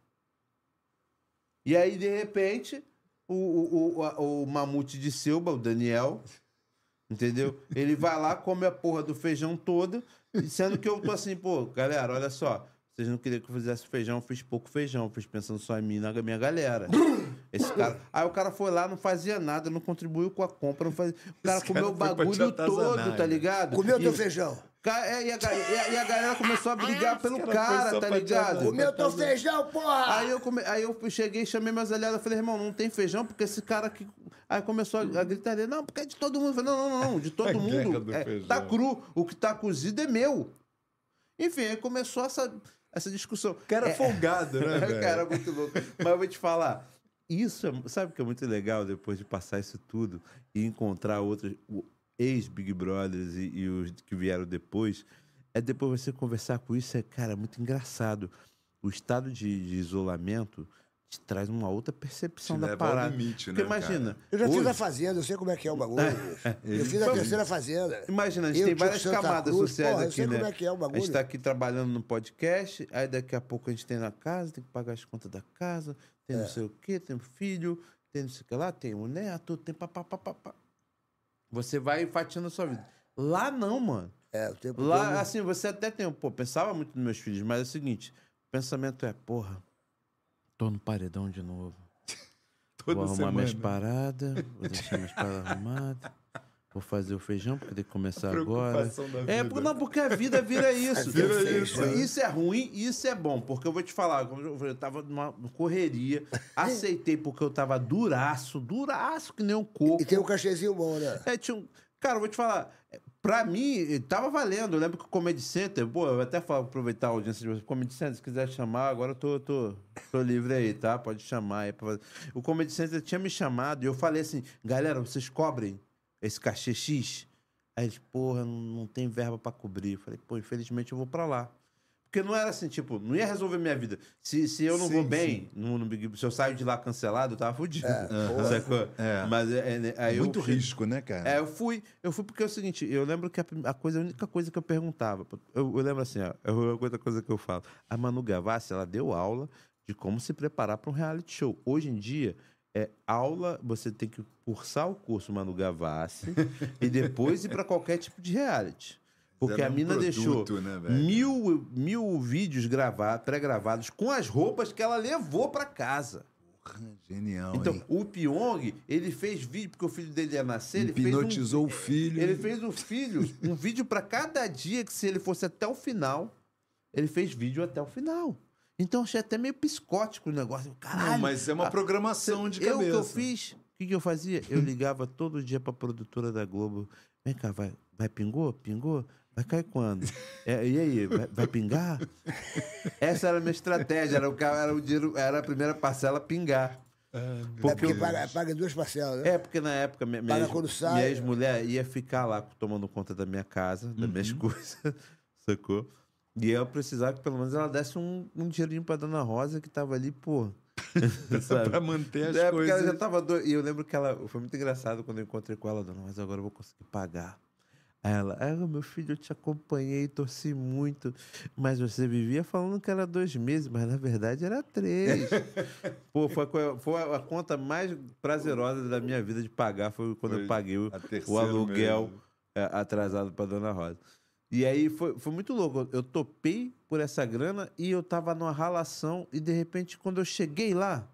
E aí, de repente, o, o, o, o mamute de Silva, o Daniel, entendeu? Ele vai lá, come a porra do feijão todo, sendo que eu tô assim, pô, galera, olha só. Vocês não queriam que eu fizesse feijão, eu fiz pouco feijão, fiz pensando só em mim e na minha galera. Esse cara. Aí o cara foi lá, não fazia nada, não contribuiu com a compra, não fazia. O cara Esse comeu o bagulho todo, tá né? ligado? Comeu E- teu feijão. É, E a, e a- e a galera começou a brigar pelo cara tá ligado? Comeu teu feijão, porra! Aí eu, come... aí eu cheguei, chamei meus aliados, falei, irmão, não tem feijão, porque esse cara aqui. Aí começou a, a gritar, não, porque é de todo mundo. Eu falei, não, não, não, de todo mundo. do É, feijão. tá cru, o que tá cozido é meu. Enfim, aí começou essa, essa discussão. O cara é folgado, né, velho? cara, é muito louco. Mas eu vou te falar, isso, é- sabe o que é muito legal depois de passar isso tudo e encontrar outros ex-Big Brothers e, e os que vieram depois? É depois você conversar com isso, é, cara, muito engraçado. O estado de, de isolamento te traz uma outra percepção Te da leva ao parada. limite, Porque né, imagina. Eu já fiz hoje- a Fazenda, eu sei como é que é o bagulho. bicho. eu fiz a terceira Fazenda. Imagina, a gente Eu, tem várias Santa camadas Cruz, sociais porra, eu aqui, sei né? como é que é o A gente bagulho. tá aqui trabalhando no podcast, aí daqui a pouco a gente tem na casa, tem que pagar as contas da casa, tem É. não sei o quê, tem um filho, tem não sei o que lá, tem um neto, tem papapá. Você vai fatiando a sua vida. Lá não, mano. É, o tempo Lá, todo- assim, você até tem, pô, pensava muito nos meus filhos, mas é o seguinte, o pensamento é, porra, tô no paredão de novo. Toda vou arrumar semana. minhas paradas, vou deixar minhas paradas arrumadas. Vou fazer o feijão, porque tem que começar agora. É, vida. por- não, porque a vida vira isso. Vira isso. isso, Isso é ruim isso é bom. Porque eu vou te falar, eu, tava numa correria, aceitei porque eu tava duraço, duraço que nem um coco. E tem um cachezinho bom, né? É, tinha um... Cara, eu vou te falar, pra mim, tava valendo. Eu lembro que o Comedy Center, pô, eu até falo, aproveitar a audiência de vocês. Comedy Center, se quiser chamar, agora eu tô, tô, tô livre aí, tá? Pode chamar aí. Pra. O Comedy Center tinha me chamado e eu falei assim, galera, vocês cobrem esse cachê X? Aí eles, porra, não, não tem verba pra cobrir. Eu falei, pô, infelizmente eu vou pra lá. Porque não era assim, tipo, não ia resolver minha vida. Se, se eu não Sim, vou bem no, no Big se eu saio de lá cancelado, eu tava fudido. Sacou? É. Mas é, é, aí eu Muito fui- risco, né, cara? é, eu fui, eu fui porque é o seguinte, eu lembro que a, a coisa, a única coisa que eu perguntava, eu, eu lembro assim, ó, é outra coisa que eu falo. A Manu Gavassi, ela deu aula de como se preparar para um reality show. Hoje em dia, é aula, você tem que cursar o curso Manu Gavassi e depois ir para qualquer tipo de reality. Porque Era a um mina deixou produto, né, velho? mil, mil vídeos gravados, pré-gravados com as roupas que ela levou para casa. Genial, Então, hein? o Pyong, ele fez vídeo, porque o filho dele ia nascer, ele fez um Hipnotizou o filho. ele fez um filho, um vídeo pra cada dia que se ele fosse até o final, ele fez vídeo até o final. Então achei até meio psicótico o negócio. Caralho, Não, mas é uma programação de eu cabeça. que eu fiz, o que, que eu fazia? Eu ligava todo dia pra produtora da Globo. Vem cá, vai, vai pingou? Pingou? Vai cair quando? É, e aí, vai, vai pingar? Essa era a minha estratégia, era o, era o dinheiro, era a primeira parcela pingar. É Porque porque eu- paga, paga em duas parcelas, né? é, porque na época minha, minha, ex- minha é. ex-mulher ia ficar lá tomando conta da minha casa, das minhas Uhum. coisas, sacou? E eu precisava que pelo menos ela desse um, um dinheirinho pra Dona Rosa que tava ali, pô. sabe? Pra manter as é, porque coisas. ela já tava doida. E eu lembro que ela. Foi muito engraçado quando eu encontrei com ela, Dona Rosa, agora eu vou conseguir pagar. Aí ela, ah, meu filho, eu te acompanhei, torci muito. Mas você vivia falando que era dois meses, mas na verdade era três. Pô, foi foi a conta mais prazerosa da minha vida de pagar, foi quando Foi eu paguei o, o aluguel mesmo. é, atrasado pra Dona Rosa. E aí foi, foi muito louco. Eu- Eu topei por essa grana e eu tava numa ralação e de repente, quando eu cheguei lá,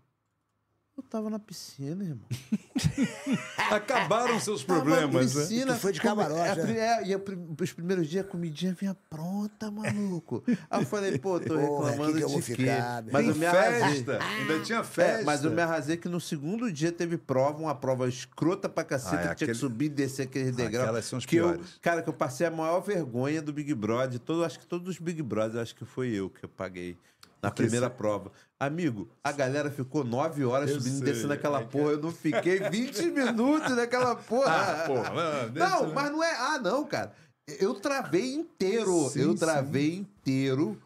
eu tava na piscina, irmão. Acabaram seus Tava problemas, na né? piscina, Tu foi de camarote, é, né? é, e a os primeiros dias a comidinha vinha pronta, maluco. Aí eu falei, pô, tô Porra, reclamando que eu de vou quê? Mas Tem eu me arrasei. Ainda tinha festa. É, mas eu me arrasei que no segundo dia teve prova, uma prova escrota pra caceta, Ah, é que tinha aquele- que subir e descer aqueles degraus. aquelas são as que eu, piores. Cara, que eu passei a maior vergonha do Big Brother. Todo, acho que todos os Big Brothers, acho que foi eu que eu paguei. Na Porque primeira prova. Amigo, a galera ficou nove horas Eu subindo e descendo aquela é que- porra. Eu não fiquei 20 minutos naquela porra. Ah, porra, deixa- Não, mas não é. Ah, não, cara. Eu travei inteiro. Sim, eu sim. travei inteiro.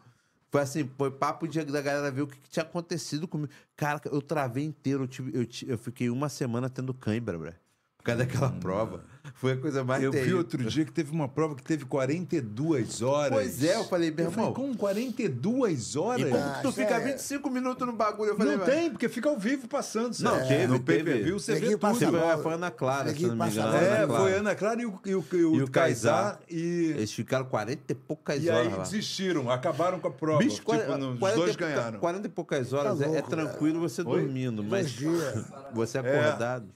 Foi assim, foi papo de, da galera ver o que, que tinha acontecido comigo. Cara, eu travei inteiro. Eu, tive- eu, eu fiquei uma semana tendo cãibra, bro. Por causa daquela prova. Foi a coisa mais Eu vi terrível. outro dia que teve uma prova que teve 42 horas. Pois é, eu falei, meu Eu falei, irmão. com 42 horas? E como Ah, que tu fica é- 25 minutos no bagulho? Eu falei, Não "Mas- tem, porque fica ao vivo passando. Não, sabe? teve, No pay-per-view você vê tudo. passa Foi, mal. foi a Ana Clara, se não me engano. É, foi a Ana Clara e o, e o, e o E o Kaysar. E, Eles ficaram 40 e poucas e horas aí lá. desistiram, acabaram com a prova. Bicho, tipo, quar- no- os 40 dois e ganharam. 40 e poucas horas Tá é- é, tranquilo você dormindo, mas você acordado.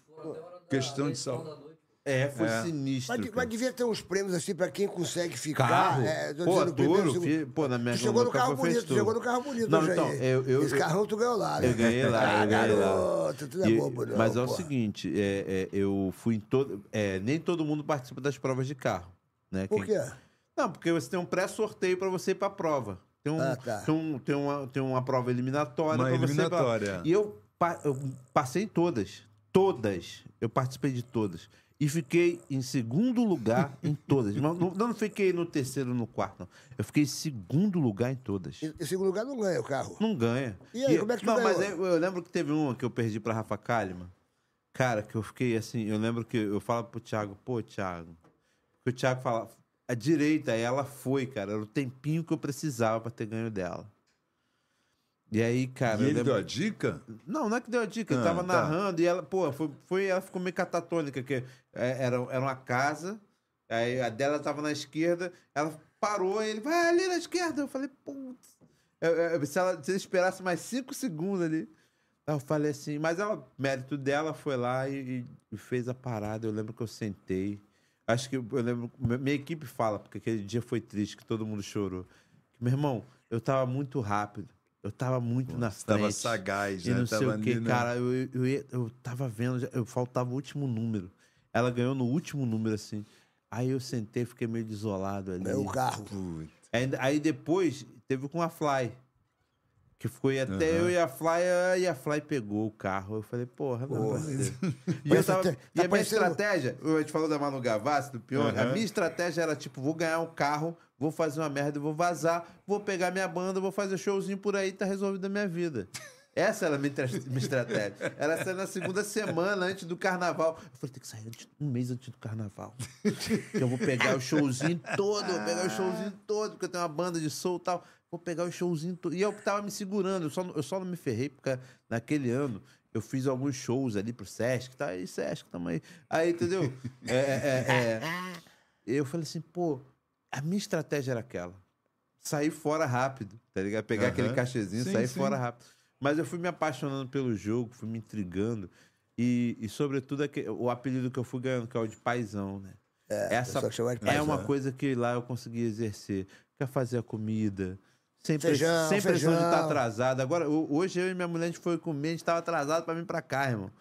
Questão de saúde. É, foi É. sinistro. Mas, mas devia ter uns prêmios assim pra quem consegue ficar. Carro? É, tô Pô, segundo- fi- pô, na minha- Tu chegou no carro bonito, tu chegou no carro bonito, Não, então, eu- eu- Esse carrão tu ganhou lá, né? Eu ganhei lá, Ah, eu ganhei lá. garoto, tu não é E- bobo, não. mas é o pô. seguinte, é, é, eu fui em todo. é, nem todo mundo participa das provas de carro. Né? Por Quem- quê? Não, porque você tem um pré-sorteio pra você ir pra prova. Tem, um, Ah, tá. tem, um- tem uma, tem uma prova eliminatória. Uma pra você- eliminatória. E eu, pa- eu passei em todas. Todas. Eu participei de todas. E fiquei em segundo lugar em todas. Não, não fiquei no terceiro, no quarto, não. Eu fiquei em segundo lugar em todas. Em em segundo lugar, não ganha o carro. Não ganha. E aí, como é que tu Não, ganhou? mas eu, eu lembro que teve uma que eu perdi pra Rafa Kalimann. Cara, que eu fiquei assim, eu lembro que eu falo pro Thiago, pô, Thiago. Que o Thiago fala, a direita, ela foi, cara. Era o tempinho que eu precisava pra ter ganho dela. E aí, cara. E ele lembro- deu a dica? não, não é que deu a dica, ele Ah, tava tá. narrando e ela, pô, foi, foi, ela ficou meio catatônica, que é, era, era uma casa, aí a dela tava na esquerda, ela parou e ele vai ali na esquerda. Eu falei, putz. Eu- eu- se, ela, se ele esperasse mais cinco segundos ali. Eu falei assim, mas ela, mérito dela, foi lá e, e fez a parada. Eu lembro que eu sentei. Acho que eu lembro. Minha equipe fala, porque aquele dia foi triste, que todo mundo chorou. Meu irmão, eu tava muito rápido. Eu tava muito na frente. Tava sagaz, E né? não sei Tava o que, cara. Eu, eu, eu tava vendo, eu faltava o último número. Ela ganhou no último número, assim. Aí eu sentei, fiquei meio desolado ali. É o carro. Aí, aí depois teve com a Fly. Que foi até eu e a Fly, e a Fly pegou o carro. Eu falei, porra, não Porra. vai ser. E, eu tava, até- e tá a minha parecendo- estratégia, a gente falou da Manu Gavassi, do Pione, a Aham. minha estratégia era tipo, vou ganhar um carro, vou fazer uma merda, vou vazar, vou pegar minha banda, vou fazer showzinho por aí, tá resolvida a minha vida. Essa era a minha, minha estratégia. Era sair na segunda semana, antes do carnaval. Eu falei, tem que sair antes- um mês antes do carnaval. Eu vou pegar o showzinho todo, vou pegar o showzinho todo, porque eu tenho uma banda de soul e tal. Vou pegar o showzinho todo. E eu que tava me segurando, eu só, eu só não me ferrei, porque naquele ano eu fiz alguns shows ali pro Sesc, tá aí, Sesc, tamo aí. Aí, entendeu? É, é, é. Eu falei assim, pô, a minha estratégia era aquela. Sair fora rápido, tá ligado? Pegar Aham. aquele cachezinho, Sim, sair sim. fora rápido. Mas eu fui me apaixonando pelo jogo, fui me intrigando. E, e sobretudo, o apelido que eu fui ganhando, que é o de paizão, né? Essa chama de é uma coisa que lá eu consegui exercer. Quer fazer a comida. Sem, Feijão, sem pressão de estar feijão. atrasado. Agora, ho- hoje eu e minha mulher, a gente foi comer, a gente estava atrasado para vir para cá, irmão.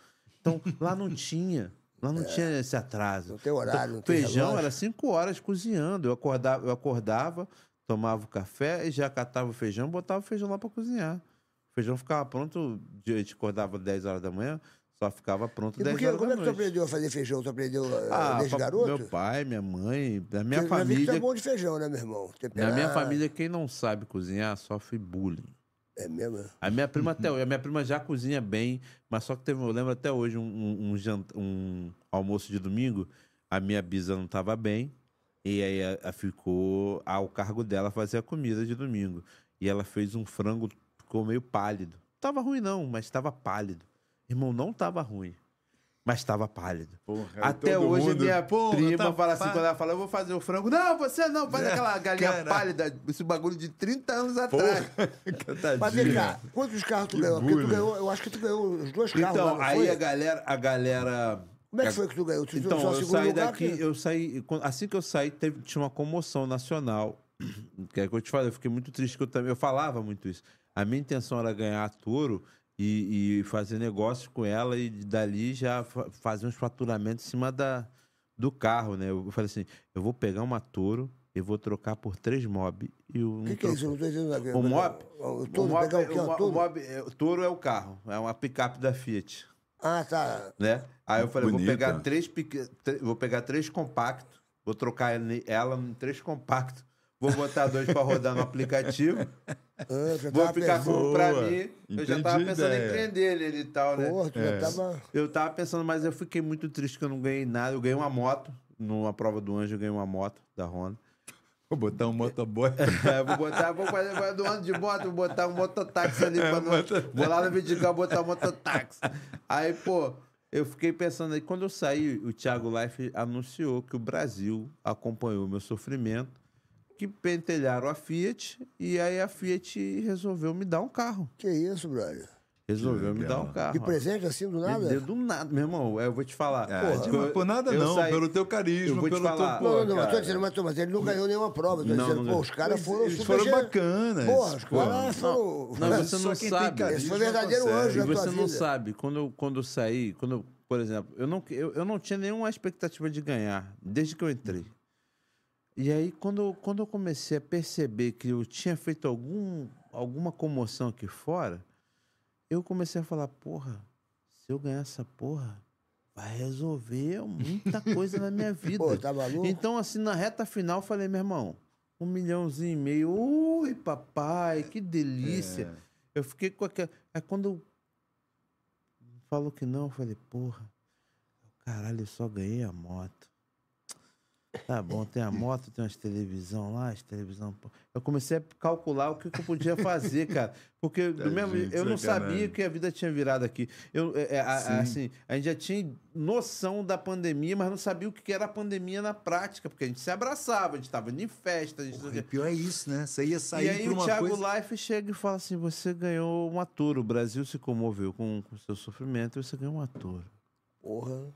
Então, lá não tinha. Lá não tinha esse atraso. É. Não tem horário, não tem Feijão relógio. era cinco horas cozinhando. Eu acordava, eu acordava, tomava o café e já catava o feijão, botava o feijão lá para cozinhar. O feijão ficava pronto, a gente acordava 10 horas da manhã, só ficava pronto E 10 por que, horas como da é que tu aprendeu a fazer feijão? Tu aprendeu eh, Ah, desde pa- garoto? meu pai, minha mãe, a minha Porque família. é bom de feijão, né, meu irmão? Na Temperar. minha família, quem não sabe cozinhar sofre bullying. É mesmo? A minha prima até a minha prima já cozinha bem, mas só que teve, eu lembro até hoje um, um, um jant- um almoço de domingo, a minha bisa não estava bem e aí a, a ficou ao cargo dela fazer a comida de domingo. E ela fez um frango, ficou meio pálido. Tava ruim não, mas estava pálido. Irmão, não tava ruim, mas estava pálido. Porra, Até hoje a mundo, minha "Porra, prima tá fala assim, pá-" quando ela fala, eu vou fazer o frango. Não, você não, faz É, aquela galinha caralho. pálida, esse bagulho de 30 anos atrás. Mas vem cá, quantos carros tu Que ganhou? Porque tu ganhou, eu acho que tu ganhou os dois carros lá, Então, não aí foi? a galera, a galera. Como é que foi que tu ganhou? Tu Então, só eu saí lugar, daqui, que- eu saí. Assim que eu saí, teve, tinha uma comoção nacional. Que é que eu te falei, eu fiquei muito triste que eu também. Eu falava muito isso. A minha intenção era ganhar a touro e, e fazer negócios com ela e dali já fa- fazer uns faturamentos em cima da, do carro, né? Eu falei assim: eu vou pegar uma touro e vou trocar por três mob. E O que, que é isso? Eu não tô entendendo nada. O mob, O mob, pegar o quê? o mob- é, o touro é o carro, é uma picape da Fiat Ah, tá. né? Aí eu falei, vou pegar três vou pegar três compactos, vou trocar ela em três compactos, vou botar dois para rodar no aplicativo, Ah, já vou ficar pensando. com pra Boa. mim. Eu já tava pensando em ideia. prender ele e tal, né? Porra, tu É. já tava... Eu tava pensando, mas eu fiquei muito triste que eu não ganhei nada. Eu ganhei uma moto, numa prova do anjo, eu ganhei uma moto da Honda. Vou botar um motoboy. É, vou botar, vou fazer vou do ano de moto, vou botar um mototáxi ali É, pra não, moto- Vou lá no Vidigal botar um mototáxi. Aí, pô, eu fiquei pensando aí, quando eu saí, o Thiago Life anunciou que o Brasil acompanhou o meu sofrimento, que pentelharam a Fiat, e aí a Fiat resolveu me dar um carro. Que isso, brother? Resolveu me dar um carro. De presente assim, do Me nada? deu do nada, meu irmão. Eu vou te falar. Ah, Porra. de- mas por nada Eu não, saí- pelo teu carisma, Eu vou te pelo falar. teu... Não, não, não, mas tô dizendo, mas, mas ele não ganhou nenhuma prova. Tô Não, dizendo, não pô, os caras foram eles super foram bacanas. Porra, os caras foram... Não, você não sabe. Esse foi verdadeiro anjo na tua você não vida. sabe, quando eu, quando eu saí, quando eu, por exemplo, eu não, eu, eu não tinha nenhuma expectativa de ganhar, desde que eu entrei. E aí, quando, quando eu comecei a perceber que eu tinha feito algum, alguma comoção aqui fora, eu comecei a falar, porra, se eu ganhar essa porra, vai resolver muita coisa na minha vida. Pô, tá maluco? Então, assim, na reta final, eu falei, meu irmão, um milhãozinho e meio, ui, papai, que delícia. Eu fiquei com aquela. Aí quando falou que não, eu falei, porra, caralho, eu só ganhei a moto. Tá bom, tem a moto, tem umas televisão lá, as televisão. Eu comecei a calcular o que, que eu podia fazer, cara. Porque do mesmo, gente, eu não sacanagem. sabia que a vida tinha virado aqui. Eu, é, é, a- a- Sim. assim, a gente já tinha noção da pandemia, mas não sabia o que era a pandemia na prática, porque a gente se abraçava, a gente estava em festa, a gente Porra, pior é isso, né? Você ia sair e aí o Thiago coisa... Life chega e fala assim: você ganhou uma touro. O Brasil se comoveu com o seu sofrimento e você ganhou uma touro. Porra.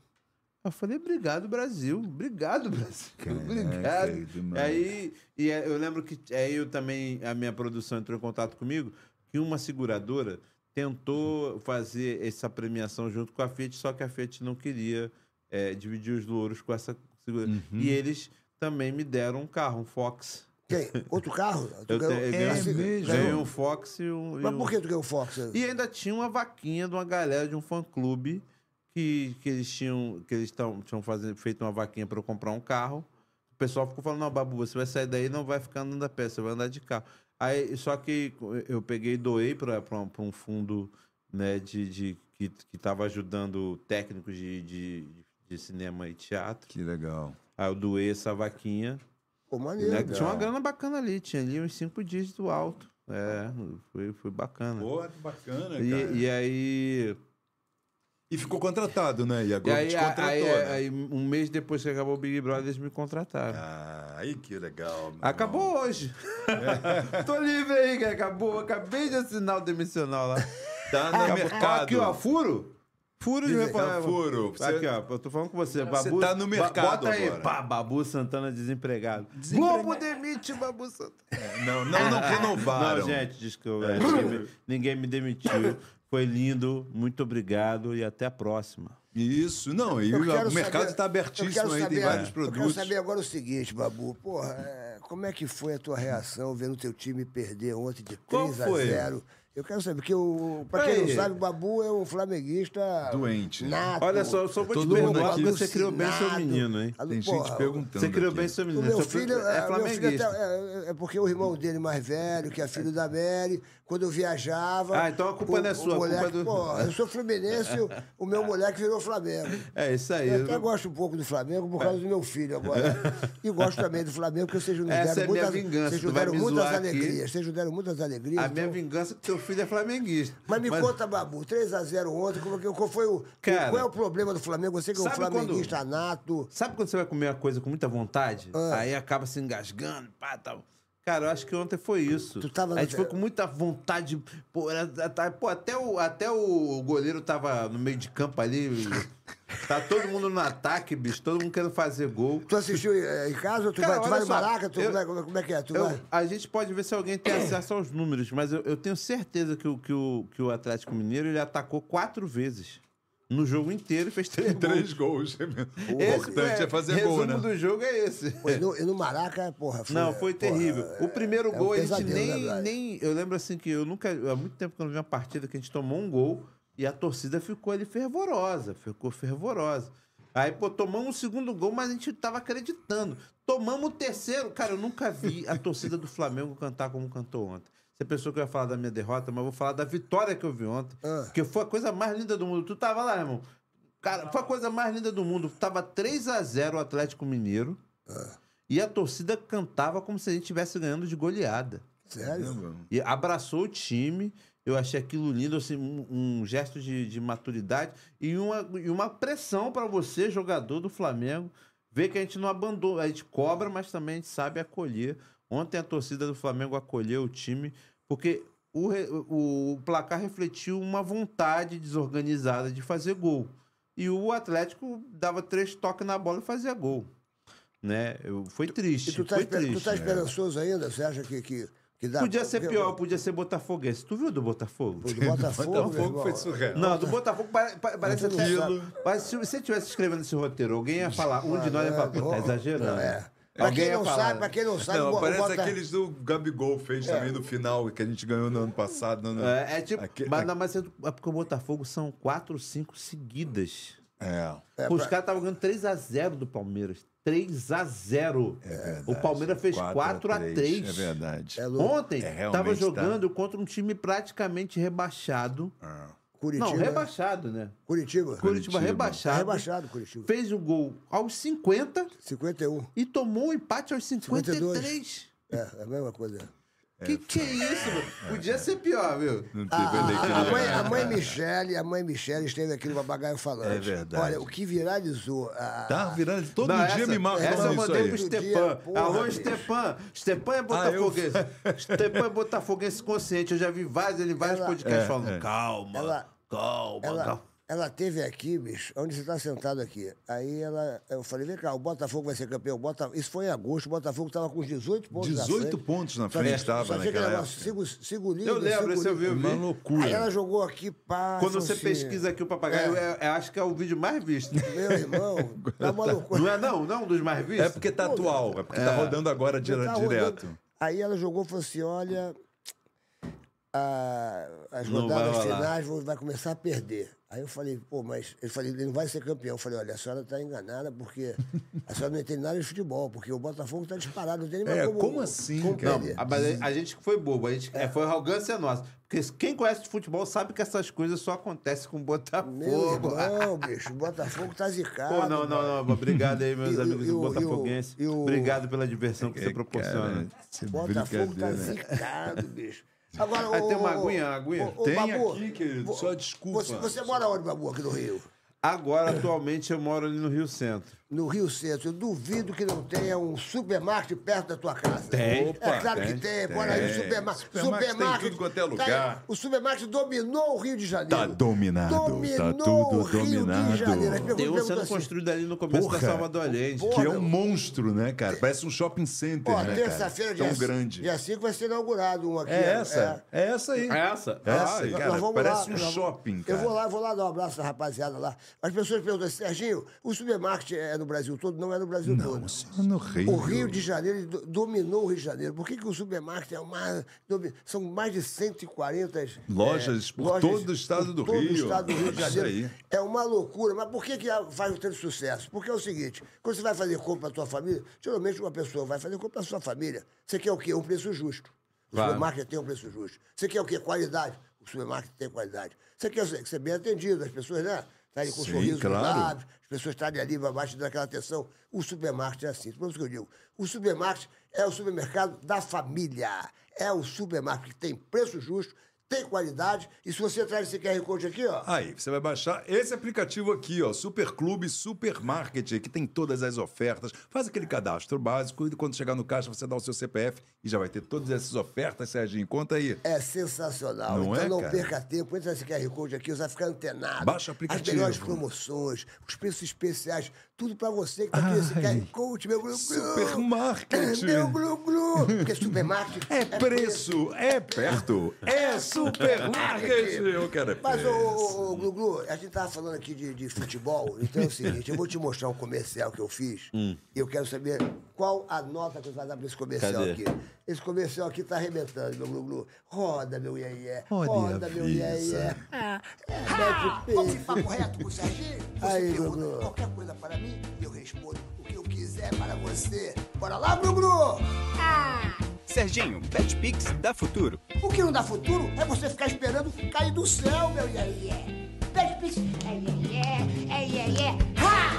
Eu falei, obrigado, Brasil. Obrigado, Brasil. Caraca, obrigado. demais. Aí, e aí eu lembro que aí eu também, a minha produção entrou em contato comigo, que uma seguradora tentou fazer essa premiação junto com a Fiat, só que a Fiat não queria eh, dividir os louros com essa seguradora. Uhum. E eles também me deram um carro, um Fox. Quem? Outro carro? Tu Eu ganhou- te- eu É ganhei- assim? Ganhei um Fox e um. Mas um- por que tu ganhou o Fox? E ainda tinha uma vaquinha de uma galera de um fã-clube que, que eles tinham que eles tão, tinham fazendo, feito uma vaquinha para eu comprar um carro. O pessoal ficou falando, não, Babu, você vai sair daí e não vai ficar andando a pé, você vai andar de carro. Aí, só que eu peguei e doei para um fundo né, de, de, que estava ajudando técnicos de, de, de cinema e teatro. Que legal. Aí eu doei essa vaquinha. Pô, maneiro. né, tinha uma grana bacana ali, tinha ali uns cinco dígitos alto. É, foi, foi bacana. Pô, que bacana, cara. E, e aí E ficou contratado, né? E a E Globo aí, te contratou, aí, né? aí, um mês depois que acabou o Big Brother, eles me contrataram. Ah, aí que legal. meu Acabou hoje. Tô livre aí, que acabou. Acabei de assinar o demissional lá. irmão. Tá no Acabou. mercado. Aqui, ó, furo. Furo de Tá meu furo. Você- Aqui, ó, eu tô falando com você. Você Babu, tá no mercado Bota aí, agora. pá, Babu Santana desempregado. Globo demite Babu Santana. Não, não, não renovaram. Não, gente, desculpa. é, ninguém me demitiu. Foi lindo. Muito obrigado e até a próxima. Isso, não. E Eu o mercado está abertíssimo aí, tem saber- vários Eu quero produtos. saber agora o seguinte, Babu. Porra, é, como é que foi a tua reação vendo teu time perder ontem de Qual 3 a foi? 0 Eu quero saber, porque o, pra quem Aí. não sabe, o Babu é um flamenguista Doente. nato. Olha só, eu só vou te perguntar porque você criou bem seu menino, hein? Tem gente porra, perguntando. Você criou aqui. bem seu O menino. meu Seu filho, é é, meu filho flamenguista. até- é, é porque o irmão dele mais velho, que é filho da Mary, quando eu viajava. Ah, então a culpa o- não é sua, a culpa moleque, é do- Pô, eu sou fluminense, o, o meu moleque virou Flamengo. É isso aí. Eu até gosto um pouco do Flamengo por causa do meu filho agora. E gosto também do Flamengo, porque vocês nos Essa deram é minha muitas, vingança, vocês deram me muitas zoar aqui. alegrias. Vocês deram muitas alegrias. A minha então- vingança é que teu filho é flamenguista. Mas me conta, Babu, 3x0 ontem, como que- qual foi o. Cara, qual é o problema do Flamengo? Você que é um flamenguista nato. Sabe quando você vai comer uma coisa com muita vontade? Ah. Aí acaba se engasgando, pá, tal. Cara, eu acho que ontem foi isso. Tu tava a no- gente foi com muita vontade. Pô, tá- pô, até, o, até o goleiro tava no meio de campo ali. tá todo mundo no ataque, bicho. Todo mundo querendo fazer gol. Tu assistiu em casa? Tu Cara, vai, tu vai no Maraca? Tu, eu- como, é, como é- como é que é? Tu Eu- vai? a gente pode ver se alguém tem acesso aos números, mas eu, eu tenho certeza que o, que, o, que o Atlético Mineiro ele atacou quatro vezes. No jogo inteiro e fez três, Três gols. gols. O Esse importante foi- é fazer resumo gol, né? do jogo é esse. Pô, e no, e no Maraca, porra, foi. Não, foi porra, terrível. o primeiro é um gol, a gente pesadelo, nem, né, brother? nem. Eu lembro assim que eu nunca. Há muito tempo que eu não vi uma partida que a gente tomou um gol e a torcida ficou ali fervorosa. Ficou fervorosa. Aí, pô, tomamos o segundo gol, mas a gente tava acreditando. Tomamos o terceiro. Cara, eu nunca vi a torcida do Flamengo cantar como cantou ontem. Você pensou que eu ia falar da minha derrota, mas eu vou falar da vitória que eu vi ontem. Ah. Porque foi a coisa mais linda do mundo. Tu tava lá, irmão. Cara, foi a coisa mais linda do mundo. Tava 3 a 0 o Atlético Mineiro. E a torcida cantava como se a gente estivesse ganhando de goleada. Sério? E abraçou o time. Eu achei aquilo lindo, assim, um, um gesto de, de maturidade e uma, e uma pressão para você, jogador do Flamengo, ver que a gente não abandona. A gente cobra, mas também a gente sabe acolher. Ontem a torcida do Flamengo acolheu o time, porque o, o, o placar refletiu uma vontade desorganizada de fazer gol. E o Atlético dava três toques na bola e fazia gol. Né? Eu, foi triste. E tu tá, foi esper- triste. tu tá esperançoso ainda? Você acha que, que, que dá. Podia ser pior, podia ser Botafoguense. Tu viu do Botafogo? Do Botafogo, Botafogo foi surreal. Não, do Botafogo pare- pa- parece você até. Mas se você estivesse escrevendo esse roteiro, alguém ia falar, um de nós ia falar, pô, tá Não, exagerando. É. Pra Alguém quem não falar, sabe, né? pra quem não sabe, Não, parece Bota- aqueles do Gabigol fez também no final, que a gente ganhou no ano passado. no- no- É, é tipo, Aque- mas, não, mas é é porque o Botafogo são quatro, cinco seguidas. É. É, Os pra- caras estavam ganhando 3x0 do Palmeiras. 3x0. É verdade. o Palmeiras fez 4 a 3, 4x3. É verdade. É. Ontem, É, tava realmente tá. jogando contra um time praticamente rebaixado. Ah. Curitiba. Não, rebaixado, né? Curitiba. Curitiba, É rebaixado. rebaixado, Curitiba. Fez o gol aos 50 51. e tomou um empate aos 53. É, é a mesma coisa. Que que é isso, mano? Podia ser pior, viu? Não A, teve a- a mãe, a mãe Michele, a mãe Michele esteve aqui no Papagaio falando. É verdade. Olha, o que viralizou. A, Tá virando. Todo Não, dia essa, me marca Essa eu mandei pro Stepan. Alô. Stepan. Stepan é botafoguense. Stepan é botafoguense consciente. Eu já vi vários, ele, vários Ela- podcasts É, falando, é. calma, Ela- calma, ela, calma. ela teve aqui, bicho, onde você está sentado aqui. Aí ela, eu falei, vem cá, o Botafogo vai ser campeão. Bota, isso foi em agosto, o Botafogo estava com os 18 pontos na 18 frente. pontos na frente estava naquela negócio, época. Siga, o- siga o líder, Eu lembro, eu vi. Uma loucura. Aí ela jogou aqui, pá. Quando você assim, pesquisa aqui o papagaio, é- é- acho que é o vídeo mais visto. Meu irmão, tá uma loucura. Não é não? Não, um dos mais vistos? É porque tá atual. É porque tá rodando agora dire- tá rodando. direto. Aí ela jogou e falou assim: olha, a- as Não rodadas finais vão- vai começar a perder. Aí eu falei, pô, mas ele, falei, ele não vai ser campeão. Eu falei, olha, a senhora está enganada porque a senhora não entende nada de futebol, porque o Botafogo está disparado, não tem nem mais É, como, como assim, como mas a, a gente que foi bobo, a gente, é. foi arrogância nossa. Porque quem conhece de futebol sabe que essas coisas só acontecem com o Meu Botafogo. irmão, bicho, o Botafogo tá zicado. Pô, não, não, não. Obrigado aí, meus E amigos e do Botafoguense. e o- Obrigado pela diversão que você É, proporciona. cara, Botafogo tá zicado, bicho. Agora, Aí ô, tem uma aguinha, uma aguinha? ô, Tem Babu, aqui, querido, só desculpa. Você, você mora onde, Babu, aqui no Rio? Agora, atualmente, eu moro ali no Rio Centro. No Rio Centro. Eu duvido que não tenha um supermarket perto da tua casa. Tem. É claro tem, que tem. Bora aí, o tem. supermarket. Supermarket tem tudo quanto é lugar. o supermarket dominou o Rio de Janeiro. Tá dominado, tá Dominou tudo o Rio dominado. de Janeiro. Tem um sendo assim, construído ali no começo Porra. da Salvador Allende. Porra. Que é um monstro, né, cara? Parece um shopping center, Ó, né, cara? terça-feira, dia, Tão grande. dia 5 vai ser inaugurado um aqui. É essa? É, essa aí. Essa? Essa aí, cara. vamos Parece lá, um shopping, cara. Eu vou lá, vou lá dar um abraço à rapaziada lá. As pessoas perguntam assim, Serginho, o supermarket é no Brasil todo? Não é no Brasil todo. Não, isso é no Rio. O Rio de Janeiro do- dominou o Rio de Janeiro. Por que, que o supermarket é uma. São mais de 140 Lojas por todo o estado por do todo Rio. o estado do Rio de Janeiro. aí. É uma loucura. Mas por que, que faz tanto sucesso? Porque é o seguinte: quando você vai fazer compra para tua família, geralmente uma pessoa vai fazer compra para sua família. Você quer o quê? Um preço justo. O Claro. supermarket tem um preço justo. Você quer o quê? Qualidade. O supermarket tem qualidade. Você quer ser bem atendido, as pessoas, né? Estarem com um Sim, sorriso claro. nos lábios, as pessoas estarem ali abaixo daquela atenção. O supermarket é assim. Por isso que eu digo, o supermarket é o supermercado da família. É o supermarket que tem preço justo, tem qualidade. E se você traz esse QR Code aqui, ó. Aí, você vai baixar esse aplicativo aqui, ó, Super Clube Supermarket, que tem todas as ofertas. Faz aquele cadastro básico e quando chegar no caixa você dá o seu CPF e já vai ter todas essas ofertas, Serginho. Conta aí. É sensacional. Não então é, não cara? perca tempo. Entra nesse QR Code aqui, você vai ficar antenado. Baixa o aplicativo. As melhores promoções, os preços especiais, tudo pra você que tá aqui nesse Ai. QR Code, meu glu-glu. Supermarket. Meu glu-glu. Porque supermarket É preço, é perto, é supermarket. Eu quero é Mas, ô, Glu-Glu, a gente tava falando aqui de, de futebol, então é o seguinte, eu vou te mostrar um comercial que eu fiz Hum. e eu quero saber qual a nota que você vai dar pra esse comercial Cadê? aqui. Esse comercial aqui tá arrebentando, meu Glu-Glu. Roda, meu iê Roda e Roda, meu iê avisa. Ah, é, Vamos em papo reto com o Serginho? Você Aí, pergunta Gugu. qualquer coisa para mim e eu respondo o que eu quiser para você. Bora lá, Glu-Glu! Serginho, BetPix dá futuro. O que não dá futuro é você ficar esperando cair do céu, meu iê iê. Pede pix. É, é, é, é, é. Ha!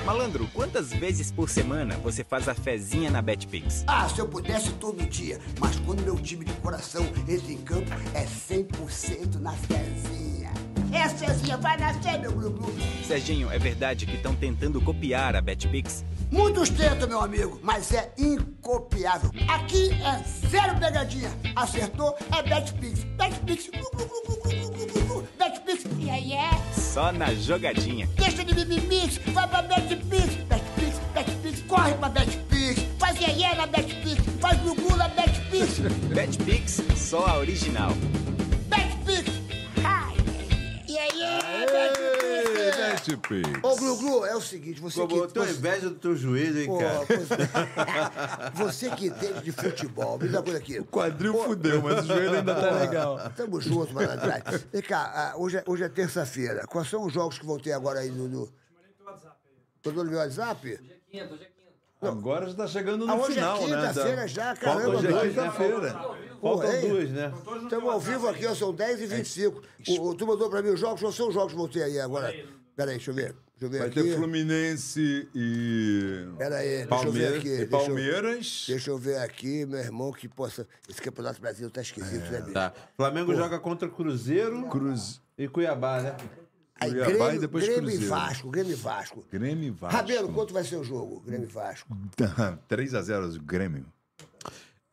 Malandro, quantas vezes por semana você faz a fezinha na Betpix? Ah, se eu pudesse todo dia, mas quando meu time de coração entra em campo, é 100% na fezinha. É, Cezinha, vai nascer, meu glu-glu. Serginho, é verdade que estão tentando copiar a Betpix? Muitos tentam, meu amigo, mas é incopiável. Aqui é zero pegadinha. Acertou, é Betpix. Betpix, glu, glu, glu, glu, glu, glu, glu, Betpix. E aí é... Só na jogadinha. Deixa de mimimix, vai pra BetPix. BetPix, BetPix, corre pra BetPix. Faz iê na BetPix, faz gugu na BetPix. BetPix, só a original. BetPix. Ai, é, é, é. Ei, Best Pix. Ô, Glu Glu, é o seguinte, você Pô, que... eu tenho você- inveja do teu joelho, hein, Pô, cara. você... você que entende de futebol, me dá coisa aqui. O quadril fudeu, mas o joelho ainda tá legal. Tamo junto, malandragem. Vem cá, ah, hoje é, hoje é terça-feira. Quais são os jogos que vão ter agora aí no... no... Tô dando meu WhatsApp? Agora já tá chegando no Ah, hoje final, é né? quinta-feira já, caramba. hoje é mano. Quinta-feira. Faltam hein? duas, né? Estamos ao vivo aqui, ó, são 10 e 25 o, o, Tu mandou pra mim os jogos, quais são os jogos que vão ter aí agora? Peraí, deixa eu ver. Deixa eu ver Vai aqui. ter Fluminense e. Peraí, deixa eu ver Palmeiras. aqui. Deixa eu, Palmeiras. deixa eu ver aqui, meu irmão, que possa. Esse campeonato brasileiro tá esquisito, né, bicho? Tá. Flamengo joga contra Cruzeiro Cruz. e Cuiabá, né? Aí, Cuiabá e Grêmio, depois Grêmio e Cruzeiro. Vasco, Grêmio e Vasco. Grêmio e Vasco. Rabelo, quanto vai ser o jogo? Grêmio e Vasco. 3x0 Grêmio.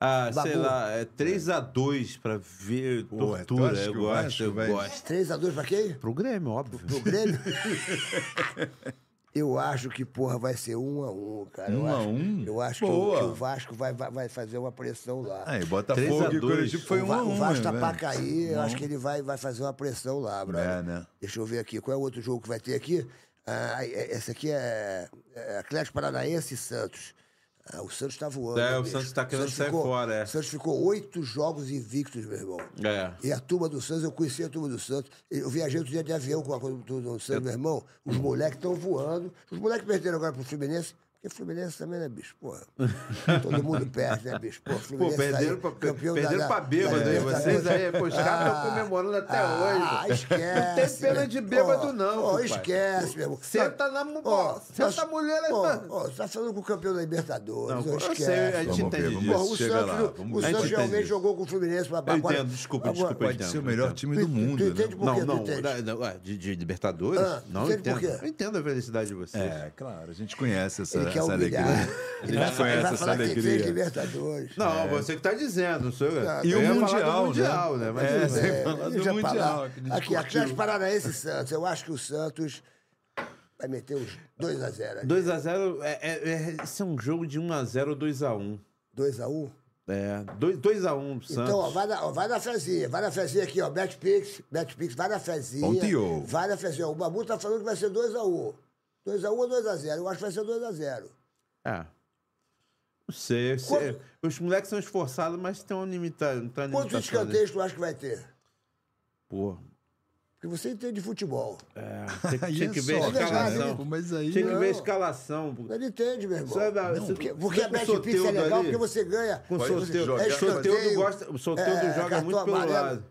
Ah, sei Babu. lá, é 3x2 pra ver Pô, tu tortura. acha Eu que o gosto, eu vai- gosto. 3x2 pra quem? Pro Grêmio, óbvio. Pro Grêmio? Eu acho que, porra, vai ser um a um, cara. Eu Um a acho- um? Eu acho que o, que o Vasco vai, vai, vai fazer uma pressão lá. Aí, 3 Botafogo e 2. Curitiba foi o, 1 Va- a 1 o Vasco tá né, pra cair, eu Um acho um. que ele vai, vai fazer uma pressão lá, brother. É, né? Deixa eu ver aqui, qual é o outro jogo que vai ter aqui? Ah, é- esse aqui é, é Atlético Paranaense e Santos. Ah, o Santos tá voando. É, o bicho? Santos tá querendo sair ficou- fora, é. O Santos ficou oito jogos invictos, meu irmão. É. E a turma do Santos, eu conheci a turma do Santos. Eu viajei outro dia de avião com a turma do Santos, meu irmão. Os moleques estão voando. Os moleques perderam agora pro Fluminense. Porque Fluminense também, né, bicho? Porra. Todo mundo perde, né, bicho? Pô, Pô, Fluminense perderam saiu pra, campeão perderam da, pra bêbado da aí. Vocês aí, pô, os caras estão Ah, comemorando até ah, hoje. esquece. Não tem pena de bêbado, Ó, não, compadre. esquece, meu irmão. Senta na Ó, senta a mulher aí, mano. ó, você tá falando com o campeão da Libertadores. Não, eu esquece. sei, a gente Vamos entende disso. Porra, o Santos, lá, o Santos realmente jogou com o Fluminense. Pra, Eu entendo, desculpa, desculpa, eu Pode ser o melhor time do mundo, entende né? por Não, quê? Não, ué, de, Libertadores? Ah, não entendo. Eu entendo a felicidade de vocês. É, claro, a gente conhece essa, quer essa humilhar. alegria. Ele vai, conhece ele vai essa falar que fez alegria. Libertadores. Não, você que tá dizendo, não sou eu. E o ia falar do Mundial, Mundial, né? né? Mas É, bem. sem falar do. Mundial. que Aqui. Atlético Paranaense e Santos. Eu acho que o Santos vai meter uns 2x0. 2x0, é, é, é, esse é um jogo de 1x0 ou 2x1. 2x1. É, 2x1 Santos. Então, ó, vai na, ó, vai na fezinha, vai na fezinha aqui, ó. BetPix, BetPix, vai na fezinha. Ponteou. Vai na fezinha. O Babu tá falando que vai ser 2x1. 2x1 ou 2x0? Eu acho que vai ser 2x0. É. Não sei. sei. Os moleques são esforçados, mas tem uma limita- não tem uma Quantos escanteios tu acha que vai ter? Pô, Porque você entende de futebol. é, tem, tinha é que ver a escalação. Mas aí- Tinha que ver a Não. escalação. Ele entende, meu irmão. Sabe, você- Porque, porque a o BetPix é legal, ali? porque você ganha. Com o Pode Soteldo. jogar. É O Soteldo, escanteio, gosta, o Soteldo é, joga muito pelo amarelo. lado.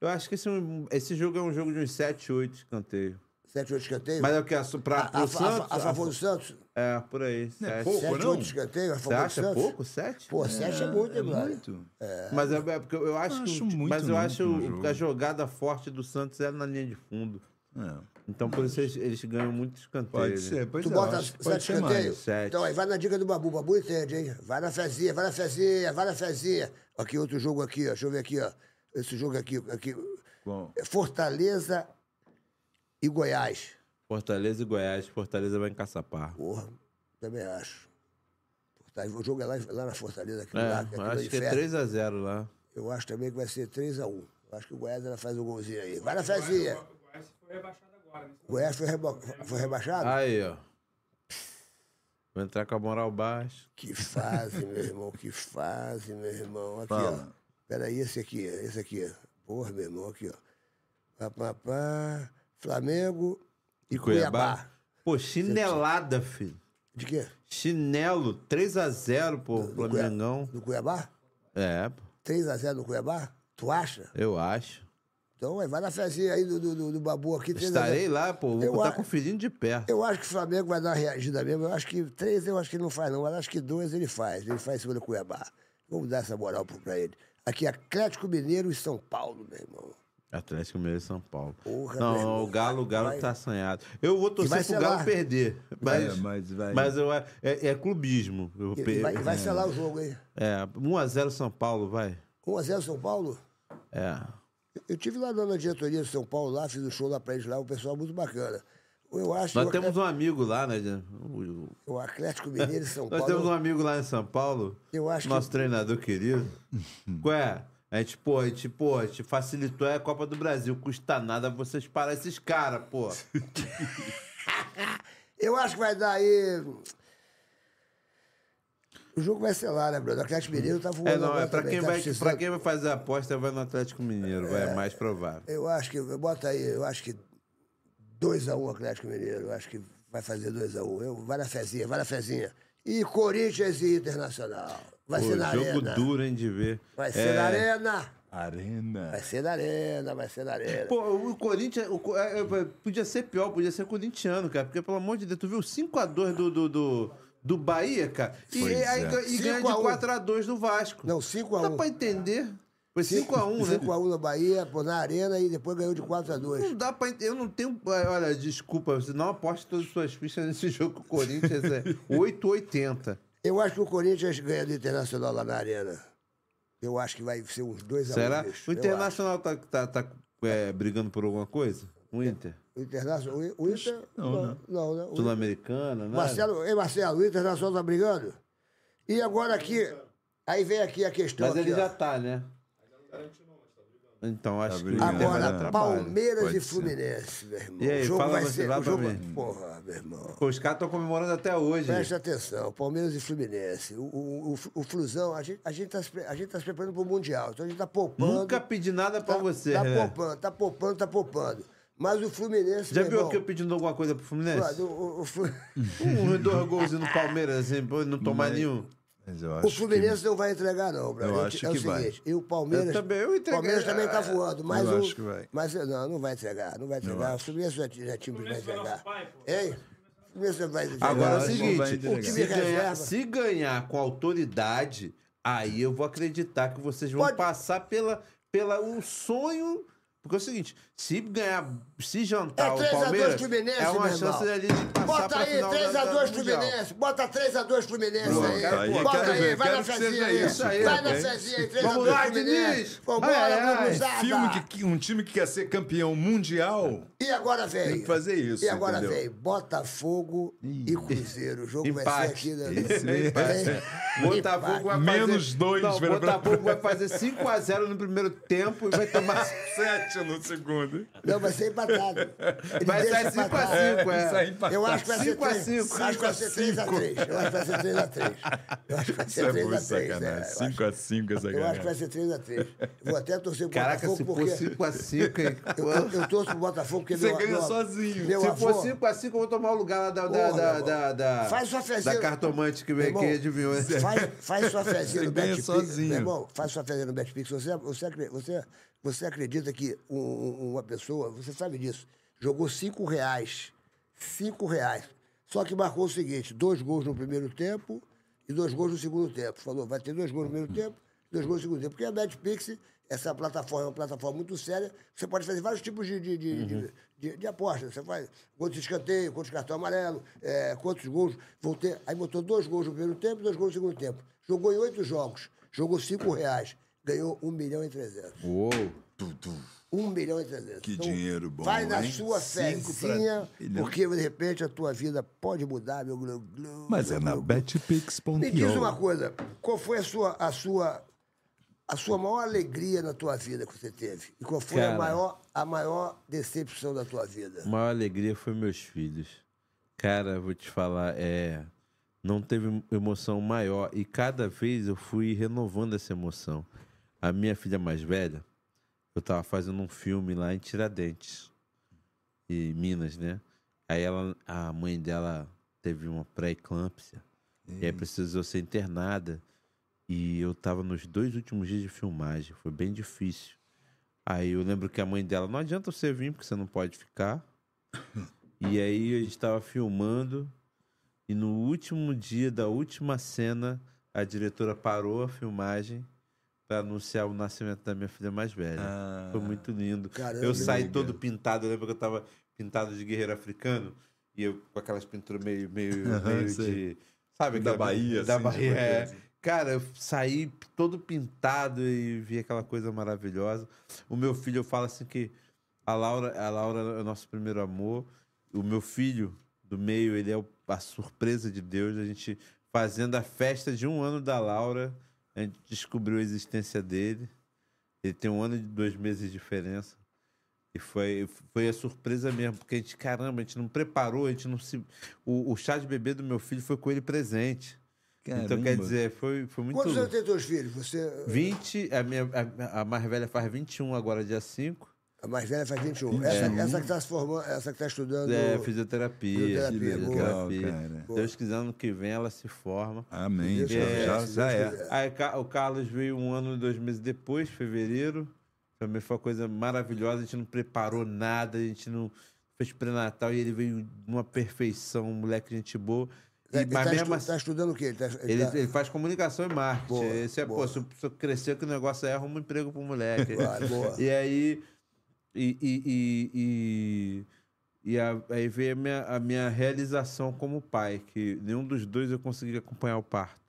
Eu acho que esse, é um- esse jogo é um jogo de uns 7, 8 escanteios. 7, 8 escanteios. Mas é o que? A, pra, a, Santos? a, a favor do Santos? É, por aí. Não é sete. pouco, 7, não? 8 escanteios a Você favor do acha Santos? pouco? 7? Pô, 7 é, muito, hein, É muito. Mas é, é porque eu acho, Acho que, muito mas eu muito acho jogo. a jogada forte do Santos é na linha de fundo. É. Então por isso eles, eles ganham muito escanteio. Pode né? ser, pois Tu é, bota acho que 7 pode ser mais. escanteios? Sete. Então aí, vai na dica do Babu. Babu entende, hein? Vai na fezinha, vai na fezinha, vai na fezinha. Aqui, outro jogo aqui, ó. Deixa eu ver aqui, ó. Esse jogo aqui, aqui. Bom, É Fortaleza e Goiás. Fortaleza e Goiás. Fortaleza vai encaçapar. Porra, também acho. Fortaleza- O jogo é lá, lá na Fortaleza, aqui, É, lá, aqui no acho que é inferno. 3x0 lá. Eu acho também que vai ser 3x1. Eu acho que o Goiás ela faz um golzinho aí. Vai na fezinha. O Goiás foi, reba- foi rebaixado? Aí, ó. Vai entrar com a moral baixa. Que fase, meu irmão, que fase, meu irmão. Aqui, ó. Fala. Peraí, esse aqui, esse aqui. Porra, meu irmão, aqui, ó. Pá, pá, pá. Flamengo e Cuiabá. Pô, chinelada, filho. De quê? Chinelo, 3x0, pô, Do Cuiabá? Flamengão. Do Cuiabá? É, pô, 3x0 no Cuiabá? Tu acha? eu acho. Então, vai na fezinha aí do, do, do, do Babu aqui. 3 a 0. Estarei lá, pô, vou estar a- conferindo de perto. Eu acho que o Flamengo vai dar uma reagida mesmo. Eu acho que três eu acho que ele não faz, não. Mas acho que dois ele faz. Ele faz em cima do Cuiabá. Vamos dar essa moral pra ele. Aqui, Atlético Mineiro e São Paulo, meu irmão. Atlético Mineiro e São Paulo. Porra, não, irmão. o Galo, o Galo Vai- tá assanhado. Eu vou vai torcer pro Galo perder. Mas, É, mas vai- mas eu, é, é clubismo. Eu, E pe- vai, vai selar o jogo aí. É, 1x0 São Paulo, vai. 1x0 São Paulo? É. Eu- Eu tive lá na diretoria de São Paulo, lá, fiz um show lá pra eles lá, o pessoal muito bacana. Eu acho Nós que o temos Atlético, um amigo lá, né? o- o- o Atlético Mineiro e São Nós Paulo. temos um amigo lá em São Paulo. Eu acho que- Nosso treinador querido. Qual é? A gente, pô, a gente, pô, a gente facilitou a Copa do Brasil. Custa nada vocês parar esses caras, pô. Eu acho que vai dar aí. O jogo vai ser lá, né, Bruno? O Atlético Mineiro tá voando. É, não, é pra também, quem, tá vai, precisando. pra quem vai fazer a aposta, vai no Atlético Mineiro, vai, é mais provável. Eu acho que. Bota aí, eu acho que 2x1 um Atlético Mineiro. Eu acho que vai fazer 2x1. Eu, vai na fezinha, vai na fezinha. E Corinthians e Internacional. Vai Pô, ser na jogo arena. duro, hein, de ver. Vai ser É, na arena. Arena. Vai ser na arena, vai ser na arena. Pô, o Corinthians o é, é, podia ser pior, podia ser corintiano, cara. Porque, pelo amor de Deus, tu viu 5x2 do, do, do, do Bahia, cara? E, Pois aí, é. e ganha de 5 a 1. 4x2 do Vasco. Não, 5 a Dá 1. pra entender. Foi 5x1, né? 5x1 na Bahia, pô, na arena e depois ganhou de 4x2. Não dá pra entender. Eu não tenho. Olha, desculpa, você não aposte todas as suas fichas nesse jogo com o Corinthians. É 8,80. Eu acho que o Corinthians ganha do Internacional lá na arena. Eu acho que vai ser uns 2x1. Será? bicho. O Eu Internacional tá, tá, tá é, brigando por alguma coisa? O Inter? acho. O Internacional. O o Inter. Não, não. não, né? O- Sul-Americana, né? Marcelo, ei, Marcelo, o Internacional tá brigando? E agora aqui. Aí vem aqui a questão. Mas aqui, ele ó. já tá, né? Então, acho que o brigando. Inter vai dar Agora. Palmeiras Pode e ser. Fluminense, meu irmão. E aí, o jogo fala vai você, ser. vai O pra jogo... mim. Porra, meu irmão. Pô, os caras estão comemorando até hoje. Preste atenção, Palmeiras e Fluminense. O, o, o, o Flusão, a gente, a, gente tá, a gente tá se preparando pro Mundial. Então a gente tá poupando. Nunca pedi nada pra tá, você, Tá né? poupando, tá poupando, tá poupando. Mas o Fluminense. Já meu viu irmão, que eu pedindo alguma coisa pro Fluminense? O, o, Flu- Um, dois golzinhos no Palmeiras, assim, pra não tomar nenhum. Mas eu o acho Fluminense não vai entregar, não, Brasil. Eu acho é o que vai. seguinte, e o Palmeiras. Eu também, eu entreguei. Palmeiras também tá voando, mas Eu o. acho que vai. Mas não, não vai entregar, não vai entregar. O Fluminense já, já time que vai entregar. Ei? O Fluminense vai entregar. Agora é o que vai seguinte. O time se ganhar, se ganhar com autoridade, aí eu vou acreditar que vocês vão Pode- passar pela, pela um sonho. Porque é o seguinte, se ganhar, se jantar É o 3x2 Palmeiras, Fluminense, é uma meu chance irmão. ali de passar Bota pra aí, final da- da 3x2 Mundial. Fluminense. Bota 3x2 Fluminense Pronto, aí. aí, Bota quero aí, ver, vai quero na fezinha aí. isso, Vai na fezinha aí, 3x2 Vamos lá, Fluminense. Diniz. Vambora. Filme que, um time que quer ser campeão mundial. E agora vem. Tem que fazer isso, E agora entendeu? vem Botafogo e Cruzeiro. O jogo vai ser aqui, Empate. né? Aí ser. Botafogo vai fazer... Menos dois, Não, velho, pra- Botafogo vai fazer 5x0 no primeiro tempo e vai tomar... Sete no segundo. Não, vai ser empatado. Ele Vai sair 5 a empatado. 5 Isso aí é. Eu acho que vai ser 5 a 3 5, Acho que vai ser 3x3. Eu acho que vai ser 3x3. Eu acho que vai Isso ser é muito 3x3. sacanagem. 5x5 essa Eu acho que vai ser 3x3. Vou até torcer pro Caraca, Botafogo se for porque. 5 a 5 hein? Eu, eu, eu torço pro Botafogo porque Você meu, ganha sozinho. Se avô, for 5 a 5 eu vou tomar o lugar lá da, da, Porra, da, meu da, da, Faz sua fezinha. da cartomante que, veio irmão, adivinhou. né? Faz, faz sua fezinha Você no ganha BetPix. sozinho. Meu irmão, faz sua fezinha no BetPix. Você, você, você, você acredita que um- um- uma pessoa, você sabe disso, jogou 5 reais. 5 reais. Só que marcou o seguinte: dois gols no primeiro tempo e dois gols no segundo tempo. Falou, vai ter dois gols no primeiro tempo dois gols no segundo tempo. Porque a BetPix, essa plataforma é uma plataforma muito séria. Você pode fazer vários tipos de, de, de, de, de- de apostas. Você faz quantos escanteio, quantos cartão amarelo, é, quantos gols vão ter. Aí botou dois gols no primeiro tempo e dois gols no segundo tempo. Jogou em oito jogos, jogou cinco reais, ganhou um milhão e trezentos. Uou. Um milhão e trezentos. Que dinheiro bom, Vai na hein? sua pra- fezinha, milhão. porque de repente a tua vida pode mudar, meu glu, glu, Mas é glu, na glu. betpix.io. Me diz uma coisa, qual foi a sua, a sua, a sua maior alegria na tua vida que você teve? E qual foi a Cara. maior, a maior decepção da tua vida? A maior alegria foi meus filhos. Cara, vou te falar, é. Não teve emoção maior e cada vez eu fui renovando essa emoção. A minha filha mais velha, eu tava fazendo um filme lá em Tiradentes, em Minas, né? Aí ela, a mãe dela teve uma pré-eclâmpsia e aí precisou ser internada. E eu tava nos dois últimos dias de filmagem, foi bem difícil. Aí eu lembro que a mãe dela, não adianta você vir porque você não pode ficar. E aí a gente estava filmando e no último dia da última cena a diretora parou a filmagem para anunciar o nascimento da minha filha mais velha. Foi muito lindo. Caramba, eu saí legal. todo pintado, eu lembro que eu tava pintado de guerreiro africano e eu com aquelas pinturas meio meio, Aham, meio de sabe Da aquela- Bahia, da assim, Bahia. tipo é. aquele. Cara, eu saí todo pintado e vi aquela coisa maravilhosa. O meu filho, eu falo assim que a Laura, a Laura é o nosso primeiro amor. O meu filho do meio, ele é a surpresa de Deus. A gente fazendo a festa de um ano da Laura, a gente descobriu a existência dele. Ele tem um ano e dois meses de diferença. E foi, foi a surpresa mesmo, porque a gente, caramba, a gente não preparou, a gente não se. O, o chá de bebê do meu filho foi com ele presente. Então, quer Caramba. dizer, foi, foi muito. Quantos anos tem teus filhos? Você, 20, a, minha, a, a mais velha faz 21 agora, dia 5. A mais velha faz 21. Essa, essa que está se formando, essa que está estudando. É, fisioterapia. Fisioterapia. Legal. Deus quiser, ano que vem ela se forma. Amém. Deus Já, já, é. Aí o Carlos veio um ano e dois meses depois, fevereiro. Também foi uma coisa maravilhosa. A gente não preparou nada, a gente não fez pré-natal e ele veio numa perfeição, um moleque gente boa. E, Ele mas está mesmo assim, estudando o quê? Ele, tá- ele ele, tá- ele faz comunicação e marketing. Boa, Esse é, boa. pô, se pessoa crescer com o negócio aí, arruma um emprego pro moleque. Boa, boa. E aí. E, e, e, e, e a- aí veio a minha, a minha realização como pai, que nenhum dos dois eu consegui acompanhar o parto.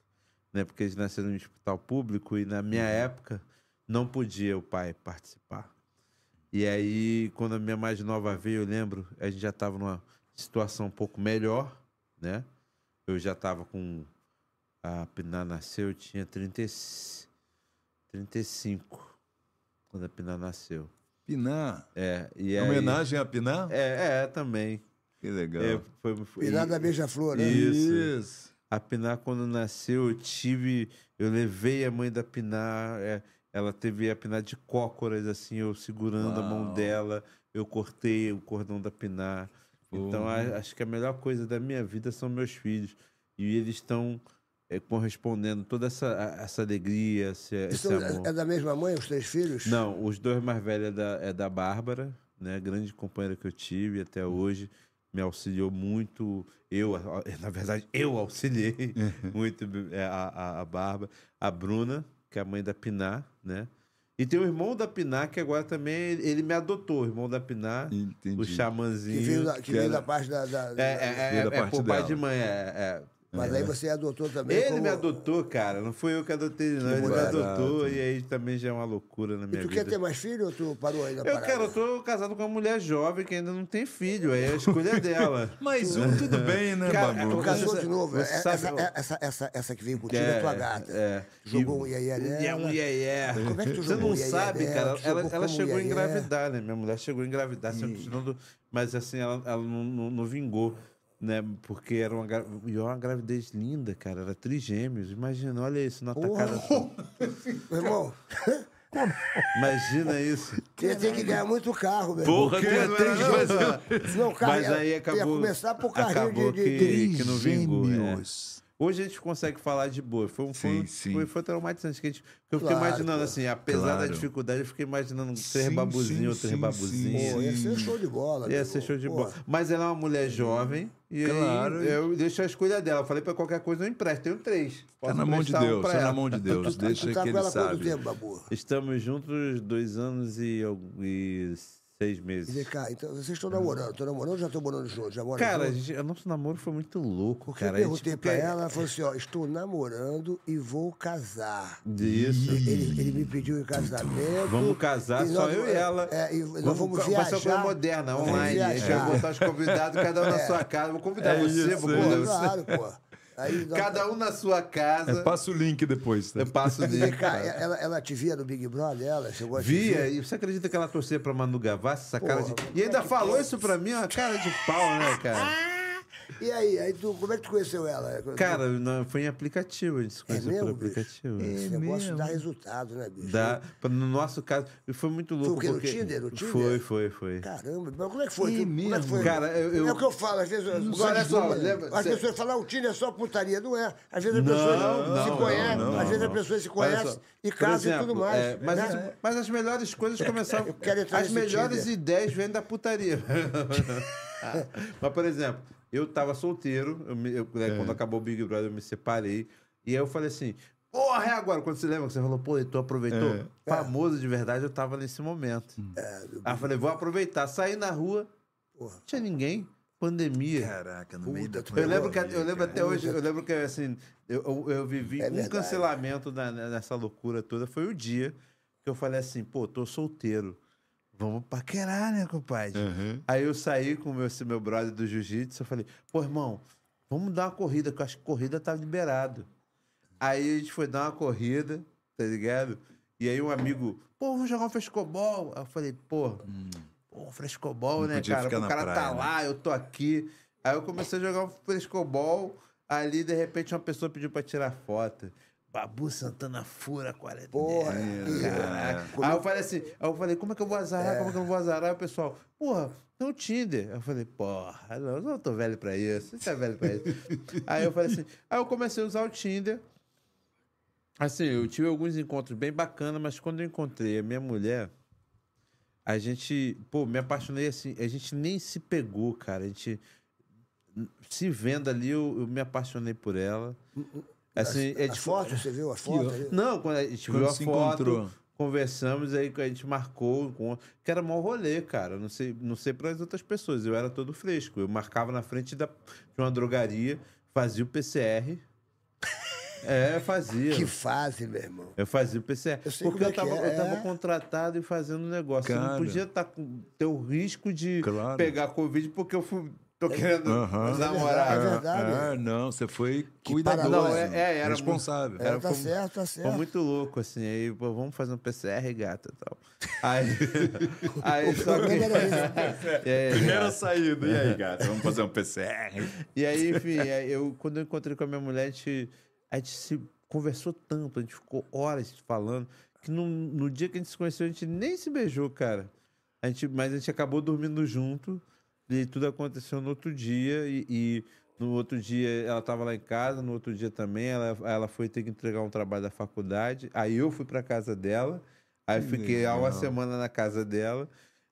Né? Porque eles nasceram em hospital público e na minha época não podia o pai participar. E aí, quando a minha mais nova veio, eu lembro, a gente já estava numa situação um pouco melhor, né? Eu já estava com. A Pinar nasceu, eu tinha 30, e- 35 quando a Pinar nasceu. Pinar. É, e aí, Homenagem a Pinar? É, é, também. Que legal. É, foi, foi, Pinar da Beija-Flor, né? Isso. Isso. A Pinar, quando nasceu, eu tive. Eu levei a mãe da Pinar. é, ela teve a Pinar de cócoras, assim, eu segurando a mão Uau. dela. Eu cortei o cordão da Pinar. Então, a- acho que a melhor coisa da minha vida são meus filhos. E eles estão é, correspondendo toda essa, essa alegria, esse, esse São- amor. é da mesma mãe, os três filhos? Não, os dois mais velhos é da, é da Bárbara, né? Grande companheira que eu tive até hoje. Me auxiliou muito. Eu, na verdade, eu auxiliei muito é, a, a, a Bárbara. A Bruna, que é a mãe da Pinar, né? E tem o irmão da Pinar, que agora também ele me adotou, o irmão da Pinar, Entendi. o xamãzinho. Que veio da, que que veio era- da parte da. da- É, da- é, é, da é parte por pai dela. de mãe, é, é. Mas aí você adotou também. Ele como- me adotou, cara. Não fui eu que adotei, ele, não. Ele me adotou e aí também já é uma loucura na E minha tu vida. quer ter mais filho ou tu parou aí na Eu parada? quero, eu tô casado com uma mulher jovem que ainda não tem filho, aí a escolha é dela. Mais um, tudo bem, né, Cara, Babu? Tu Você casou de novo. você É- sabe- essa, essa, essa, essa que veio contigo é, tua gata. É. Jogou E- um nela. E é um iaié. Como é que tu Você jogou não um iaié sabe, dela? cara. Ela, ela chegou a engravidar, né? Minha mulher chegou a engravidar, se continuando- mas assim, ela, ela não, não- não vingou. Né, porque era uma, e uma gravidez linda, cara. Era trigêmeos. Imagina, olha isso, na tacada. só. Meu irmão, Imagina isso. ia ter que ganhar muito carro, meu irmão. Porra, quê? não era nada. Não, carro Mas ia, aí acabou. ia começar por carrinho acabou de, de, que, de- que não vingou. é. Hoje a gente consegue falar de boa. Foi um Sim, foi, sim. Foi, foi traumatizante. Que a gente, eu fiquei Claro, imaginando pô. assim, apesar da Claro. dificuldade, eu fiquei imaginando três Sim, babuzinhos, sim, três sim, babuzinhos. Pô, ia ser show de bola. Ia ser show de Pô, bola. Mas ela é uma mulher jovem. E Claro. aí eu deixo a escolha dela. Eu falei pra qualquer coisa, eu empresto. Tenho três. Tá Posso na mão de um Deus, pra tá na mão de Deus. Tu, Deixa tá que ele sabe. tempo? Estamos juntos dois anos e, e seis E vem meses. cá, então vocês estão namorando. Estão namorando ou já estão morando juntos? Já moram Cara, a juntos? gente, o nosso namoro foi muito louco, Porque cara. eu A gente- perguntei pra ela, ela falou assim, ó, estou namorando e vou casar. Isso. Ele, ele me pediu em casamento. Vamos casar, e só nós- eu e ela. É, e nós vamos, vamos Vai ser uma coisa viajar. moderna, Vamos online. A gente vai viajar. botar os convidados, cada um na sua casa. Vou convidar É você, isso, vou é convidar você. claro, pô. Aí, Cada um na sua casa. É, passa o link depois. Tá? Eu passo E vem dele. cá, ela, ela te via no Big Brother, ela? Chegou a te Via, ver? e você acredita que ela torcia pra Manu Gavassi, essa cara de. Porra, E ainda é falou pode? isso pra mim, uma cara de pau, né, cara? E aí, aí tu, como é que tu conheceu ela? Cara, não, foi em aplicativo, a gente se conheceu mesmo, por bicho? aplicativo. Esse negócio dá resultado, né, bicho? Dá, no nosso caso, foi muito louco. o quê, no porque... Tinder? No Tinder? Foi, foi, foi. Caramba, mas como é que foi? É Tu- como é que foi? Cara, eu- eu- É o que eu falo, às vezes. Olha só, as lembra- as cê- pessoas falam, o Tinder é só putaria. Não é. Às vezes as Não, pessoas não, se não, conhecem, não, às vezes não. as pessoas se só, e por casam e tudo mais. é, mas, né? as, mas as melhores coisas começaram. Eu quero entrar as melhores Tinder. ideias vêm da putaria. mas, por exemplo, eu tava solteiro, eu me- eu, né, quando acabou o Big Brother, eu me separei. E aí eu falei assim. Porra, é agora? Quando você lembra que você falou, pô, tu aproveitou? É. Famoso de verdade, eu tava nesse momento. aí eu falei, vou aproveitar. Saí na rua, Porra. não tinha ninguém. Pandemia. Caraca, no meio da tu Eu lembro, que, pandemia, eu lembro até hoje, eu lembro que assim, eu, eu, eu vivi É um verdade. cancelamento da- nessa loucura toda. Foi o dia que eu falei assim, pô, tô solteiro. Vamos paquerar, né, compadre? Uhum. Aí eu saí com meu, esse meu brother do jiu-jitsu, eu falei, pô, irmão, vamos dar uma corrida, que eu acho que corrida tá liberado. Aí a gente foi dar uma corrida, tá ligado? E aí um amigo, pô, vamos jogar um frescobol. Aí eu falei, pô, Pô, frescobol, né, podia cara? O cara praia, tá né? lá, eu tô aqui. Aí eu comecei a jogar um frescobol. Ali, de repente, uma pessoa pediu pra tirar foto. Babu Santana Fura 40. Porra. Caraca. Aí eu falei assim, aí eu falei, como é que eu vou azarar? Como é que eu vou azarar? Aí o pessoal, porra, tem o Tinder. Aí eu falei, porra, não, eu não tô velho pra isso. Você é velho pra isso. aí eu falei assim, aí eu comecei a usar o Tinder. Assim, eu tive alguns encontros bem bacanas, mas quando eu encontrei a minha mulher, a gente, pô, me apaixonei assim, a gente nem se pegou, cara. A gente se vendo ali, eu, eu me apaixonei por ela. Assim, é As tipo- fotos, você viu as fotos? aí? não, quando a gente Quando viu a se foto, encontrou. conversamos, aí a gente marcou o encontro, que era mó rolê, cara. Não sei, não sei para as outras pessoas, eu era todo fresco. Eu marcava na frente da, de uma drogaria, fazia o PCR. É, fazia. Que fase, meu irmão. Eu fazia o PCR. Eu sei porque eu como é tava, que é, eu tava é. contratado e fazendo negócio. Eu não Cara. podia tá com, ter o risco de Claro. pegar Covid porque eu fui, tô querendo Aham. namorar. É verdade. Ah, não, você foi cuidadoso. Não, é- é, era responsável. É, Era- tá foi- certo, tá certo. Foi muito louco, assim. Aí, pô, vamos fazer um PCR, gata e tal. Aí. aí só que. É, Primeira saída. E aí, gata? Vamos fazer um PCR? E aí, enfim, aí eu, quando eu encontrei com a minha mulher, a gente, a gente se conversou tanto, a gente ficou horas falando, que no, no dia que a gente se conheceu, a gente nem se beijou, cara. A gente, mas a gente acabou dormindo junto, e tudo aconteceu no outro dia, e, e no outro dia ela estava lá em casa, no outro dia também, ela, ela foi ter que entregar um trabalho da faculdade, aí eu fui pra casa dela, aí fiquei há uma semana na casa dela.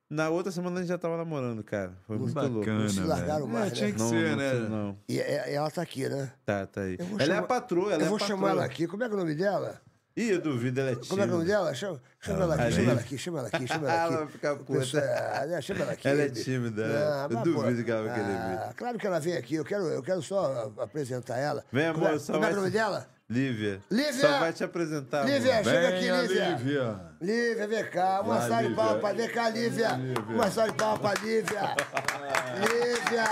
Na outra semana a gente já tava namorando, cara. Foi muito louco. Bacana, se largaram velho. mais, É, tinha né? que Não, ser, não, né? Não. E é- ela tá aqui, né? Tá, tá aí. Ela é chamar- a patroa, ela eu é vou a patroa. chamar ela aqui. Como é que é o nome dela? Ih, eu duvido, ela é tímida. Como é que é o nome dela? Chama, chama ela aqui, Ela chama ela aqui, chama ela aqui, chama ela aqui. Ela vai ficar puta. é, chama ela aqui. Ela é tímida, é. Eu duvido que ela vai querer ah, Claro que ela vem aqui, eu quero, eu quero só apresentar ela. Vem, Como é- amor, só Como é que é o vai- nome dela? Lívia. Lívia! Só vai te apresentar. Lívia, amor. chega aqui, Lívia. Lívia. Lívia, vem cá. Uma Vai, salva de Lívia. palmas pra... Vem cá, Lívia. Uma salva de palmas pra Lívia. Lívia.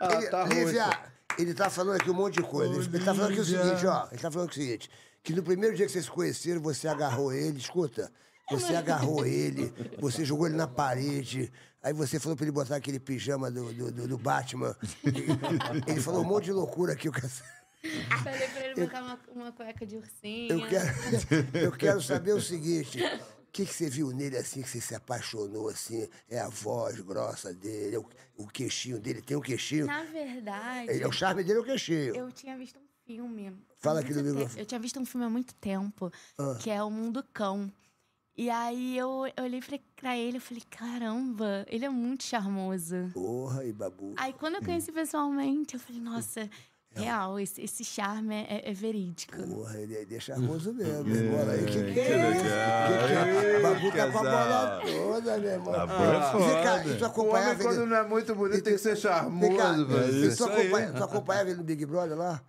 Ah, Ele- tá Lívia, ele tá falando aqui um monte de coisa. Ele tá falando aqui o Lívia. seguinte, ó. Ele tá falando aqui o seguinte. Que no primeiro dia que vocês se conheceram, você agarrou ele. Escuta. Você agarrou ele, você jogou ele na parede. Aí você falou pra ele botar aquele pijama do, do, do- Batman. Ele falou um monte de loucura aqui. Eu quero, Falei pra ele botar uma, uma cueca de ursinho. eu quero, eu quero saber o seguinte. O que, que você viu nele assim, que você se apaixonou assim? É a voz grossa dele, é o, o queixinho dele, tem um queixinho. Na verdade, É, o charme dele é o queixinho. eu tinha visto um filme. Fala aqui muito no te- microfone. Eu tinha visto um filme há muito tempo, Ah. que é O Mundo Cão. E aí eu, eu olhei pra, pra ele e falei, caramba, ele é muito charmoso. Porra, e babu. Aí quando eu conheci pessoalmente, eu falei, nossa, real, esse, esse charme é, é verídico. Porra, ele, ele é charmoso mesmo, meu irmão. Aí, que, que, que é. Que, é? Babu tá com a bola toda, meu irmão. A bola é Vem cá, foda. homem, acompanhava quando ele... não é muito bonito, tem que ser charmoso, É velho. tu acompanhava ele no Big Brother lá?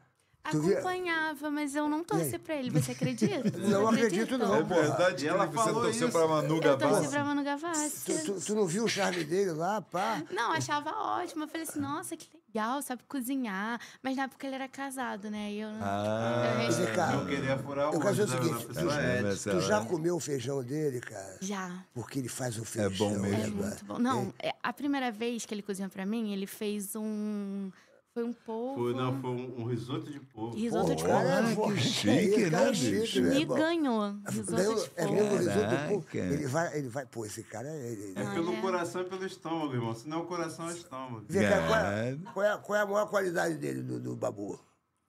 Acompanhava, mas eu não torci pra ele, você acredita? Você Não acredito não, É verdade, ela que falou você torceu isso. pra Manu Eu torci Gavassi. pra Manu Gavassi. tu- tu não viu o charme dele lá, pá? Não, achava ótimo. Eu falei assim, nossa, que legal, sabe cozinhar. Mas na época ele era casado, né? E eu não. Ah, eu- Não queria furar o eu quero dizer o seguinte, tu- ética. tu já comeu o feijão dele, cara? Já. Porque ele faz o feijão. bom mesmo. né, É muito bom. Não, é, a primeira vez que ele cozinhou pra mim, ele fez um. Foi um polvo. Foi, não, foi um, um risoto de porco. Risoto de Pô, cara, polvo. é fo- chique, cara né, é bicho? Me irmão. ganhou. Risoto Ganhou- de é polvo. mesmo risoto de polvo. Ele vai, ele vai, pô, esse cara é. Ele, É pelo é. coração e pelo estômago, irmão. Senão o coração é estômago. Vem cá, qual é, É. qual, é, qual é a maior qualidade dele, do, do Babu?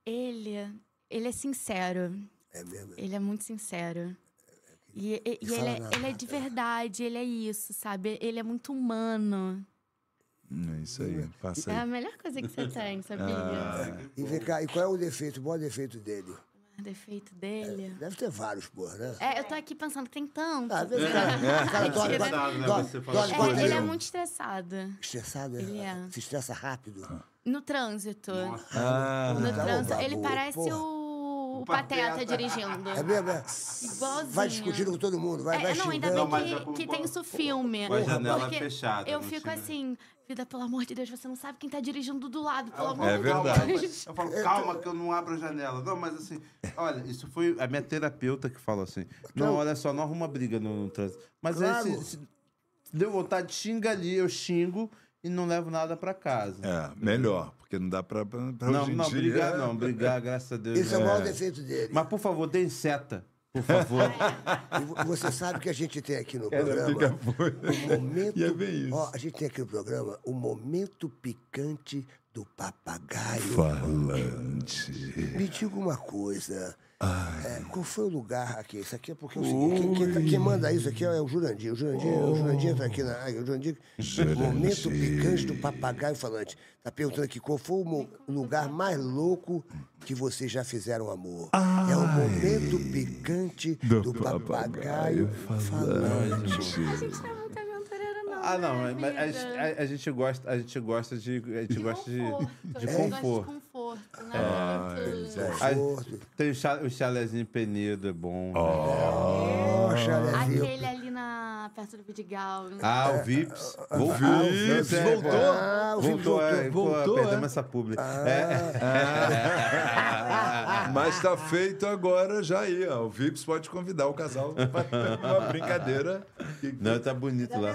Ele, ele é sincero. É mesmo? Ele é muito sincero. E, e- e ele, é, ele é de verdade, ele é isso, sabe? Ele é muito humano. É isso aí, passa É a aí. melhor coisa que você tem, sabia? Ah, E vem cá, e qual é o defeito, o maior defeito dele? O defeito dele. Deve ter vários, porra, né? É, eu tô aqui pensando que tem tanto. Ah. O cara dorme, dorme, né? dorme, É, ele é muito estressado. Estressado, Ele é. Se estressa rápido. No trânsito. Ah, No Tá trânsito. bom, Ele Babu, parece porra. o, o Pateta. Pateta dirigindo. É mesmo? É? Igualzinho. Vai discutindo com todo mundo, vai, É, vai não, ainda xingando. Bem que, é que tem isso filme. com a janela Porque fechada, Eu fico assim, vida, pelo amor de Deus, você não sabe quem tá dirigindo do lado, pelo Eu amor É de Deus. verdade. calma, Eu falo, calma que eu não abro a janela. Não, mas assim, olha, isso foi a minha terapeuta que falou assim. Não, olha só, não arruma briga no, no trânsito. Mas Claro. aí, se, se- deu vontade, xinga ali, eu xingo e não levo nada pra casa. É, melhor, porque não dá pra, pra, pra Não, hoje em não, dia. brigar não, brigar, graças a Deus. Esse é o não. maior defeito dele. Mas, por favor, dê seta, por favor. Vo- você sabe que a gente tem aqui no Ela programa o momento. E é bem isso. Ó, a gente tem aqui no programa o momento picante do papagaio. Falante. Me diga uma coisa. É, qual foi o lugar aqui? Isso aqui é porque é o seguinte, quem, quem, tá- quem manda isso aqui é o Jurandir. O Jurandir, o Jurandir tá aqui na área. O Jurandir, momento picante do papagaio falante. Tá perguntando aqui qual foi o lugar mais louco que vocês já fizeram amor. é o momento picante do, papagaio, falante. A Ah, não, né, mas a, a- a gente gosta, a gente gosta de, a gente gosta de, de gosto conforto. de conforto, né? Ah, A- tem o, cha, o chalezinho Penedo, é bom. né? Ó, chalezinho. Aquele ali na, perto do Vidigal. Ah, o Vips. Voltou. Vips, é, voltou? Ah, o Vips Voltou, é, pô, voltou, perdemos é? essa publi. Mas tá feito agora já aí, ó. O Vips pode convidar o casal para uma brincadeira. Não, tá bonito lá.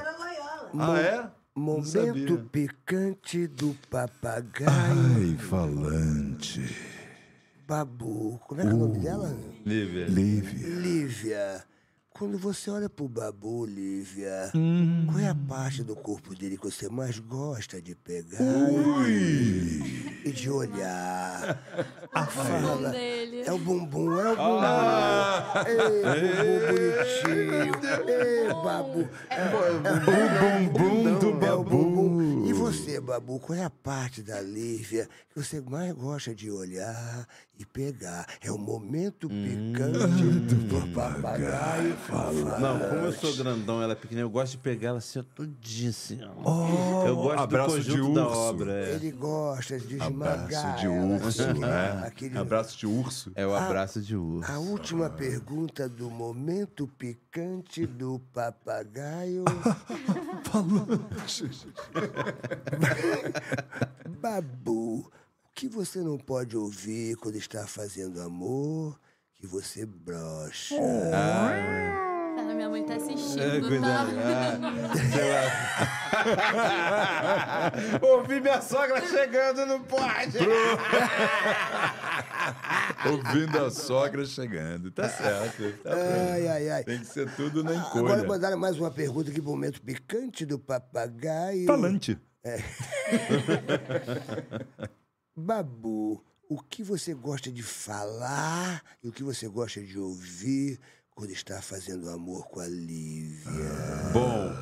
Ah, é? Momento picante do papagaio. Ai, falante. Babu. Como é que é o nome dela? Lívia. Lívia. Lívia. Quando você olha pro Babu, Lívia, qual é a parte do corpo dele que você mais gosta de pegar e, e de olhar? A fala. dele. É o bumbum, é o bumbum. Ei, bumbum bonitinho. Ei, Babu. O bumbum do É o bumbum. babu. E você, Babu, qual é a parte da Lívia que você mais gosta de olhar e pegar? É o momento picante do papagaio. Não, como eu sou grandão, ela é pequena, eu gosto de pegar ela assim, ó, tudinho assim, ó. eu gosto abraço do de conjunto da urso. obra. É, Ele gosta de esmagar. Abraço de ela, urso, aquele- né? aquele- Abraço de urso. é o abraço de urso. A última pergunta do momento picante do papagaio. Babu, o que você não pode ouvir quando está fazendo amor que você brocha? Pera, minha mãe tá assistindo, É, tá? cuidado. Ah, sei lá. Ouvi minha sogra chegando, não pode. Ouvindo a sogra chegando. Tá certo. Tá. Ai, ai, ai. Tem que ser tudo na Agora encolha. mandaram mais uma pergunta aqui pro momento picante do papagaio. Falante. Babu, o que você gosta de falar e o que você gosta de ouvir quando está fazendo amor com a Lívia? Bom,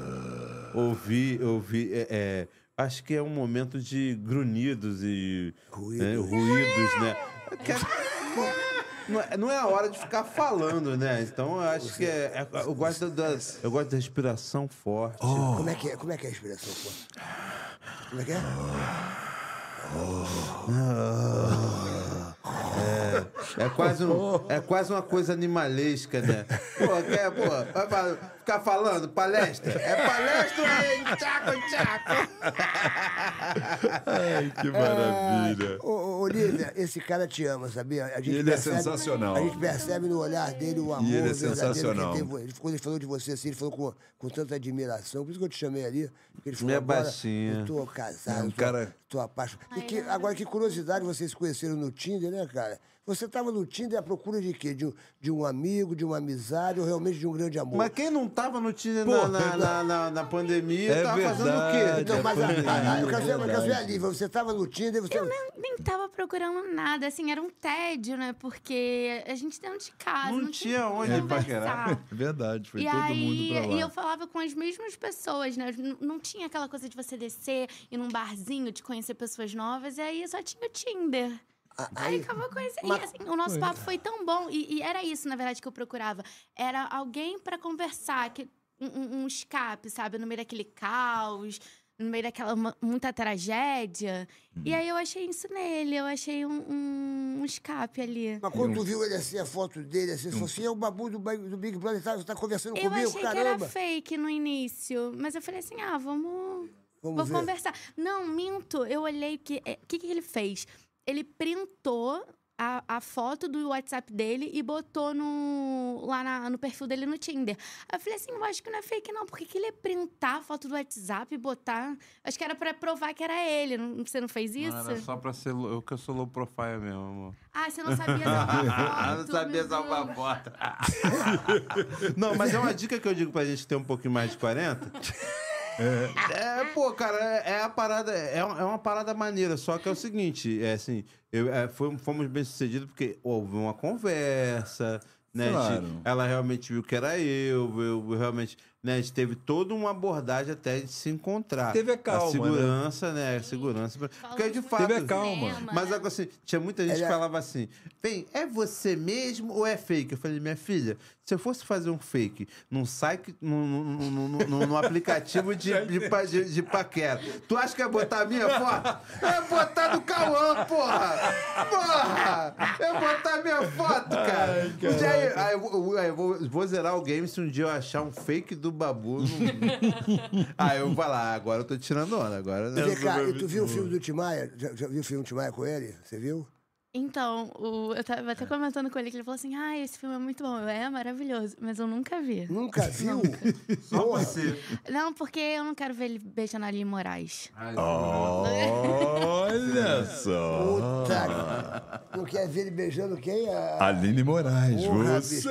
ouvi, ouvi. é, é, acho que é um momento de grunhidos e Ruídos. né, ruídos, né? Que é- não, é, não é a hora de ficar falando, né? Então eu acho que é, é- eu gosto da, eu gosto da respiração forte. Como é que é, como é, que é a respiração? pô? Como é que é? É quase, um, é quase uma coisa animalesca, né? Pô, quer, pô, vai fa- ficar falando palestra? É palestra é tchaco, tchaco? Ai, que maravilha. Ô, ô, Olivia, esse cara te ama, sabia? A gente E ele é sensacional. A gente percebe no olhar dele o amor E ele é verdadeiro sensacional. que tem. Ele, quando ele falou de você assim, ele falou com, com tanta admiração. Por isso que eu te chamei ali. Porque ele falou, Minha baixinha. eu tô casado, É um tô, cara- tô apaixonado. E que, agora, que curiosidade, vocês se conheceram no Tinder, né, cara? Você tava no Tinder à procura de quê? De, um- de um amigo, de uma amizade ou realmente de um grande amor? Mas quem não tava no Tinder na, na, na, na- na pandemia É tava fazendo o quê? verdade. Não, mas a, pandemia, a, a, eu quero saber, eu quero verdade. a Lívia. Você tava no Tinder, você... Eu nem, nem tava procurando nada, assim, era um tédio, né? Porque a gente dentro de casa. Não Não, tinha onde paquerar. É verdade, foi e todo aí, mundo pra lá. e eu falava com as mesmas pessoas, né? Não, não tinha aquela coisa de você descer e num barzinho, de conhecer pessoas novas, e aí só tinha o Tinder. Aí aí- acabou com isso. Mas- E assim, o nosso papo foi tão bom. E, e era isso, na verdade, que eu procurava. Era alguém pra conversar, que, um, um- escape, sabe? No meio daquele caos, no meio daquela muita tragédia. E Uhum. aí eu achei isso nele. Eu achei um, um- um escape ali. Mas quando tu viu ele assim, a foto dele, assim, você falou assim, é o babu do, do Big Brother, tá, você tá conversando Eu comigo, achei que caramba. era fake no início. Mas eu falei assim, ah, vamos... Vamos Vou ver. conversar. Não, minto. Eu olhei que. O que, que ele fez? Ele printou a, a foto do WhatsApp dele e botou no, lá na- no perfil dele no Tinder. Aí eu falei assim, eu acho que não é fake não, por que, que ele ia printar a foto do WhatsApp e botar... Acho que era pra provar que era ele, não- você não fez isso? Não, era só pra ser. Eu que eu sou low profile mesmo, amor. Ah, você não sabia salvar Ah, foto, não sabia salvar foto. não, mas é uma dica que eu digo pra gente ter um pouquinho mais de 40. É, pô, cara, é, é a parada, é, uma- é uma parada maneira, só que é o seguinte, é assim, eu, é, fomos bem sucedidos porque houve uma conversa, né? gente- Claro. ela realmente viu que era eu, eu realmente, né? A gente teve toda uma abordagem até de se encontrar. Teve a calma, A segurança, né? A segurança. Porque de fato. Teve a calma. Cinema, Mas né? agora, assim, tinha muita gente Ele que falava assim: Bem, é você mesmo ou é fake? Eu falei, minha filha, se eu fosse fazer um fake num site, num, num, num, num- num aplicativo de, de, de, de paquera, tu acha que é botar a minha foto? É botar do Cauã, porra! Porra! É botar a minha foto, cara! Dia aí, aí eu, vou- aí eu vou, vou zerar o game se um dia eu achar um fake do babu. no- aí eu vou falar, "Ah, agora eu tô tirando onda, agora. E vem cá, e tu viu o filme do Timaya? Já, já viu o filme do Timaya com ele? Você viu? Então, o- eu tava É. até comentando com ele que ele falou assim: ah, esse filme é muito bom. Eu, é maravilhoso, mas eu nunca vi. Nunca viu? Só você. Não, porque eu não quero ver ele beijando a Aline Moraes. Olha só. Puta. Não quer ver ele beijando quem? A... Aline Moraes, Porra, você.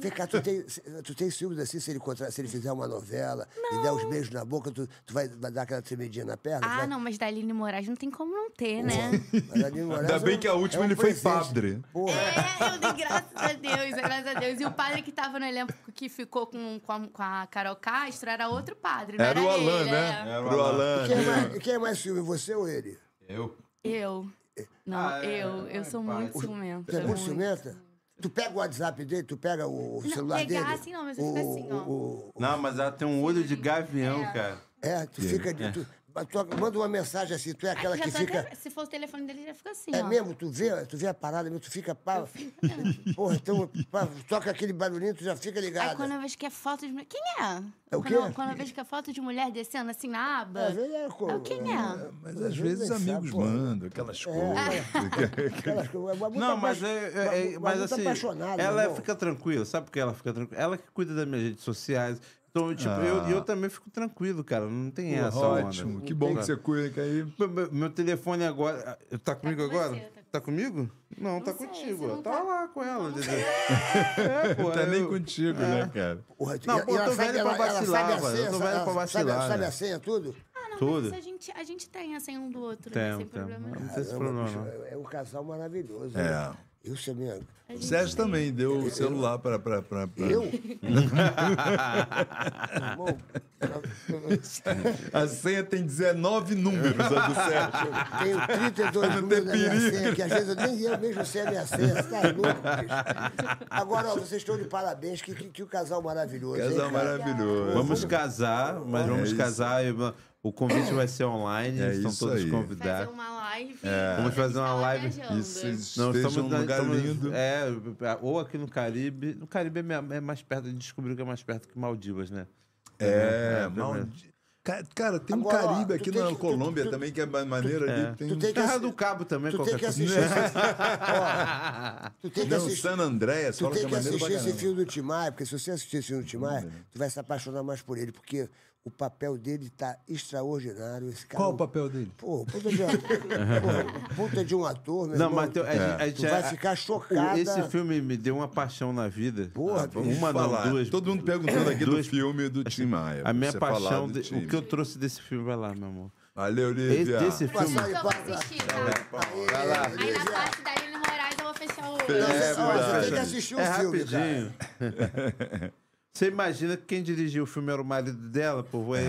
Vem cá, tu tem, tu tem ciúmes assim se ele, contra- se ele fizer uma novela e der uns beijos na boca, tu, tu vai, vai dar aquela tremidinha na perna? Tu Ah, vai- não, mas da Aline Moraes não tem como não ter, né? Mas a Aline Moraes Ainda bem é que a última é um ele foi padre. Porra. É, eu dei graças a Deus, graças a Deus. E o padre que tava no elenco que ficou com, com, a, com a Carol Castro era outro padre, não Era era, o Alan, ele, né? é. Pro Alan. Quem é, mais, quem é mais ciúme, você ou ele? Eu? Eu. Não, Ah, é, eu. Eu sou pai. muito ciumenta. Tu é muito ciumenta? Tu pega o WhatsApp dele, tu pega o, o Não, celular pegar dele? assim não, mas eu fico assim, ó. o- o- Não, mas ela tem um olho de gavião, cara. é, tu fica... de- Tu, tu manda uma mensagem assim, tu é aquela que tô fica... até- se for o telefone dele, já fica assim, É ó. mesmo? Tu vê, tu vê a parada mesmo, tu fica... Pá, porra, então, pá, toca aquele barulhinho, tu já fica Aí ligado. quando eu vejo que é foto de mulher. Quem é? É o quando, quê? eu- Quando eu vejo que é foto de mulher descendo assim na aba. Às vezes é, co- É quem é? Mas às vezes amigos mandam aquelas coisas. Aquelas coisas, muito Não, mas é, é- é- mas muito assim, ela fica tranquila, sabe por que ela fica tranquila? Ela que cuida das minhas redes sociais. Então, tipo, eu, eu também fico tranquilo, cara. Não tem essa Ótimo, onda. que bom que você cuida que aí. Meu, telefone agora. Tá comigo com agora? você, tá com Tá comigo? Não, tá sei, contigo. não Tá tá. lá com ela? É, pô. Tá nem eu- contigo, né, cara? Porra, Não, pô, eu tô sabe- velho pra ela- ela vacilar, sabe mano, eu tô velho pra sabe- vacilar, Sabe né? a senha, tudo? Ah, não, Tudo. a gente, a gente tem a senha um do outro, Tem, né? Sem tem. problema. Não nenhum. tem esse problema, não. é, é um casal maravilhoso. É. né? Eu sou minha... O Sérgio também deu o celular para. pra, pra, pra- Eu? Irmão, A senha tem 19 números, a do Sérgio. Tenho 32 Pra não ter números na minha senha, que às vezes eu nem eu mesmo sei a minha senha. Você tá louco, bicho? Agora, ó, vocês estão de parabéns, que, que, que o casal maravilhoso. hein, Casal cara? maravilhoso. Vamos casar, mas vamos isso. casar. O convite vai ser online, É estão todos aí. Fazer convidados. uma live. Vamos fazer uma live. Isso, isso Não, estamos um lugar estamos- lindo. É, ou aqui no Caribe. No Caribe é é mais perto, a gente descobriu que é mais perto que Maldivas, né? É, É, Maldi- Ca- Cara, tem um Agora, ó, Caribe tu aqui tem na que- tu- Colômbia tu- também, que é ma- maneiro ali. Tem Tu um- tem que Terra do Cabo também, Tu tem qualquer que coisa. assistir. esse- ó, tu tem que Não, assistir. San Andreas, Tu fala tem que que é assistir esse filme do Timaya, porque se você assistir esse filme do Timaya, tu vai se apaixonar mais por ele, porque o papel dele tá extraordinário. Esse cara, Qual o papel dele? Pô, puta de, pô, puta de um ator, meu Não, irmão. mas tem- a, gente- a gente Tu vai é- ficar o- chocada. Esse filme me deu uma paixão na vida. Porra, Ah, uma não, Falar. duas. Todo mundo perguntando aqui Duas- do filme do Tim Maia. A minha paixão, de- o que eu trouxe desse filme, vai lá, meu amor. Valeu, Esse, Lívia. desse Passa filme. aí, Eu vou passa. assistir, tá? Vai lá. Aí na parte da Aline Moraes eu vou fechar o É, ó, você tem que assistir o É filme, rapidinho. Você imagina que quem dirigiu o filme era o marido dela, pô, vou aí,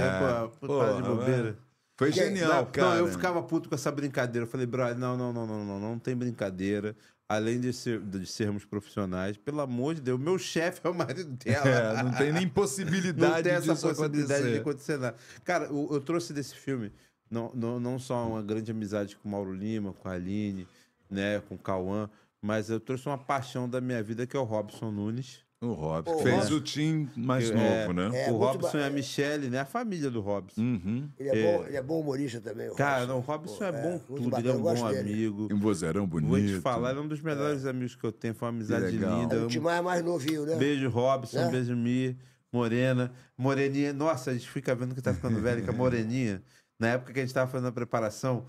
pô, pô, de bobeira. Foi Que- genial, não, cara. não, eu ficava puto com essa brincadeira. Eu falei, brother, não, não, não, não, não, não tem brincadeira. Além de, ser- de sermos profissionais, pelo amor de Deus, meu chefe é o marido dela. É, não tem nem Não possibilidade tem essa possibilidade de acontecer. acontecer nada. Cara, eu, eu trouxe desse filme não, não, não só uma grande amizade com o Mauro Lima, com a Aline, né, com o Cauã, mas eu trouxe uma paixão da minha vida que é o Robson Nunes. O Robson. O Fez Robson. o Tim mais É, novo, né? É, o Robson ba- e a Michelle, né? A família do Robson. Uhum. Ele é, Bom, ele é bom humorista também. o Cara, Robson. não, o Robson Pô, é bom tudo, bacana, ele é um bom dele. amigo. Um vozeirão bonito. Vou te falar, ele é um dos melhores amigos que eu tenho, foi uma amizade legal. linda. É, o Timar é mais novinho, né? Beijo, Robson. Né? Beijo, Mi. Morena. Moreninha. Nossa, a gente fica vendo que tá ficando velho, que a Moreninha. Na época que a gente tava fazendo a preparação,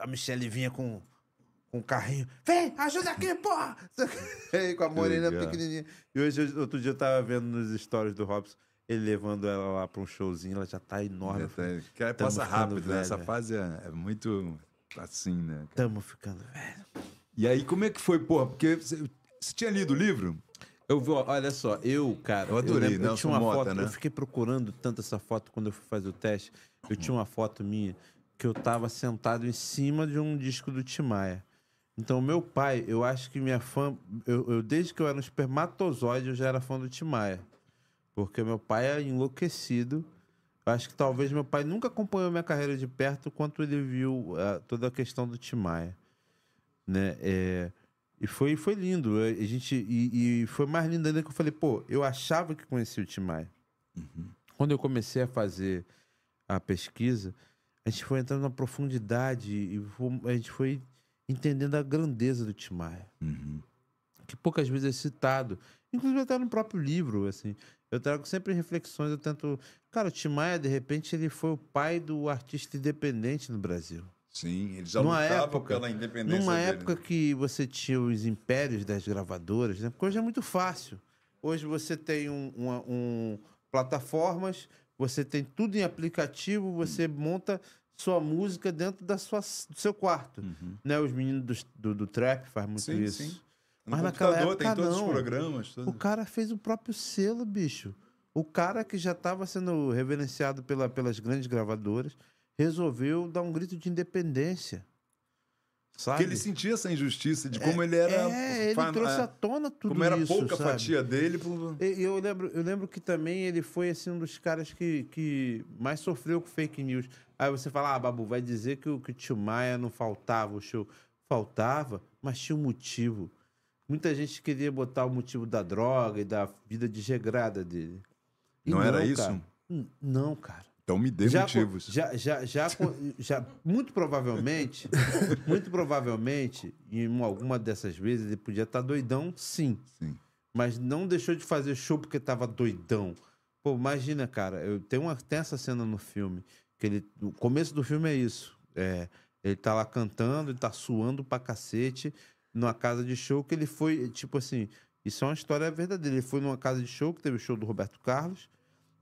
a Michelle vinha com, com um carrinho. Vem, ajuda aqui, porra! Aí, com a Morena pequenininha. E hoje, outro dia, eu tava vendo nos stories do Robson, ele levando ela lá pra um showzinho, ela já tá enorme. Já tá- Cara, Tamo passa rápido, né? Essa fase é, é muito assim, né? cara? Tamo ficando velho. E aí, como é que foi, porra? Porque você, tinha lido o livro? Eu vou, olha só, eu, cara. Eu adorei, lembro- eu Nelson tinha uma Mota, foto, né? eu fiquei procurando tanto essa foto quando eu fui fazer o teste. Eu tinha uma foto minha que eu tava sentado em cima de um disco do Timaya. Então, meu pai, eu acho que minha fã. Eu, eu- desde que eu era um espermatozoide, eu já era fã do Timaya. Porque meu pai é enlouquecido. Eu acho que talvez meu pai nunca acompanhou minha carreira de perto quanto ele viu ah, toda a questão do Timaya. Né? É, e foi, foi lindo. A gente, e, e foi mais lindo ainda que eu falei, pô, eu achava que conhecia o Timaya. Quando eu comecei a fazer a pesquisa, a gente foi entrando na profundidade e fom- a gente foi entendendo a grandeza do Timaya que poucas vezes é citado. Inclusive até no próprio livro, assim. Eu trago sempre reflexões, eu tento... Cara, o Tim Maia, de repente, ele foi o pai do artista independente no Brasil. Sim, ele já Numa lutava época- pela independência Numa dele. época que você tinha os impérios das gravadoras, né? Porque hoje é muito fácil. Hoje você tem um, uma- um- plataformas, você tem tudo em aplicativo, você monta sua música dentro da sua, do seu quarto. Né? Os meninos do, do, do trap fazem muito Sim, isso. sim. No Mas naquela época, tem todos não. os programas. tudo. O cara fez o próprio selo, bicho. O cara que já estava sendo reverenciado pela, pelas grandes gravadoras resolveu dar um grito de independência. Sabe? Porque ele sentia essa injustiça de como ele era. É, ele trouxe é, à tona tudo Como era isso, pouca sabe? fatia dele. pro- E Eu lembro, eu lembro que também ele foi assim, um dos caras que, que mais sofreu com fake news. Aí você fala, ah, Babu, vai dizer que o, que o Tio Maia não faltava o show. Faltava, mas tinha um motivo. Muita gente queria botar o motivo da droga e da vida desregrada dele. E Não era isso? cara. N- Não, cara. Então me dê Já, motivos. já, já, já, já, muito provavelmente, muito provavelmente, em uma- alguma dessas vezes, ele podia estar doidão, sim. Sim. Mas não deixou de fazer show porque tava doidão. Pô, imagina, cara, eu tenho uma, tem essa cena no filme, que ele, o começo do filme é isso. É, ele tá lá cantando, ele tá suando pra cacete, numa casa de show que ele foi, tipo assim, isso é uma história verdadeira. Ele foi numa casa de show, que teve o show do Roberto Carlos,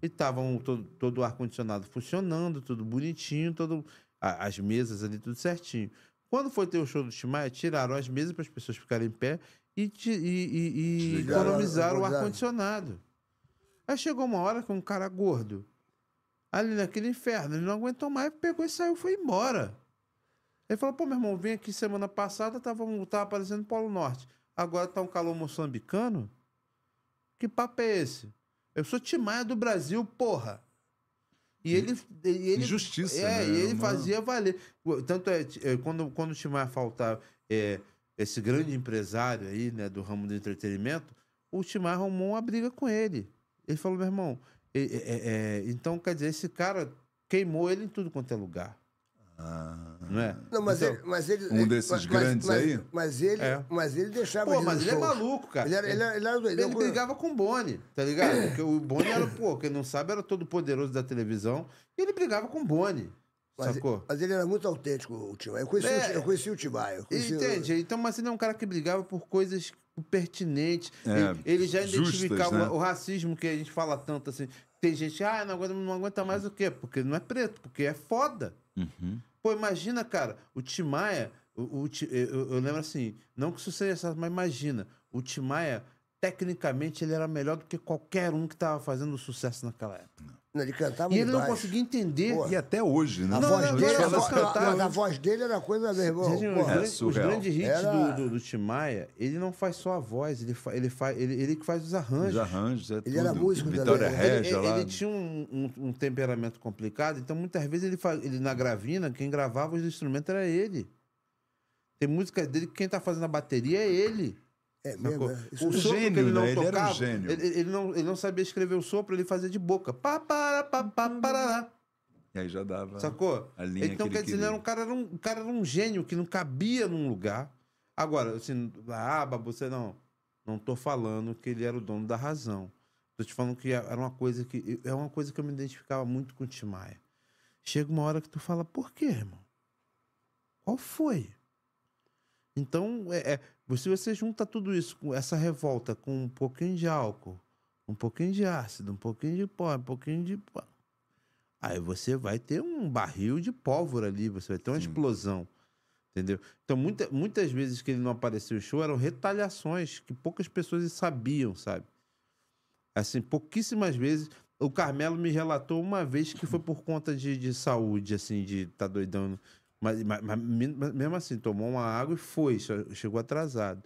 e estavam todo, todo o ar-condicionado funcionando, tudo bonitinho, todo, a- as mesas ali, tudo certinho. Quando foi ter o show do Timaya, tiraram as mesas para as pessoas ficarem em pé e, e- e- e economizaram o ar-condicionado. Aí chegou uma hora que um cara gordo, ali naquele inferno, ele não aguentou mais, pegou e saiu, foi embora. Ele falou, pô, meu irmão, vim aqui semana passada, tava, tava aparecendo Polo Norte. Agora tá um calor moçambicano? Que papo é esse? Eu sou Timaya do Brasil, porra. E ele. e ele Injustiça, É, né? e ele Uma- fazia valer. Tanto é, é, quando, quando o Timaya faltava, é, esse grande empresário aí, né, do ramo do entretenimento, o Timaya arrumou uma briga com ele. Ele falou, meu irmão, é, é, então quer dizer, esse cara queimou ele em tudo quanto é lugar. Não é? Não, mas, Então, ele, mas ele. um ele- desses mas- grandes mas, aí? Mas ele, É. mas ele deixava. Pô, de mas ele é maluco, cara. Ele era, ele era, ele era doidão. Ele Quando- brigava com o Boni, tá ligado? Porque o Boni era, pô, quem não sabe, era todo poderoso da televisão. E ele brigava com o Boni. Mas, sacou? mas ele era muito autêntico, o Timaya. Eu conheci, É. o, eu conheci o Timaya. eu conheci o- Entende? Então, mas ele é um cara que brigava por coisas pertinentes. É, ele, ele já justas, identificava né? o racismo que a gente fala tanto assim. Tem gente, ah, não aguenta, não aguenta mais o quê? Porque não é preto, porque é foda. Uhum. Pô, imagina, cara, o Timaya, o, o eu, eu lembro assim, não que isso seja certo, mas imagina, o Timaya, tecnicamente, ele era melhor do que qualquer um que tava fazendo sucesso naquela época. Não, ele cantava E ele não conseguia entender. Pô, E até hoje, né? A Não, voz não, dele, a, não, mas a voz dele era coisa, meu irmão. Gente, os, grandes, os surreal. grandes hits Era- do, do, do Tim Maia, ele não faz só a voz, ele, fa, ele, fa, ele, ele que faz os arranjos. Os arranjos, é Ele tudo. era músico Vitória também. Ele, Régia ele- lá. ele tinha um, um- um temperamento complicado, então muitas vezes ele, fa, ele na gravina, quem gravava os instrumentos era ele. Tem música dele que quem tá fazendo a bateria é ele. É mesmo, é? O um sopro gênio, que ele não né? Ele era um tocava, gênio. Ele, ele não, ele não sabia escrever o sopro, ele fazia de boca. Pá, para, pá, pá, parará. E aí já dava. Sacou? A linha então, que quer dizer, ele era um cara, era um, o cara era um gênio que não cabia num lugar. Agora, assim, ah, Babu, você não. Não tô falando que ele era o dono da razão. Tô te falando que era uma coisa que. É uma coisa que eu me identificava muito com o Tim Maia. Chega uma hora que tu fala, por quê, irmão? Qual foi? Então, é, é, se você junta tudo isso, com essa revolta, com um pouquinho de álcool, um pouquinho de ácido, um pouquinho de pó, um pouquinho de. pó, Aí você vai ter um barril de pólvora ali, você vai ter uma explosão. Entendeu? Então, muita, muitas vezes que ele não apareceu no show eram retaliações que poucas pessoas sabiam, sabe? Assim, pouquíssimas vezes. O Carmelo me relatou uma vez que foi por conta de, de saúde, assim, de tá doidão. Mas, mas- mas me- mas mesmo assim, tomou uma água e foi, chegou atrasado.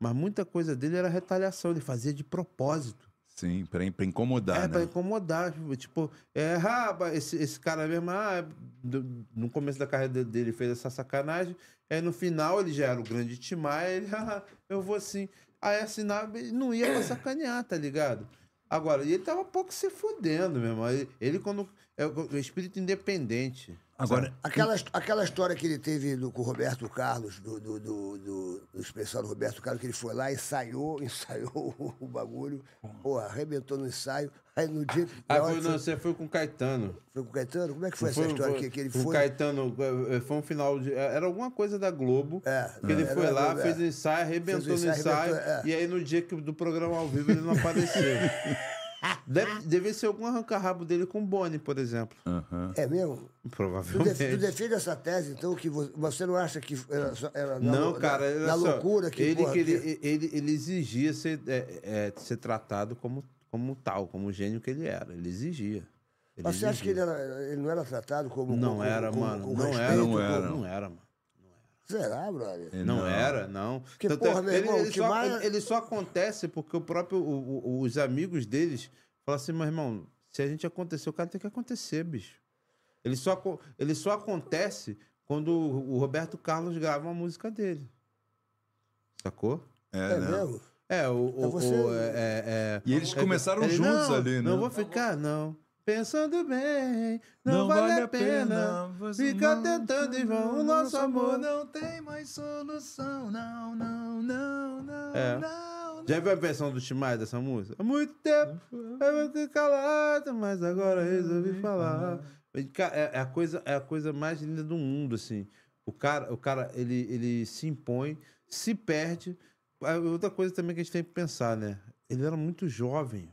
Mas muita coisa dele era retaliação, ele fazia de propósito. Sim, pra, pra incomodar, É, né? pra incomodar. tipo, Tipo, é, raba, esse, esse cara mesmo, ah, do- no começo da carreira dele fez essa sacanagem. Aí no final ele já era o grande Timaya, ele, ah, eu vou assim. Aí assinava, ele não ia pra sacanear, tá ligado? Agora, e ele tava pouco se fudendo mesmo. Ele, ele quando. É o espírito independente. Agora, Aquela, aquela história que ele teve do- com o Roberto Carlos, do, do, do, do, do especial do Roberto Carlos, que ele foi lá, ensaiou, ensaiou o, o bagulho, pô, arrebentou no ensaio. Aí no dia. Ah, foi, que não, você foi com o Caetano. foi com o Caetano? Como é que foi, essa Foi- história foi- que, que ele o foi? Caetano, eh, foi um final de. Era alguma coisa da Globo. É, que ele foi lá, Globo, fez é. o ensaio, arrebentou Fez o no ensaio, ensaio. arrebentou, é. E aí no dia que, do programa ao vivo ele não apareceu. Deve, deve ser algum arranca-rabo dele com o Boni, por exemplo. aham. É mesmo? Tu, Provavelmente. def- tu defende essa tese, então, que vo- você não acha que era, era na, Não, lou- cara, na, na só, loucura que, ele, porra, que que- ele, ele, ele exigia ser, é, é, ser tratado como, como tal, como o gênio que ele era. Ele exigia. Ele Mas você acha que ele, era, ele não era tratado como. Não como- era, como- mano. com não, respeito, era, Não como- era. Não era, mano. Será, brother? É, Não, era, não. Porque, Tanto é- porra, meu ele, irmão, ele o só, Timaya- ele- só acontece porque o próprio, o- o- os amigos deles falam assim, meu irmão, se a gente acontecer, o cara tem que acontecer, bicho. Ele só, ele só acontece quando o Roberto Carlos grava uma música dele. Sacou? É, É né? mesmo? É, o. o, Então você- o- é, é- é- E eles é- começaram ele, juntos não, ali, né? Não vou ficar, não. Pensando bem, não, vale, a pena. você Ficar não- tentando em vão o nosso amor. não tem mais solução. Não, não, não, não, É. não. Já viu a versão do Timaya dessa música? Há muito tempo eu fiquei calado, mas agora resolvi falar. É, é a coisa, é a coisa mais linda do mundo, assim. O cara, o cara ele, ele se impõe, se perde. Outra coisa também que a gente tem que pensar, né? Ele era muito jovem.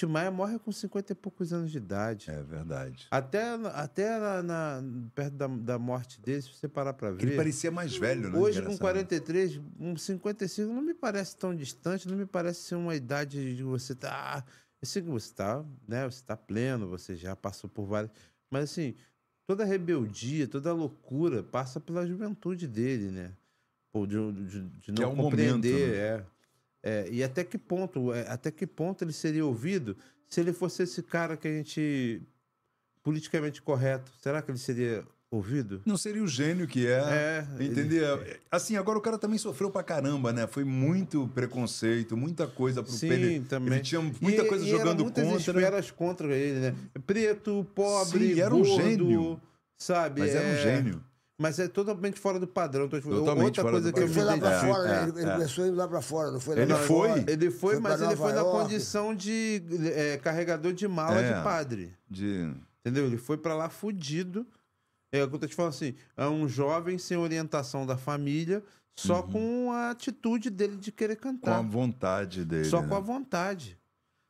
O Timaya morre com 50 e poucos anos de idade. É verdade. Até, até na, na- perto da, da morte dele, se você parar pra ver. Ele parecia mais velho, né? Hoje, com Engraçado. 43, um 55 não me parece tão distante, não me parece ser uma idade de você tá. Eu sei que você tá, né? Você tá pleno, você já passou por várias. Mas assim, toda a rebeldia, toda a loucura passa pela juventude dele, né? Pô, de, de, de Que não é o compreender, momento, né? é. É, E até que ponto, é, até que ponto ele seria ouvido se ele fosse esse cara que a gente politicamente correto? Será que ele seria ouvido? Não seria o gênio que é. É, Entendeu? Assim, agora o cara também sofreu pra caramba, né? Foi muito preconceito, muita coisa pro Sim, ele. também. Ele tinha muita E- coisa e jogando muitas contra. esferas contra ele, né? Preto, pobre, Sim, era um gordo, gênio. sabe? Mas era um É, gênio. Mas é totalmente fora do padrão. Então, tipo, Totalmente outra fora coisa do que eu Ele me foi lá pra fora, é, ele, ele é. começou indo lá pra fora, não foi lá Ele pra foi. fora. Ele foi, Foi mas ele Nova foi na York. condição de é, carregador de mala É. de padre. De... Entendeu? Ele foi pra lá fudido. É o que eu tô te falando assim: é um jovem sem orientação da família, só com a atitude dele de querer Com a cantar. vontade dele. só né? com a vontade.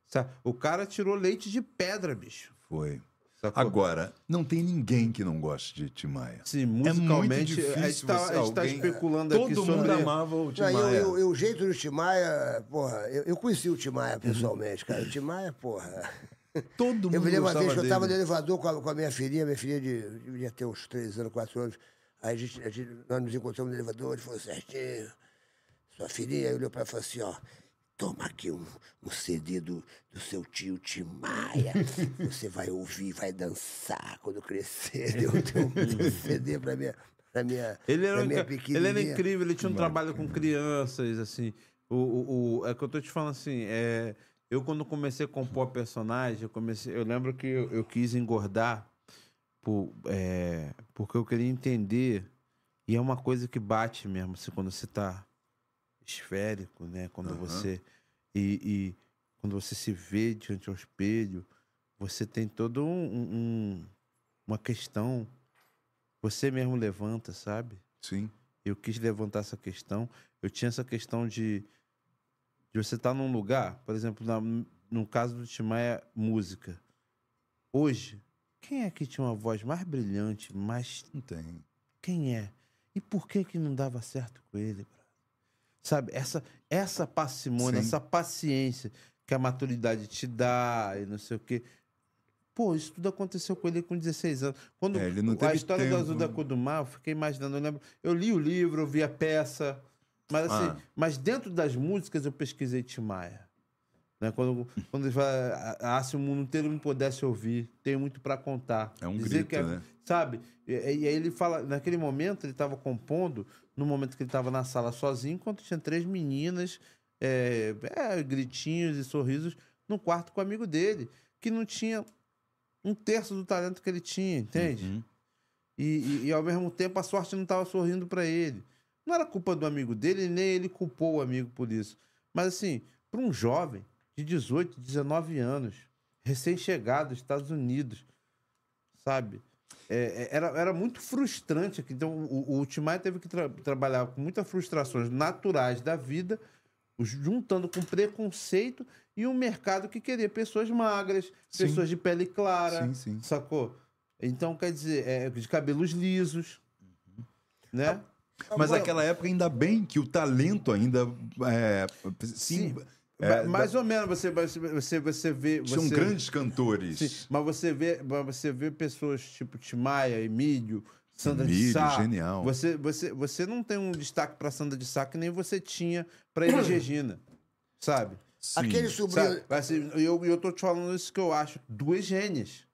Sabe? O cara tirou leite de pedra, bicho. Foi. Sacou? Agora, não tem ninguém que não goste de Timaya. Sim, É muito musicalmente, difícil a gente tá, a gente tá alguém- especulando Todo aqui mundo sobre... amava o Não, Timaya. eu, eu- eu- o jeito do Timaya, porra, eu, eu conheci o Timaya pessoalmente, cara. O Timaya, porra. Todo mundo Eu me lembro uma vez que eu estava no elevador com a, com a minha filhinha, minha filhinha de, devia ter uns 3 anos, 4 anos. Aí a gente, a gente- nós nos encontramos no elevador, ele falou, Serginho, sua filhinha, aí olhou para ela e falou assim, ó, toma aqui um, um CD do, do seu tio Timaya, você vai ouvir, vai dançar. Quando crescer. Deu, deu um CD para minha, pra minha, Ele era, pra minha ele era incrível, ele tinha um trabalho com crianças, assim, O, o, o- é que eu tô te falando assim, é, eu quando comecei a compor personagem, eu, comecei, eu lembro que eu, eu quis engordar por, é, porque eu queria entender, e é uma coisa que bate mesmo, assim, quando você tá esférico, né? Quando Aham. você. E, e quando você se vê diante ao espelho, você tem todo um, um- uma questão. Você mesmo levanta, sabe? Sim. Eu quis levantar essa questão. Eu tinha essa questão de, de você estar num lugar, por exemplo, na- no caso do Timaya, música. Hoje, quem é que tinha uma voz mais brilhante, mais. Não tem. Quem é? E por que que não dava certo com ele? Sabe, essa, essa parcimônia, Sim. essa paciência que a maturidade te dá e não sei o quê. Pô, isso tudo aconteceu com ele com 16 anos. Quando É, ele não a história do tempo. Azul da Cor do Mar, eu fiquei imaginando, eu lembro, eu li o livro, eu vi a peça, mas assim, Ah. mas dentro das músicas eu pesquisei Timaya. Né? Quando, quando ele fala, ah, se o mundo inteiro me pudesse ouvir, tenho muito para contar. É um Dizer grito, que é- né? Sabe? E, e aí ele fala, naquele momento ele estava compondo, no momento que ele estava na sala sozinho, enquanto tinha três meninas, é, é, gritinhos e sorrisos, no quarto com o amigo dele, que não tinha um terço do talento que ele tinha, entende? Uhum. E, e- e, ao mesmo tempo a sorte não estava sorrindo para ele. Não era culpa do amigo dele, nem ele culpou o amigo por isso. Mas assim, para um jovem de 18, 19 anos, recém-chegado dos Estados Unidos, sabe? É, é, era, era muito frustrante. aqui. Então, o, o Timaya teve que tra- trabalhar com muitas frustrações naturais da vida, juntando com preconceito e um mercado que queria pessoas magras, Sim. pessoas de pele clara, Sim, sim. sacou? Então, quer dizer, é, de cabelos lisos, né? Mas Agora- naquela época, ainda bem que o talento ainda. É, sim, é, Ma- mais ou menos, você, você, você, você vê... São você- grandes cantores. Sim, mas você vê, você vê pessoas tipo Timaya, Emílio, Sandra de Emílio, Sá. genial. Você, você, você não tem um destaque pra Sandra de Sá que nem você tinha pra Elis Regina, sabe? Aquele sobrinho. Assim, eu, eu tô te falando isso que eu acho. Duas gênias.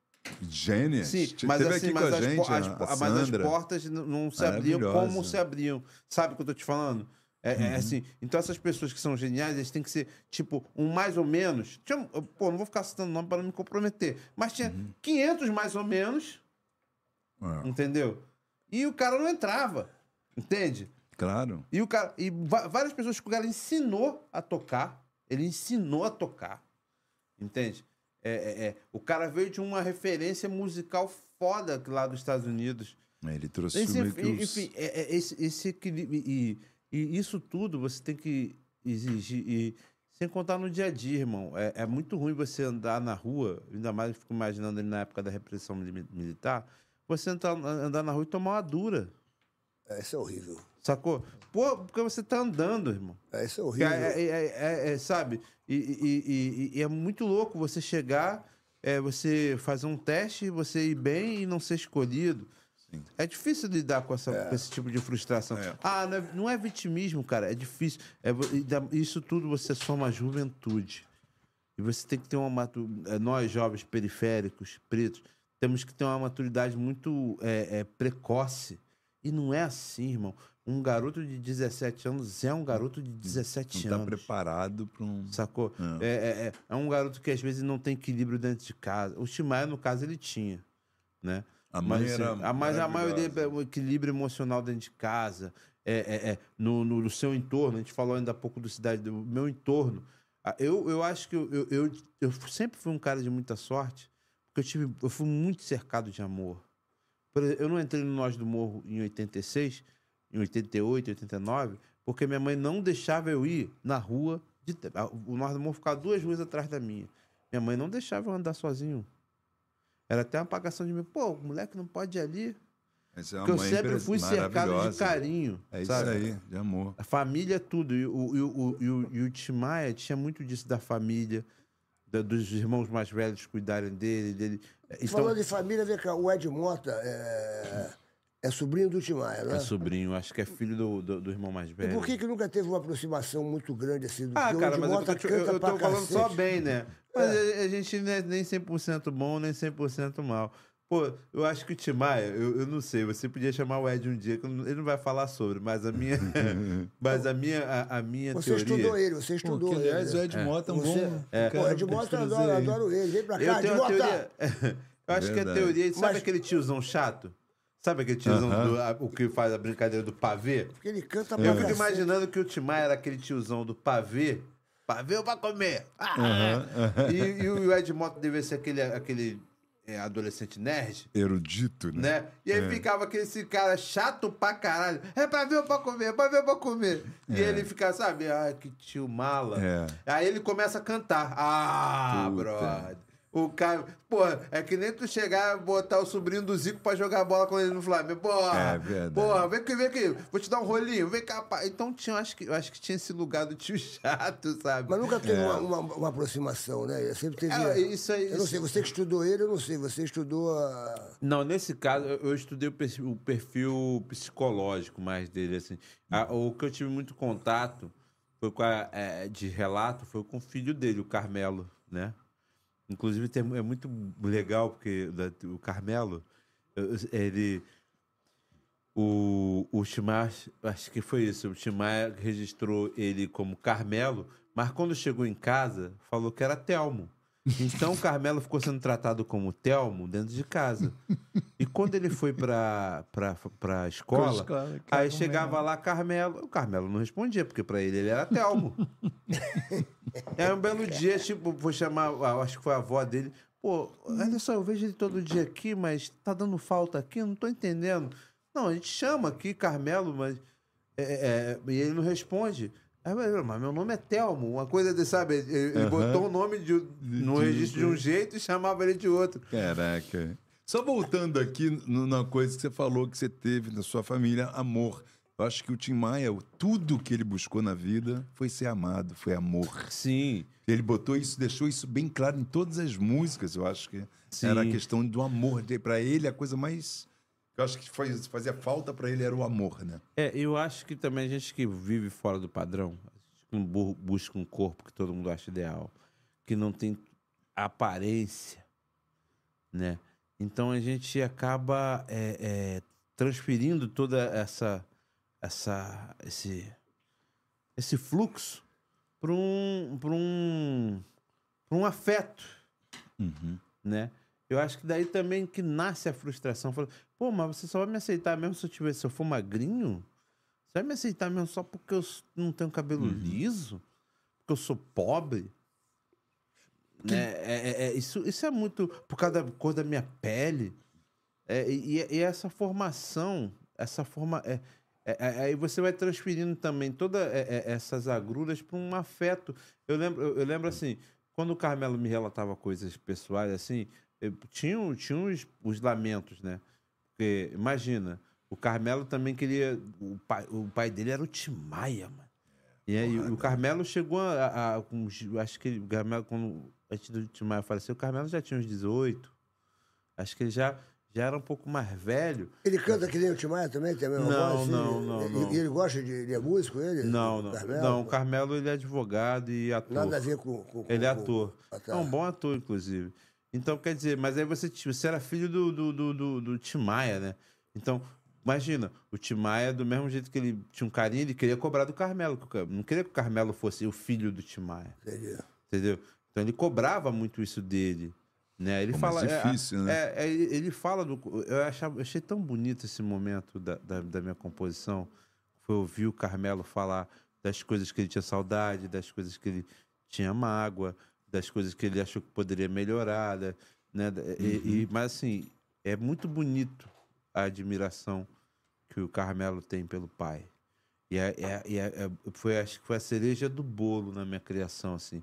Gênias. Sim, mas teve assim, aqui mas, com a as, gente, as, mas as portas não se abriam como se abriam. Sabe o que eu tô te falando? É, Uhum. é assim, então essas pessoas que são geniais, eles têm que ser, tipo, um mais ou menos. Tinha, pô, não vou ficar citando nome para não me comprometer. Mas tinha Uhum. 500 mais ou menos, É, entendeu? E o cara não entrava, entende? claro. E o cara. E várias pessoas que o cara ensinou a tocar. Ele ensinou a tocar. Entende? É, é, é. O cara veio de uma referência musical foda lá dos Estados Unidos. Ele trouxe Esse, meio que os- enfim, é- é esse, esse equilíbrio. E, e isso tudo você tem que exigir. E, sem contar no dia a dia, irmão. É, é muito ruim você andar na rua, ainda mais eu fico imaginando ele na época da repressão mili- militar, você entrar, andar na rua e tomar uma dura. É, Isso é horrível. Sacou? Pô, porque você tá andando, irmão. É, Isso é É, horrível. é- é- é- é, sabe? E, e- e- e- e é muito louco você chegar, é, você fazer um teste, você ir bem e não ser escolhido. É difícil lidar com, essa, com esse tipo de frustração. É. Ah, não é, não é vitimismo, cara. É difícil. É isso tudo você soma a juventude. E você tem que ter uma é, Nós, jovens periféricos, pretos, temos que ter uma maturidade muito é, é, precoce. E não é assim, irmão. Um garoto de 17 anos é um garoto de 17 Não está anos. preparado para um. Sacou? É. É, é- é um garoto que às vezes não tem equilíbrio dentro de casa. O Timaya, no caso, ele tinha, né? A mãe Mas, assim, era a, mas a maioria é o equilíbrio emocional dentro de casa, é, é- é no, no- no seu entorno. A gente falou ainda há pouco do cidade, do meu entorno. Ah, Eu, eu acho que eu, eu, eu, eu sempre fui um cara de muita sorte, porque eu, tive, eu fui muito cercado de amor. Exemplo, eu não entrei no Nós do Morro em 86, em 88, 89, porque minha mãe não deixava eu ir na rua. De, o Nós do Morro ficava duas ruas atrás da minha. Minha mãe não deixava eu andar sozinho. Era até uma apagação de mim. Pô, o moleque não pode ir ali. Essa é uma Porque eu sempre fui cercado de carinho. É isso sabe? aí, de amor. A família é tudo. E o, e o, e o, e o Timaya tinha muito disso da família, da- dos irmãos mais velhos cuidarem dele. dele. Então, Falando de família, vem cá, o Ed Mota é, é sobrinho do Timaya, né? é sobrinho, acho que é filho do, do, do irmão mais E velho. por que, que nunca teve uma aproximação muito grande assim? Ah, Porque o cara, mas eu Mota tô, te- eu, eu tô falando só bem, né? Mas a, a gente não é nem 100% bom, nem 100% mal. Pô, eu acho que o Tim Maia, eu, eu não sei, você podia chamar o Ed um dia, que eu ele não vai falar sobre, mas a minha. mas a minha, a, a minha Você teoria. estudou ele, você estudou aliás, ele. o Ed Mota é um Você- bom. É. Pô, Ed Mota, eu adoro, eu adoro ele. Vem pra cá, Eu Ed tenho Mota. teoria. Eu acho que a Verdade. teoria. Sabe Mas- aquele tiozão chato? Sabe aquele tiozão Aham. do, a- o que faz a brincadeira do pavê? Porque ele canta Eu pra fico cacete. imaginando que o Timar era aquele tiozão do pavê. Pavê pra comer. Ah! E, e o Ed Mota devia ser aquele, aquele é, adolescente nerd. Erudito, né? Né? E aí ficava aquele esse cara chato pra caralho. É pra ver ou pra comer? É pra ver ou pra comer? E ele fica, sabe? Ah, que tio mala. É. Aí ele começa a cantar. Ah, Puta. brother. O cara. Porra, é que nem tu chegar e botar o sobrinho do Zico pra jogar bola com ele no Flamengo. Porra. É verdade. Porra, vem aqui, vem aqui. Vou te dar um rolinho. Vem cá, pá. Então tinha, eu acho que, eu acho que tinha esse lugar do tio chato, sabe? Mas nunca teve uma, uma, uma aproximação, né? Sempre teve. É, isso aí- Eu não sei, você que estudou ele, eu não sei. Você estudou a. Não, nesse caso, eu eu estudei o perfil, o perfil psicológico mais dele, assim. A- o que eu tive muito contato foi com a, é, de relato foi com o filho dele, o Carmelo, né? Inclusive, tem- é muito legal, porque o Carmelo, ele... O, o Timar, acho que foi isso, o Timar registrou ele como Carmelo, mas quando chegou em casa, falou que era Telmo. Então o Carmelo ficou sendo tratado como Telmo dentro de casa. E quando ele foi pra, pra, pra escola, escola, aí chegava lá Carmelo. O Carmelo não respondia, porque pra ele ele era Telmo. Aí um belo dia, tipo, vou chamar, acho que foi a avó dele. Pô, olha só, eu vejo ele todo dia aqui, mas tá dando falta aqui, não tô entendendo. Não, a gente chama aqui Carmelo, mas. é, é, e ele não responde. Aí, eu, mas meu nome é Telmo, uma coisa de, sabe? Ele, botou o nome de, no registro de um jeito e chamava ele de outro. Caraca. Só voltando aqui numa coisa que você falou que você teve na sua família, amor. Eu acho que o Tim Maia, tudo que ele buscou na vida foi ser amado, foi amor. Sim. Ele botou isso, deixou isso bem claro em todas as músicas. Eu acho que Sim. era a questão do amor. Para ele, a coisa mais. Eu acho que faz- fazia falta para ele era o amor, né? É, eu acho que também a gente que vive fora do padrão, a gente que busca um corpo que todo mundo acha ideal, que não tem aparência, né? Então a gente acaba é, é, transferindo toda essa, essa, esse, esse fluxo para um, para um, pra um afeto, né? Eu acho que daí também que nasce a frustração. Pô, mas você só vai me aceitar mesmo se eu tiver, se eu for magrinho? Você vai me aceitar mesmo só porque eu não tenho cabelo liso? Porque eu sou pobre? Né? É, é- é- isso, isso é muito por causa da cor da minha pele. É, e, e essa formação, essa forma. É, é- é- aí você vai transferindo também todas essas agruras para um afeto. Eu lembro, eu, eu lembro assim, quando o Carmelo me relatava coisas pessoais, assim, eu- tinha, tinha os, os lamentos, né? Porque, imagina, o Carmelo também queria. O pai, o pai dele era o Timaya, mano. E aí o Carmelo chegou a. a- a- com acho que ele, o Carmelo, quando, antes do Timaya falecer, o Carmelo já tinha uns 18. Acho que ele já, já era um pouco mais velho. Ele canta que nem o Timaya também, tem a mesma Não, voz? assim? não, não, E- não. E ele gosta de. Ele é músico, ele? Não, não. Carmelo? Não, o Carmelo ele é advogado e ator. Nada a ver com. com- com- Ele é com- ator. Tá. É um bom ator, inclusive. Então, quer dizer, mas aí você, você era filho do, do, do, do, do Tim Maia, né? Então, imagina, o Tim Maia, do mesmo jeito que ele tinha um carinho, ele queria cobrar do Carmelo. Não queria que o Carmelo fosse o filho do Tim Maia. Entendeu? Então ele cobrava muito isso dele. Né? Ele Pô, fala. é, difícil, né? é, é, ele ele fala do. Eu, achava, eu achei tão bonito esse momento da, da, da minha composição. Foi ouvir o Carmelo falar das coisas que ele tinha saudade, das coisas que ele tinha mágoa, das coisas que ele achou que poderia melhorar. Né? da- e- e- mas assim, é muito bonito a admiração que o Carmelo tem pelo pai. E, é, é- é- é- foi, acho que foi a cereja do bolo na minha criação, assim.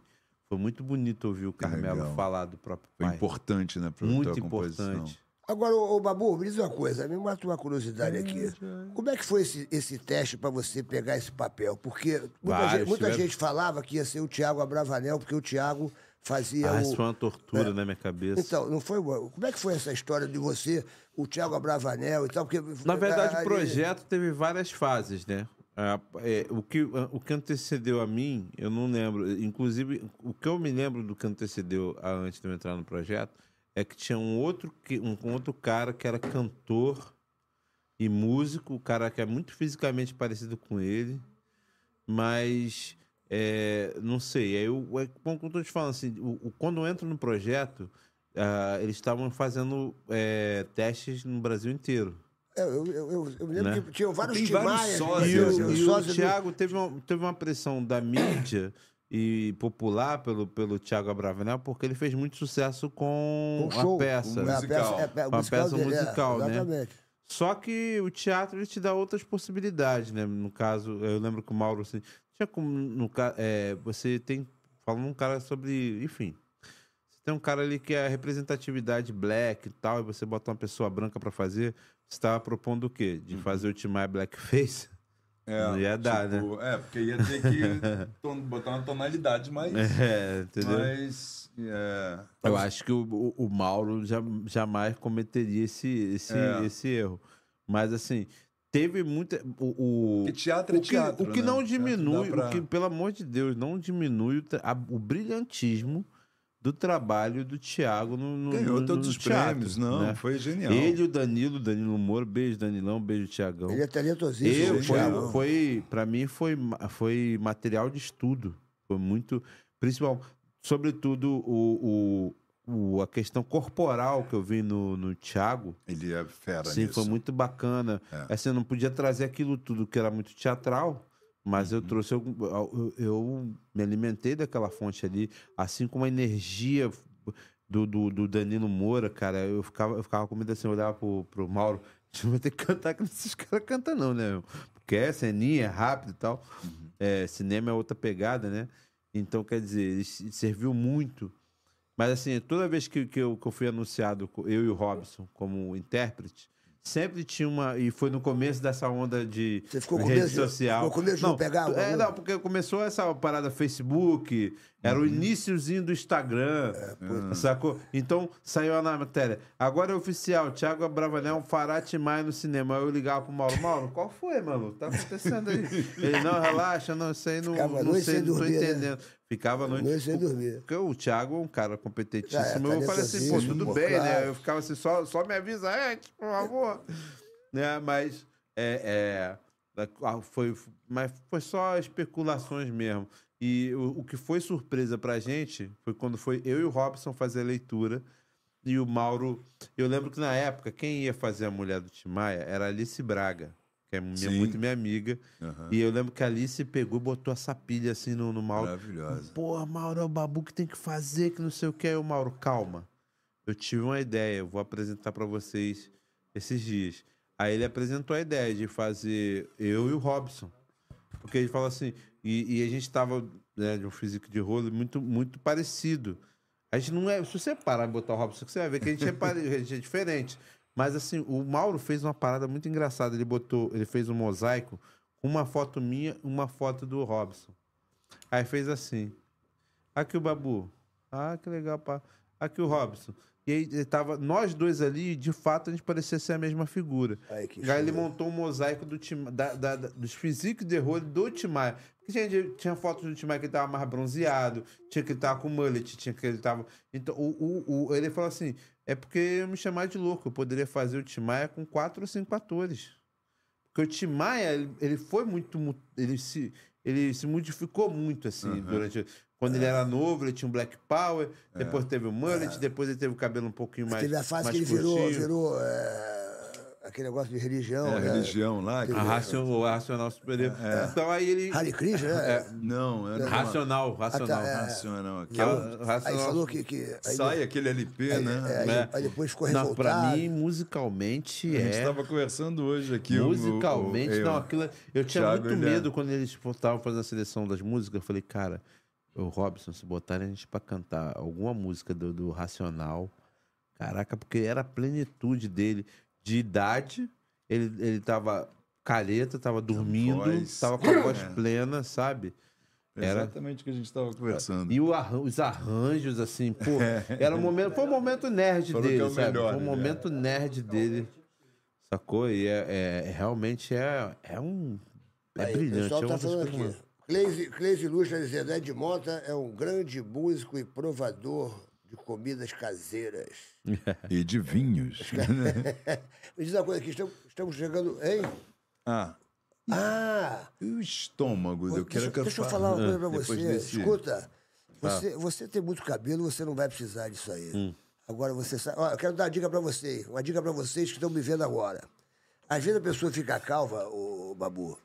Foi muito bonito ouvir o Carmelo falar do próprio Foi pai. importante, né, pra Muito importante. Agora, ô, ô, Babu, me diz uma coisa, me mata uma curiosidade aqui. Como é que foi esse, esse teste para você pegar esse papel? Porque muita, Vários, gente, muita tiveram- gente falava que ia ser o Tiago Abravanel, porque o Tiago fazia Ah, o. isso foi uma tortura É. na minha cabeça. Então, não foi. Como é que foi essa história de você, o Tiago Abravanel e tal? Porque, Na verdade, o projeto teve várias fases, né? Ah, é, o, que, o que antecedeu a mim, eu não lembro. Inclusive, o que eu me lembro do que antecedeu a antes de eu entrar no projeto é que tinha um outro, que- um, um outro cara que era cantor e músico, o cara que é muito fisicamente parecido com ele, mas é, não sei. Aí eu, é, como eu tô te falando assim, o, o- quando eu entro no projeto, ah, eles estavam fazendo é, testes no Brasil inteiro. É, eu, eu, eu, eu me lembro Né? que tinham vários Tem vários sócios, E o, os e o sócios do- Thiago teve uma, teve uma pressão da mídia e popular pelo, pelo Thiago Abravanel, porque ele fez muito sucesso com Um show. a peça. É, a musical. peça, é, é, o Uma musical peça dele, é, musical, né? Exatamente. Só que o teatro ele te dá outras possibilidades, né? No caso, eu lembro que o Mauro assim, tinha como no é, você tem falando um cara sobre, enfim, você tem um cara ali que é a representatividade black e tal, e você bota uma pessoa branca pra fazer, você estava propondo o quê? De fazer o Timaya blackface? É, Não ia dar, né? tipo, É, porque ia ter que botar uma tonalidade mais. É, entendeu? mais é, Eu acho que o, o- Mauro jamais cometeria esse, esse, É. esse erro. Mas assim, teve muita. O, o, teatro é o que, teatro, o que né? não diminui, pra- o que, pelo amor de Deus, não diminui o, a- o brilhantismo do trabalho do Thiago no, no, Ganhou no- todos no os teatro, prêmios, não, né? foi genial. Ele e o Danilo, Danilo Moro, beijo Danilão, beijo Tiagão. Ele é talentosíssimo. Eu, o foi, foi para mim foi, foi material de estudo. Foi muito, principal, sobretudo o, o, o- a questão corporal que eu vi no, no Thiago. Ele é fera Sim, nisso. foi muito bacana. É. Assim, eu não podia trazer aquilo tudo que era muito teatral, mas Uhum. eu trouxe. Eu, eu, eu me alimentei daquela fonte ali, assim como a energia do, do, do Danilo Moura, cara. Eu ficava, eu ficava com medo assim, eu olhava pro, pro Mauro. Não vai ter que cantar que esses caras cantam, não, né? Porque é ceninha, é rápido e tal. Uhum. É, cinema é outra pegada, né? Então, quer dizer, serviu muito. Mas, assim, toda vez que, que, eu, que eu fui anunciado, eu e o Robson, como intérprete, sempre tinha uma. E foi no começo dessa onda de Você ficou com rede medo de- social. ficou com medo de não pegar o É, não, porque começou essa parada Facebook, era Uhum. o iníciozinho do Instagram, É, sacou? Então saiu na matéria. Agora é oficial, Thiago Bravanel fará Timai no cinema. Aí eu ligava pro Mauro, Mauro, qual foi, mano? Tá acontecendo aí? Ele, não, relaxa, não, isso aí não, Ficava não sei, não tô dormir, né? entendendo. Ficava a noite. Noite sem dormir. Porque o Thiago é um cara competentíssimo. É, eu falei assim, pô, tudo bem, claro. né? Eu ficava assim, só, só me avisa antes, por favor. né? Mas é, é, ah, foi, mas foi só especulações mesmo. E o, o que foi surpresa pra gente foi quando foi eu e o Robson fazer a leitura. E o Mauro. Eu lembro que na época, quem ia fazer a mulher do Timaya era a Alice Braga, que é minha, Sim. muito minha amiga. Aham. E eu lembro que a Alice pegou e botou essa pilha assim no, no Mauro. Maravilhosa. Porra, Mauro, é o Babu que tem que fazer, que não sei o que. Aí o Mauro, calma. Eu tive uma ideia, eu vou apresentar pra vocês esses dias. Aí ele apresentou a ideia de fazer eu e o Robson. Porque ele falou assim, e, e a gente tava né, de um físico de rolo muito, muito parecido. A gente não é. Se você parar e botar o Robson, você vai ver que a gente é, a gente é diferente. Mas assim, o Mauro fez uma parada muito engraçada. Ele botou, ele fez um mosaico com uma foto minha e uma foto do Robson. Aí fez assim. Aqui o Babu. Ah, que legal, pá. Aqui o Robson. E aí ele tava, nós dois ali, de fato, a gente parecia ser a mesma figura. Ai, que aí ele montou um mosaico do Tim, da, da- da- dos physiques de rolo do Timaya. Porque tinha, tinha fotos do Timaya que ele tava mais bronzeado, tinha que ele tava com mullet, tinha que ele tava. Então, o, o, o- ele falou assim: é porque eu me chamar de louco, eu poderia fazer o Timaya com quatro ou cinco atores. Porque o Timaya, ele, ele foi muito. mu- Ele se, ele se modificou muito, assim, durante. Quando ele era novo, ele tinha um Black Power, depois teve o mullet, depois ele teve o cabelo um pouquinho mais. Teve a fase que ele virou, curtinho. virou é, aquele negócio de religião. É, a né? religião lá. que- A racio- o racional superior. Então aí ele. Hare Krishna, né? Não, era uma- Racional, racional. Ah, tá, é. racional aqui. Aí racional. falou que. que aí, Sai aquele LP, aí, né? é, aí, É. aí depois ficou Não, pra revoltado. mim, musicalmente, A gente é. estava conversando hoje aqui. o- o- Musicalmente, eu- não, aquilo. Eu tinha Thiago, muito é- medo quando eles estavam fazendo a seleção das músicas. Eu falei, cara, o Robson, se botarem a gente pra cantar alguma música do, do Racional, caraca, porque era a plenitude dele de idade. Ele, ele tava careta, tava dormindo, voz. tava com a voz É. plena, sabe? Era. Exatamente o que a gente estava conversando. E o arran- os arranjos, assim, pô, era um momento, foi um momento nerd Falou que dele, é o sabe? melhor, foi um né? momento nerd dele, sacou? E é, é- realmente é, é um. É Aí, o brilhante. pessoal é tá falando coisas aqui. Cleise, Cleise está dizendo, Ed Mota é um grande músico e provador de comidas caseiras. E de vinhos. Me diz uma coisa aqui, estamos, estamos chegando. Hein? ah, Ah! e o estômago? Eu quero deixa, que eu deixa eu falar uma coisa pra Depois você. desse- Escuta, você, você tem muito cabelo, você não vai precisar disso aí. Agora você sabe. Ó, eu quero dar uma dica pra você. Uma dica pra vocês que estão me vendo agora. Às vezes a pessoa fica calva, o Babu,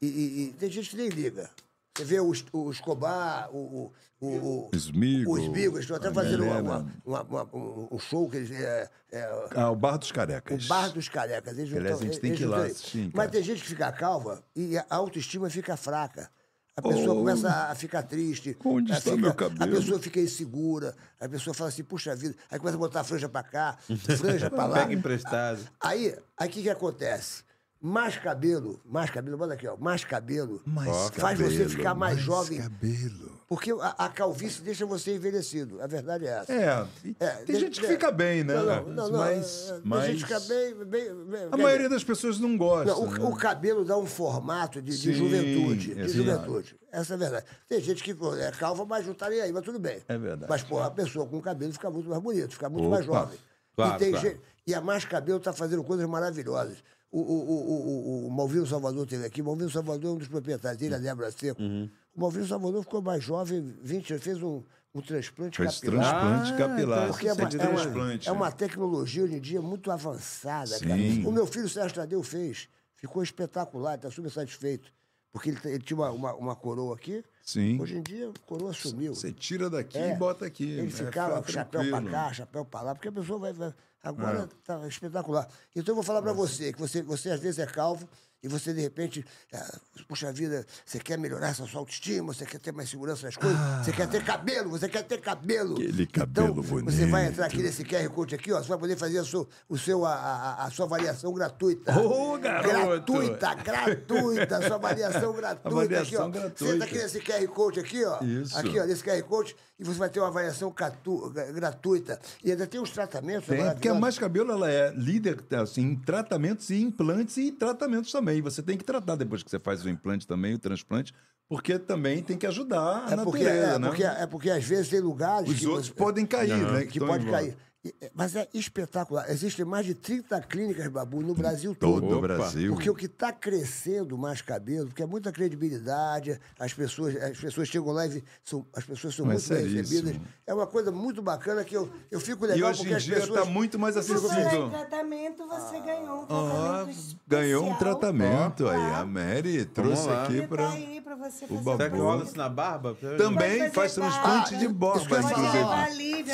e, e- e tem gente que nem liga. Você vê o, o Escobar, o. o, o, o Smigo, o Smigo, eles estão até a fazendo uma- uma- uma- uma- um, show que eles. É, é, Ah, o Bar dos o Carecas. Bar dos Carecas. Eles Aliás, tão- a gente tem que ir lá assistir, Mas tem gente que fica calva e a autoestima fica fraca. A pessoa Oh. começa a ficar triste. Onde a está fica- meu A cabelo? pessoa fica insegura. A pessoa fala assim, puxa vida. Aí começa a botar a franja pra cá, franja pra lá. Pega emprestado. Aí, aí o que, que acontece? Mais cabelo, mais cabelo, bota aqui, ó. Mais cabelo Mais faz você cabelo, ficar mais, mais jovem. cabelo. Porque a, a calvície deixa você envelhecido. A verdade é essa. É, É, tem de- gente que de- fica bem, né? Não, não, não, não, mas, é, Tem mas gente que fica bem. bem, bem a maioria das pessoas não gosta. Não, o, né? o cabelo dá um formato de, de Sim, juventude. De juventude. Essa é a verdade. Tem gente que pô, é calva, mas não tá nem aí, mas tudo bem. É verdade. Mas, pô, a pessoa com cabelo fica muito mais bonita, fica muito Opa. mais jovem. Claro, e, tem claro. gente- e a Mais Cabelo tá fazendo coisas maravilhosas. O, o, o, o, o, o Malvino Salvador teve aqui. O Malvino Salvador é um dos proprietários dele, a Débora Seco. Uhum. O Malvino Salvador ficou mais jovem, 20 anos, fez um, um transplante Fez capilar. transplante Ah, capilar. Porque é uma, de é, uma, é uma tecnologia hoje em dia muito avançada, cara. O meu filho Sérgio Tadeu fez. Ficou espetacular, está super satisfeito. Porque ele, ele tinha uma, uma, uma coroa aqui. Sim. Hoje em dia, a coroa sumiu. Você tira daqui É. e bota aqui. Ele É, ficava fica chapéu. É. cá, chapéu pra lá, porque a pessoa vai. vai- agora tá espetacular. Então eu vou falar pra você, que você, você às vezes é calvo e você, de repente, ah, puxa vida, você quer melhorar essa sua autoestima, você quer ter mais segurança nas coisas, você quer ter cabelo, você quer ter cabelo. Aquele cabelo então, Você vai bonito. entrar aqui nesse QR Code aqui, ó, você vai poder fazer a sua, o seu, a, a, a sua avaliação gratuita. Ô, garoto! Gratuita, gratuita, sua avaliação gratuita. Avaliação aqui, ó. gratuita. Você entra aqui nesse QR Code aqui, ó. Isso. Aqui, ó, nesse QR Code, e você vai ter uma avaliação catu- gra- gratuita. E ainda tem os tratamentos. Tem, porque a maravilhosos. Mais Cabelo ela é líder assim, em tratamentos e implantes e tratamentos também. Você tem que tratar depois que você faz o implante também, o transplante, porque também tem que ajudar a É porque, natureza, é, né? porque, é porque às vezes tem lugares Os que outros você- podem cair, né? que pode cair. E- é, Mas é espetacular. Existem mais de 30 clínicas, Babu, no Brasil todo. Todo o. Brasil. Porque o que está crescendo mais cabelo, porque é muita credibilidade, as pessoas, as pessoas chegam lá e são, as pessoas são Mas muito bem seríssimo. recebidas. É uma coisa muito bacana que eu, eu fico E legal hoje porque em as dia pessoas. está muito mais Por falar em acessível. tratamento, você ganhou um Ah, tratamento especial. ganhou um tratamento aí. Tá? A Mary trouxe aqui para. tá você fazer Babu. Será que o rola isso na barba? Também Pode faz fazer transplante barba. de barba,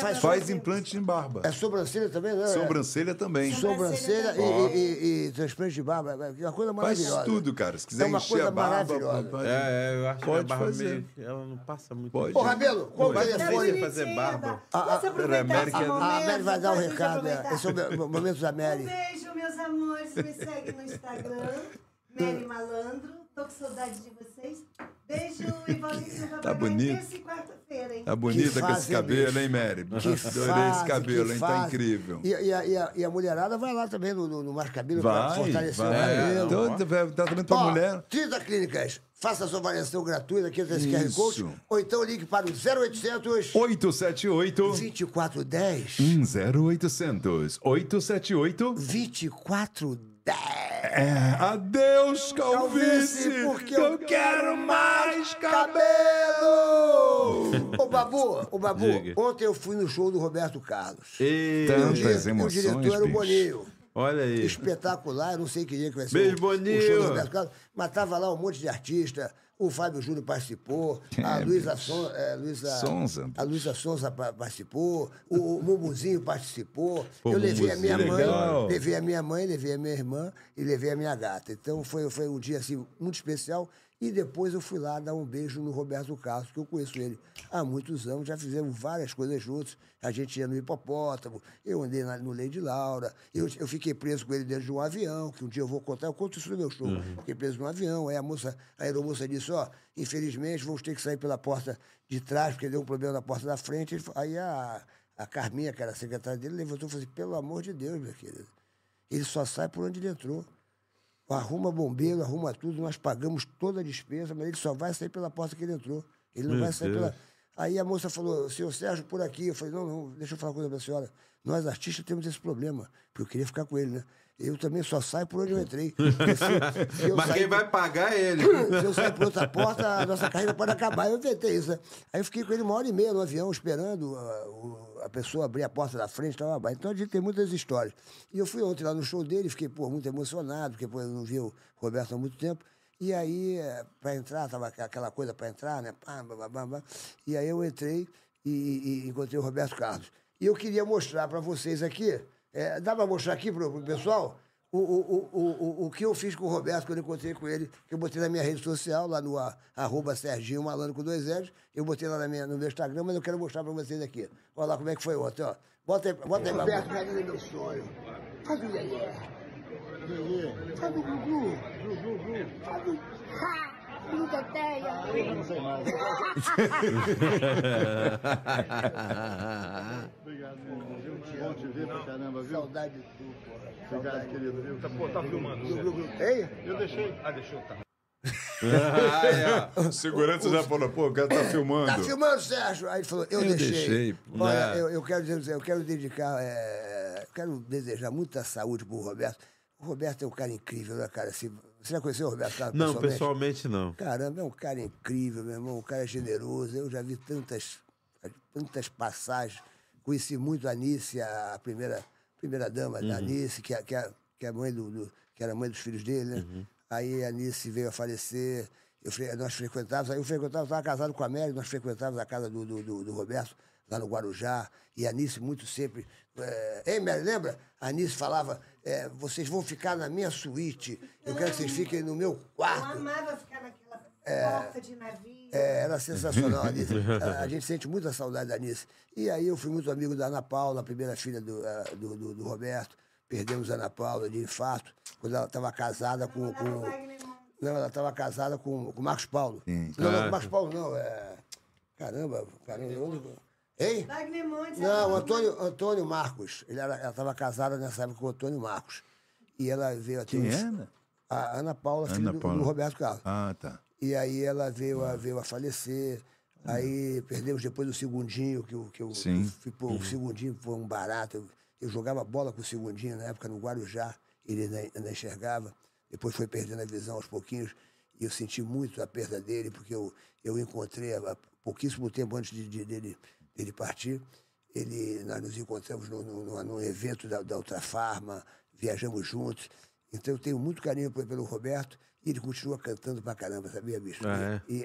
Faz- Faz você. implante em barba. É sobrancelha também, né? Sobrancelha também. Sobrancelha Sobrancelha e, e, e transplante de barba. É uma coisa Faz maravilhosa. tudo, cara. Se quiser É uma encher coisa a barba, maravilhosa. pode- É, é, eu acho que a Pode barba fazer. meio. Ela não passa muito. Pode. Ô, Rabelo, qual o telefone? telefone? fazer barba. Posso ah, aproveitar América- A? Mary vai dar o Pode recado. É. Esse é o momento da Um Mary. beijo, meus amores. Me segue no Instagram, Mary Malandro. Tô com saudade de vocês. Beijo e Tá bonito. terça e quarta-feira, hein? Tá bonita Que com esse cabelo, bicho. hein, Mary? Que Adorei fase, esse cabelo, hein? Tá incrível. E, e a, e, a, e a mulherada vai lá também no, no, no Mais Cabelo pra Vai, fortalecer o vai. cabelo. Todo tratamento pra Ó, mulher. 30 clínicas. Faça a sua avaliação gratuita aqui nesse QR Isso. Code. Ou então ligue para o 0800 878 2410 0800 878 2410. É, adeus, calvície, porque eu, eu quero mais cabelo! Ô, Babu, ô, Babu, Diga. ontem eu fui no show do Roberto Carlos. Ei, Tantas emoções, O diretor era o. Boninho. olha aí. Espetacular, não sei que dia que vai ser Beijo, o, Boninho. o show do Roberto Carlos, mas tava lá um monte de artista. O Fábio Júnior participou, a É, Luísa. Son, é, Luísa- Sonza, a Luísa Sonza pa- participou, o, o Mumuzinho participou. Pô, eu levei a minha legal. mãe, levei a minha mãe, levei a minha irmã e levei a minha gata. Então foi, foi um dia assim, muito especial. E depois eu fui lá dar um beijo no Roberto Carlos, que eu conheço ele há muitos anos, já fizemos várias coisas juntos. A gente ia no hipopótamo, eu andei na- no Lady Laura, eu, eu fiquei preso com ele dentro de um avião, que um dia eu vou contar, eu conto isso no meu show. Fiquei preso num avião, aí a moça, a aeromoça disse, ó, infelizmente vamos ter que sair pela porta de trás, porque deu um problema na porta da frente. Ele Aí a, a Carminha, que era a secretária dele, levantou e falou assim, pelo amor de Deus, meu querido, ele só sai por onde ele entrou. Arruma bombeiro, arruma tudo, nós pagamos toda a despesa, mas ele só vai sair pela porta que ele entrou. Ele não Meu vai sair Deus. pela. Aí a moça falou, senhor Sérgio, por aqui. Eu falei, não, não, deixa eu falar uma coisa pra senhora. Nós artistas temos esse problema, porque eu queria ficar com ele, né? Eu também só saio por onde eu entrei. Se- se eu Mas sair quem vai pagar é ele. se eu sair por outra porta, a nossa carreira pode acabar. Eu inventei isso, né? Aí eu fiquei com ele uma hora e meia no avião, esperando a, o- a pessoa abrir a porta da frente. Tal, blá. então a gente tem muitas histórias. E eu fui ontem lá no show dele, fiquei pô, muito emocionado, porque pô, eu não vi o Roberto há muito tempo. E aí, para entrar, tava aqu- aquela coisa para entrar, né? E aí eu entrei e, e encontrei o Roberto Carlos. E eu queria mostrar para vocês aqui, é, dá para mostrar aqui pro, pro pessoal? O, o, o, o, o- que eu fiz com o Roberto quando eu encontrei com ele, que eu botei na minha rede social, lá no a- arroba Serginho Malandro com dois L's, eu botei lá na minha, no meu Instagram, mas eu quero mostrar pra vocês aqui. Olha lá como é que foi ontem, ó. Bota aí, bota aí, Roberto, Babu. realiza meu sonho. Faz o Iê Faz o Gugu. O... Ha! Gugu Teteia. Não sei mais. Obrigado, meu irmão. Bom te ver pra caramba, viu? Saudade de tu, porra. Obrigado, querido. Viu? Tá, pô, tá filmando. Ei? Eu deixei. Ah, deixou, tá. O segurança já falou, pô, o cara tá filmando. Tá filmando, Sérgio? Aí ele falou, eu, Eu deixei. deixei. Olha, É. eu, eu quero dizer, eu quero dedicar, é, eu quero desejar muita saúde pro Roberto. O Roberto é um cara incrível, né, cara? Assim, você já conheceu o Roberto Carlos Não, pessoalmente? pessoalmente não. Caramba, é um cara incrível, meu irmão. Um cara generoso. Eu já vi tantas, tantas passagens. Conheci muito a Anice, a primeira, primeira dama da Anice, que, é- que, é- que, é mãe do, do- que era mãe dos filhos dele, né? Aí a Anice veio a falecer. Eu, nós frequentávamos, aí eu frequentava, estava casado com a Mary, nós frequentávamos a casa do, do, do- do Roberto, lá no Guarujá. E a Anice muito sempre. É, Ei, Mary, lembra? A Anice falava: é, vocês vão ficar na minha suíte, eu quero que vocês fiquem no meu Eu quarto. amava ficar naquela porta de navio. É, era sensacional. A, Anice. A- a gente sente muita saudade da Anice. E aí eu fui muito amigo da Ana Paula, a primeira filha do, ah, do, do- do Roberto. Perdemos a Ana Paula de infarto, quando ela estava casada com. com... Não, ela estava casada com o Marcos Paulo. Não, não, Ah. com Marcos Paulo não. É... Caramba, caramba. onde- Hein? Wagner Montes. Não, o Antônio, Antônio Marcos. Ele era- ela estava casada nessa época com o Antônio Marcos. E ela veio até. Quem uns- era? A Ana Paula, filha Ana do- Paula. do Roberto Carlos. Ah, tá. E aí ela veio a, veio a falecer. Aí perdemos depois o segundinho, que eu, que eu, Sim. eu fui, pô, o segundinho foi um barato. Eu, eu jogava bola com o segundinho na época no Guarujá, ele ainda, ainda enxergava. Depois foi perdendo a visão aos pouquinhos. E eu senti muito a perda dele, porque eu, eu encontrei há pouquíssimo tempo antes de, de- dele, dele partir. Ele, nós nos encontramos no, no, num evento da, da Ultrafarma, viajamos juntos. Então eu tenho muito carinho pe- pelo Roberto e ele continua cantando pra caramba, sabia, bicho? Ah, e,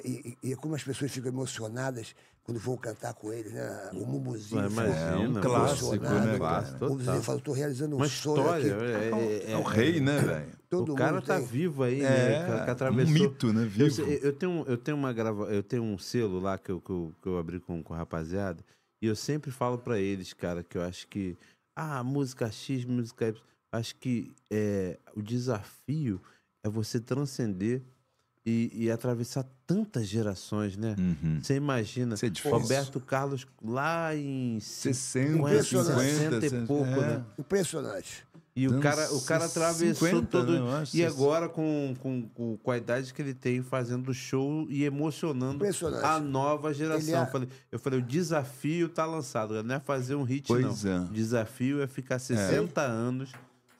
e, e, e como as pessoas ficam emocionadas quando vão cantar com ele, né? O Mumuzinho. Ah, ficou imagina, É um clássico, né, Clássico, cara? O Mumuzinho falou, tô realizando um Uma sonho história. aqui. É, é- É o rei, né, velho? Todo o cara mundo tá tem. vivo aí, É, né? Que, que um atravessou. mito, né? Eu, Vivo. sei- eu tenho, eu tenho uma grava, eu tenho um selo lá que eu, que eu, que eu abri com, com a rapaziada e eu sempre falo pra eles, cara, que eu acho que ah, música X, música Y, acho que é, o desafio é você transcender e, e atravessar tantas gerações, né? Uhum. Você imagina, Isso é difícil. Roberto Carlos lá em 60, 50, 50, 60 e pouco, é. né? Impressionante. E o Dando cara, o cara 50, atravessou todo. né, eu acho, e 60. agora, com, com, com, com a idade que ele tem, fazendo show e emocionando a nova geração. É- Eu, falei, eu falei, o desafio tá lançado. Não é fazer um hit, Pois não. é. O desafio é ficar 60 anos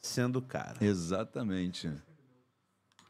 sendo cara. Exatamente.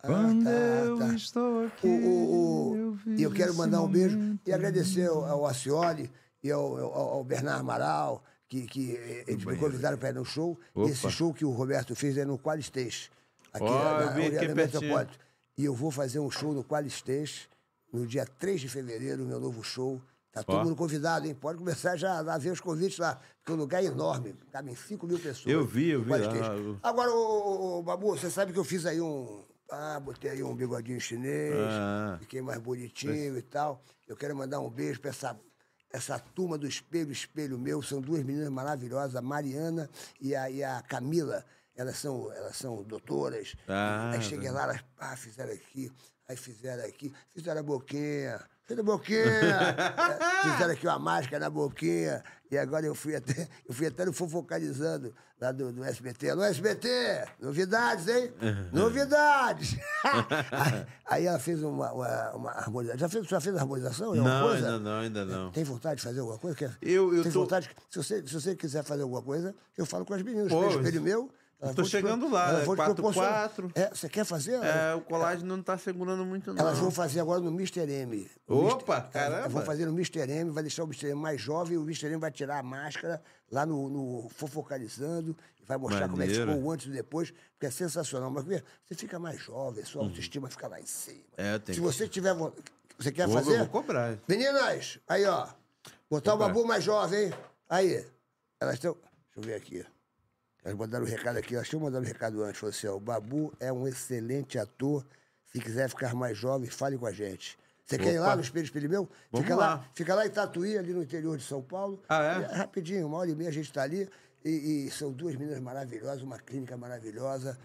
Ah, Quando tá, eu tá. estou aqui. O, o, o- eu e eu vi quero esse mandar um beijo e agradecer ao, ao Acioli e ao, ao, ao Bernardo Amaral, que, que eles me convidaram para ir no show. Opa. Esse show que o Roberto fez é no Qualistage, aqui Ó, na, na aqui Oriana pertinho. Metropolitan. E eu vou fazer um show no Qualistage no dia 3 de fevereiro, meu novo show. Tá todo Ó. mundo convidado, hein? Pode começar já a ver os convites lá, porque o lugar é enorme, cabem 5 mil pessoas. Eu vi, eu vi eu- Agora, ô, ô, ô, Babu, você sabe que eu fiz aí um. Ah, botei aí um bigodinho chinês, Ah. fiquei mais bonitinho e tal. Eu quero mandar um beijo pra essa, essa turma do Espelho, Espelho Meu. São duas meninas maravilhosas, a Mariana e a, e a Camila. Elas são, elas são doutoras. Ah, aí cheguei lá, elas ah, fizeram aqui Aí fizeram aqui, fizeram a boquinha, a boquinha, fizeram aqui uma máscara na boquinha. E agora eu fui até, eu fui até no fofocalizando lá do, do SBT. Alô, SBT! Novidades, hein? Novidades! aí, aí ela fez uma, uma, uma harmonização. Já fez, já fez harmonização? em alguma Não, coisa? ainda não, ainda não. Tem vontade de fazer alguma coisa? Quer? Eu- eu Tem tô- vontade? Se você, se você quiser fazer alguma coisa, eu falo com as meninas. Pô, Espelho, espelho meu. Vão te chegando pro- lá, é te 4x4. proporcionar. É, você quer fazer? É, o colágeno não tá segurando muito, não. Elas vão fazer agora no Mr. M. Opa, Mr. caramba. Elas vão fazer no Mr. M, vai deixar o Mr. M mais jovem, o Mr. M vai tirar a máscara lá no, no Fofocalizando, e vai mostrar como é que Maneiro. ficou o antes e depois, porque é sensacional. Mas você fica mais jovem, sua autoestima fica lá em cima. É, tenho Se que- você tiver vontade. Você quer Vou- fazer? eu vou cobrar. Meninas, aí, ó. Botar o babu mais jovem, hein? Aí. Elas estão. Deixa eu ver aqui. Elas mandaram o recado aqui, elas tinham mandado o recado antes. Falou assim: ó, o Babu é um excelente ator. Se quiser ficar mais jovem, fale com a gente. Você quer ir lá no Espelho Espelho fica lá. lá. Fica lá em Tatuí, ali no interior de São Paulo. Ah, é? rapidinho, uma hora e meia a gente está ali. E, e são duas meninas maravilhosas, uma clínica maravilhosa.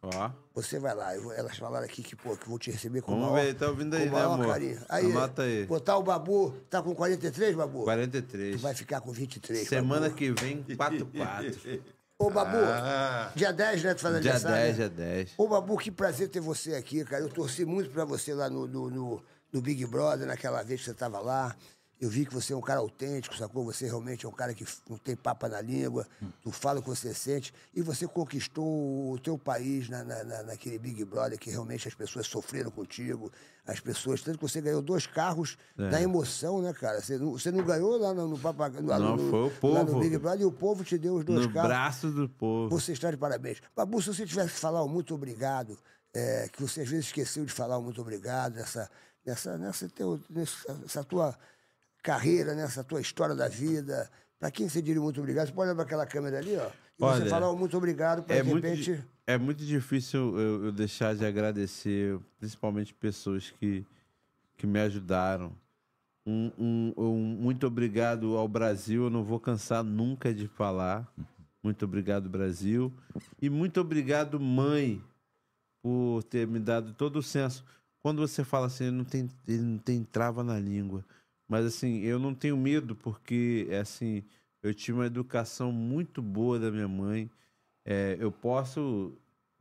Ó. Você vai lá, eu elas falaram aqui que, pô, que vou te receber com Vamos maior, ver, tá ouvindo aí, né, amor? carinho. Aí, Anota aí. Botar o Babu, tá com 43, Babu? 43. Tu vai ficar com 23. Semana Babu. que vem, 4x4. Ô, Babu, Ah. dia 10, né? Tu faz Dia aniversário? 10, né? dia 10. Ô, Babu, que prazer ter você aqui, cara. Eu torci muito pra você lá no, no, no- no Big Brother, naquela vez que você tava lá. Eu vi que você é um cara autêntico, sacou? Você realmente é um cara que não tem papa na língua, tu fala o que você sente. E você conquistou o teu país na, na- na- naquele Big Brother, que realmente as pessoas sofreram contigo. As pessoas, tanto que você ganhou dois carros É. na emoção, né, cara? Você não, você não ganhou lá no, no Papagaio. Não, foi o Lá no povo. Big Brother e o povo te deu os dois No carros. braço do povo. Você está de parabéns. Babu, se você tivesse que falar um muito obrigado, é, que você às vezes esqueceu de falar um muito obrigado nessa, nessa, nessa, teu, nessa tua carreira, nessa tua história da vida, para quem você diria muito obrigado? Você pode olhar para aquela câmera ali, ó, e você Olha, falar um muito obrigado para É de muito, repente. di- é muito difícil eu, eu deixar de agradecer, principalmente pessoas que, que me ajudaram. Um, um- um muito obrigado ao Brasil, eu não vou cansar nunca de falar. Muito obrigado, Brasil. E muito obrigado, mãe, por ter me dado todo o senso. Quando você fala assim, ele não tem, ele não tem trava na língua. Mas assim, eu não tenho medo, porque é assim, eu tive uma educação muito boa da minha mãe. É, eu posso,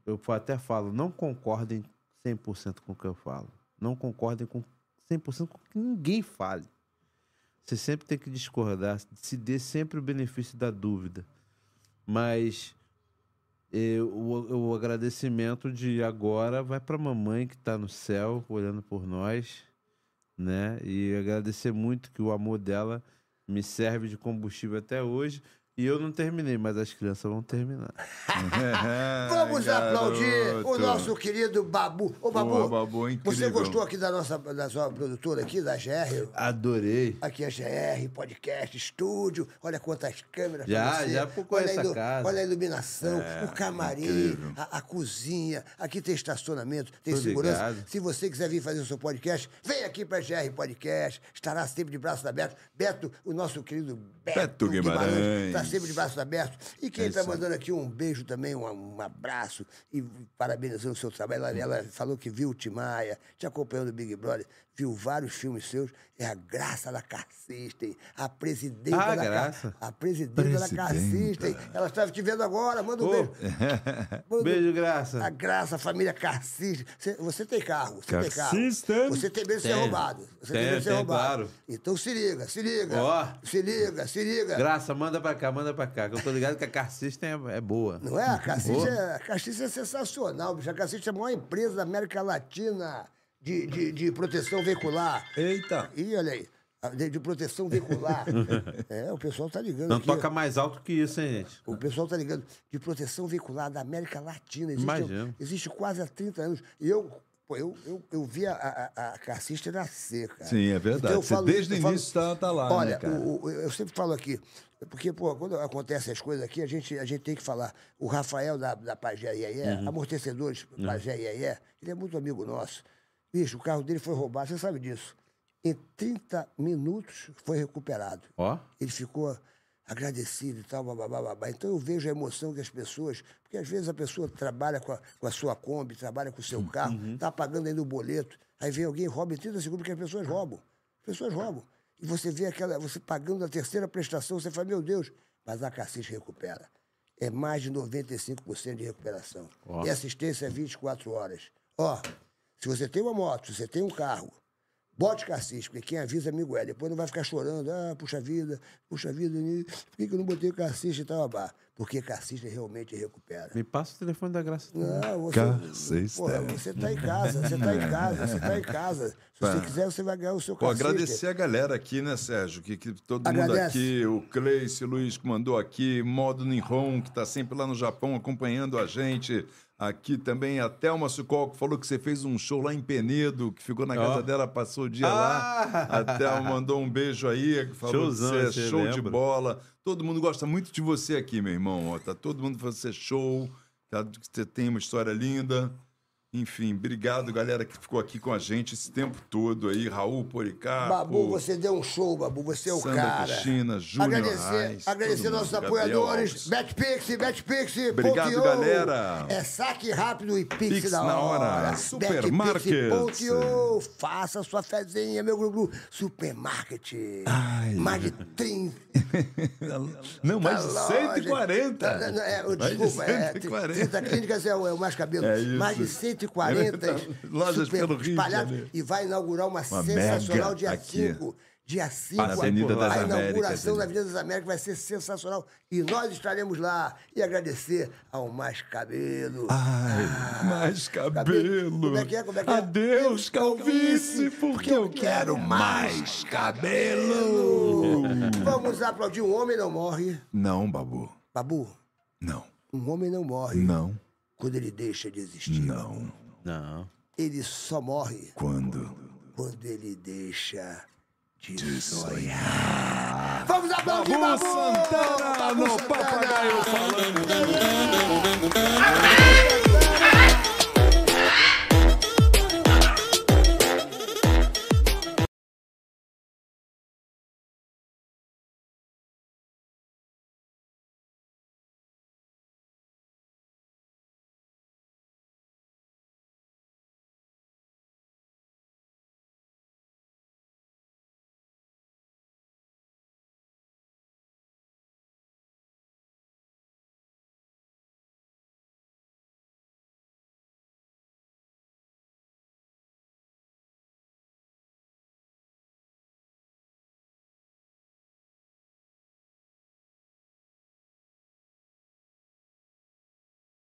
eu até falo, não concordem 100% com o que eu falo. Não concordem com 100% com o que ninguém fale. Você sempre tem que discordar, se dê sempre o benefício da dúvida. Mas eh, o, o agradecimento de agora vai para a mamãe que está no céu, olhando por nós, né? E agradecer muito que o amor dela me serve de combustível até hoje. E eu não terminei, mas as crianças vão terminar. Vamos garoto. aplaudir o nosso querido Babu. Ô, Babu, Pô, Babu, você incrível. gostou aqui da nossa da sua produtora aqui, da GR? Adorei. Aqui é GR, podcast, estúdio. Olha quantas câmeras Já, pra você. já procurei olha a essa casa. Olha a iluminação, É, o camarim, a, a cozinha. Aqui tem estacionamento, tem Tô segurança. ligado. Se você quiser vir fazer o seu podcast, vem aqui pra GR Podcast. Estará sempre de braços abertos. Beto, o nosso querido Beto, Beto Guimarães. Está sempre de braços abertos. E quem É está aí. mandando aqui um beijo também, um, um abraço e parabenizando o seu trabalho. Ela, ela falou que viu o Timaya, te acompanhando o Big Brother, viu vários filmes seus. É a Graça da Car System, a presidenta Ah, da Graça. A presidenta da Car Presidenta. System. Ela estava te vendo agora, manda um Ô, beijo. Manda um- Beijo, graça. A Graça, a família Car System. Você, você tem carro, você Car tem carro. Você tem medo de ser roubado. Você tem Tenho, medo de ser tenho, roubado. claro. Então se liga, se liga. Ó. Se liga, se liga. Graça, manda pra cá, manda pra cá. Que eu tô ligado que a Car System é, é boa. Não é? A Boa. é, a Cacice é sensacional, bicho. A Cacice é a maior empresa da América Latina de, de, de proteção veicular. Eita. Ih, olha aí. a- De, de proteção veicular. é, o pessoal tá ligando Não aqui. toca mais alto que isso, hein, gente? O pessoal tá ligando. De proteção veicular da América Latina. Existe, Imagino. existe quase há 30 anos. E eu, pô, eu, eu, eu vi a, a, a Cacice nascer, cara. Sim, é verdade. eu Você desde o falo- início tá- tá lá, Olha, né, o- o- eu sempre falo aqui, porque, pô, quando acontecem as coisas aqui, a gente, a gente tem que falar. O Rafael da, da Pajé Ié, Uhum. amortecedores Pajé Ié, ele é muito amigo nosso. Bicho, o carro dele foi roubado, você sabe disso. Em 30 minutos foi recuperado. Ó. Ele ficou agradecido e tal, babá, babá. Então eu vejo a emoção que as pessoas, porque às vezes a pessoa trabalha com a, com a sua Kombi, trabalha com o seu carro, está pagando ainda o boleto, aí vem alguém e rouba em 30 segundos, porque as pessoas roubam. As pessoas roubam. E você vê aquela, você pagando a terceira prestação, você fala, meu Deus, mas a Cassis recupera. É mais de 95% de recuperação. Ó. E assistência é 24 horas. Ó, se você tem uma moto, se você tem um carro, bote Cassis, porque quem avisa amigo é. Depois não vai ficar chorando, ah, puxa vida, puxa vida, por que, que eu não botei Cassis e tal, babá? Porque Cassis realmente recupera. Me passa o telefone da Graça. Não, você, Cassis, porra, você tá em casa, você tá em casa, você tá em casa. Se você Pá. quiser, você vai ganhar o seu Pô, Cassis. agradecer a galera aqui, né, Sérgio? Que, que todo mundo Agradece. aqui, o Cleice, o Luiz que mandou aqui, Modo Nihon, que tá sempre lá no Japão acompanhando a gente. Aqui também a Thelma Sucol, que falou que você fez um show lá em Penedo, que ficou na casa dela, passou o dia Ah! lá. A Thelma mandou um beijo aí, que falou Showzão, que você é show de lembra? bola. Todo mundo gosta muito de você aqui, meu irmão. ó. Tá todo mundo falando que você é show, tá? que você tem uma história linda. Enfim, obrigado, galera, que ficou aqui com a gente esse tempo todo aí. Raul Policarpo. Babu, você deu um show, Babu, você é o Sandra cara. Cristina, Júnior Agradecer, Reis, agradecer nossos mundo, apoiadores. BetPix, BetPix, Obrigado, Ponto.io. galera. É saque rápido e Pix, Pix na na hora. Supermarkets. BetPix.io. Faça sua fezinha, meu glu Supermarket. Mais de 30. Não, mais de loja. 140. Tá, não, é, Mais de desculpa, é, 140. 30 clínicas é o, é o mais cabelo. É isso. Mais de 140 Lojas pelo Rio espalhadas. E vai inaugurar uma, Uma sensacional dia aqui. 5. Dia 5, Na Avenida das a Américas, inauguração ali. da Avenida das Américas vai ser sensacional. E nós estaremos lá. E agradecer ao Mais Cabelo. Ai, mais cabelo. Como é que é? Como é que é? Adeus, calvície, porque eu quero mais cabelo. Vamos aplaudir. Um homem não morre. Não, Babu. Babu, Não. um homem não morre Não. Quando ele deixa de existir. Não. Não. Ele só morre Quando? quando ele deixa de, sonhar. Vamos aplaudir Babu Babu! Santana Babu no Santana! Papagaio falando. Aê!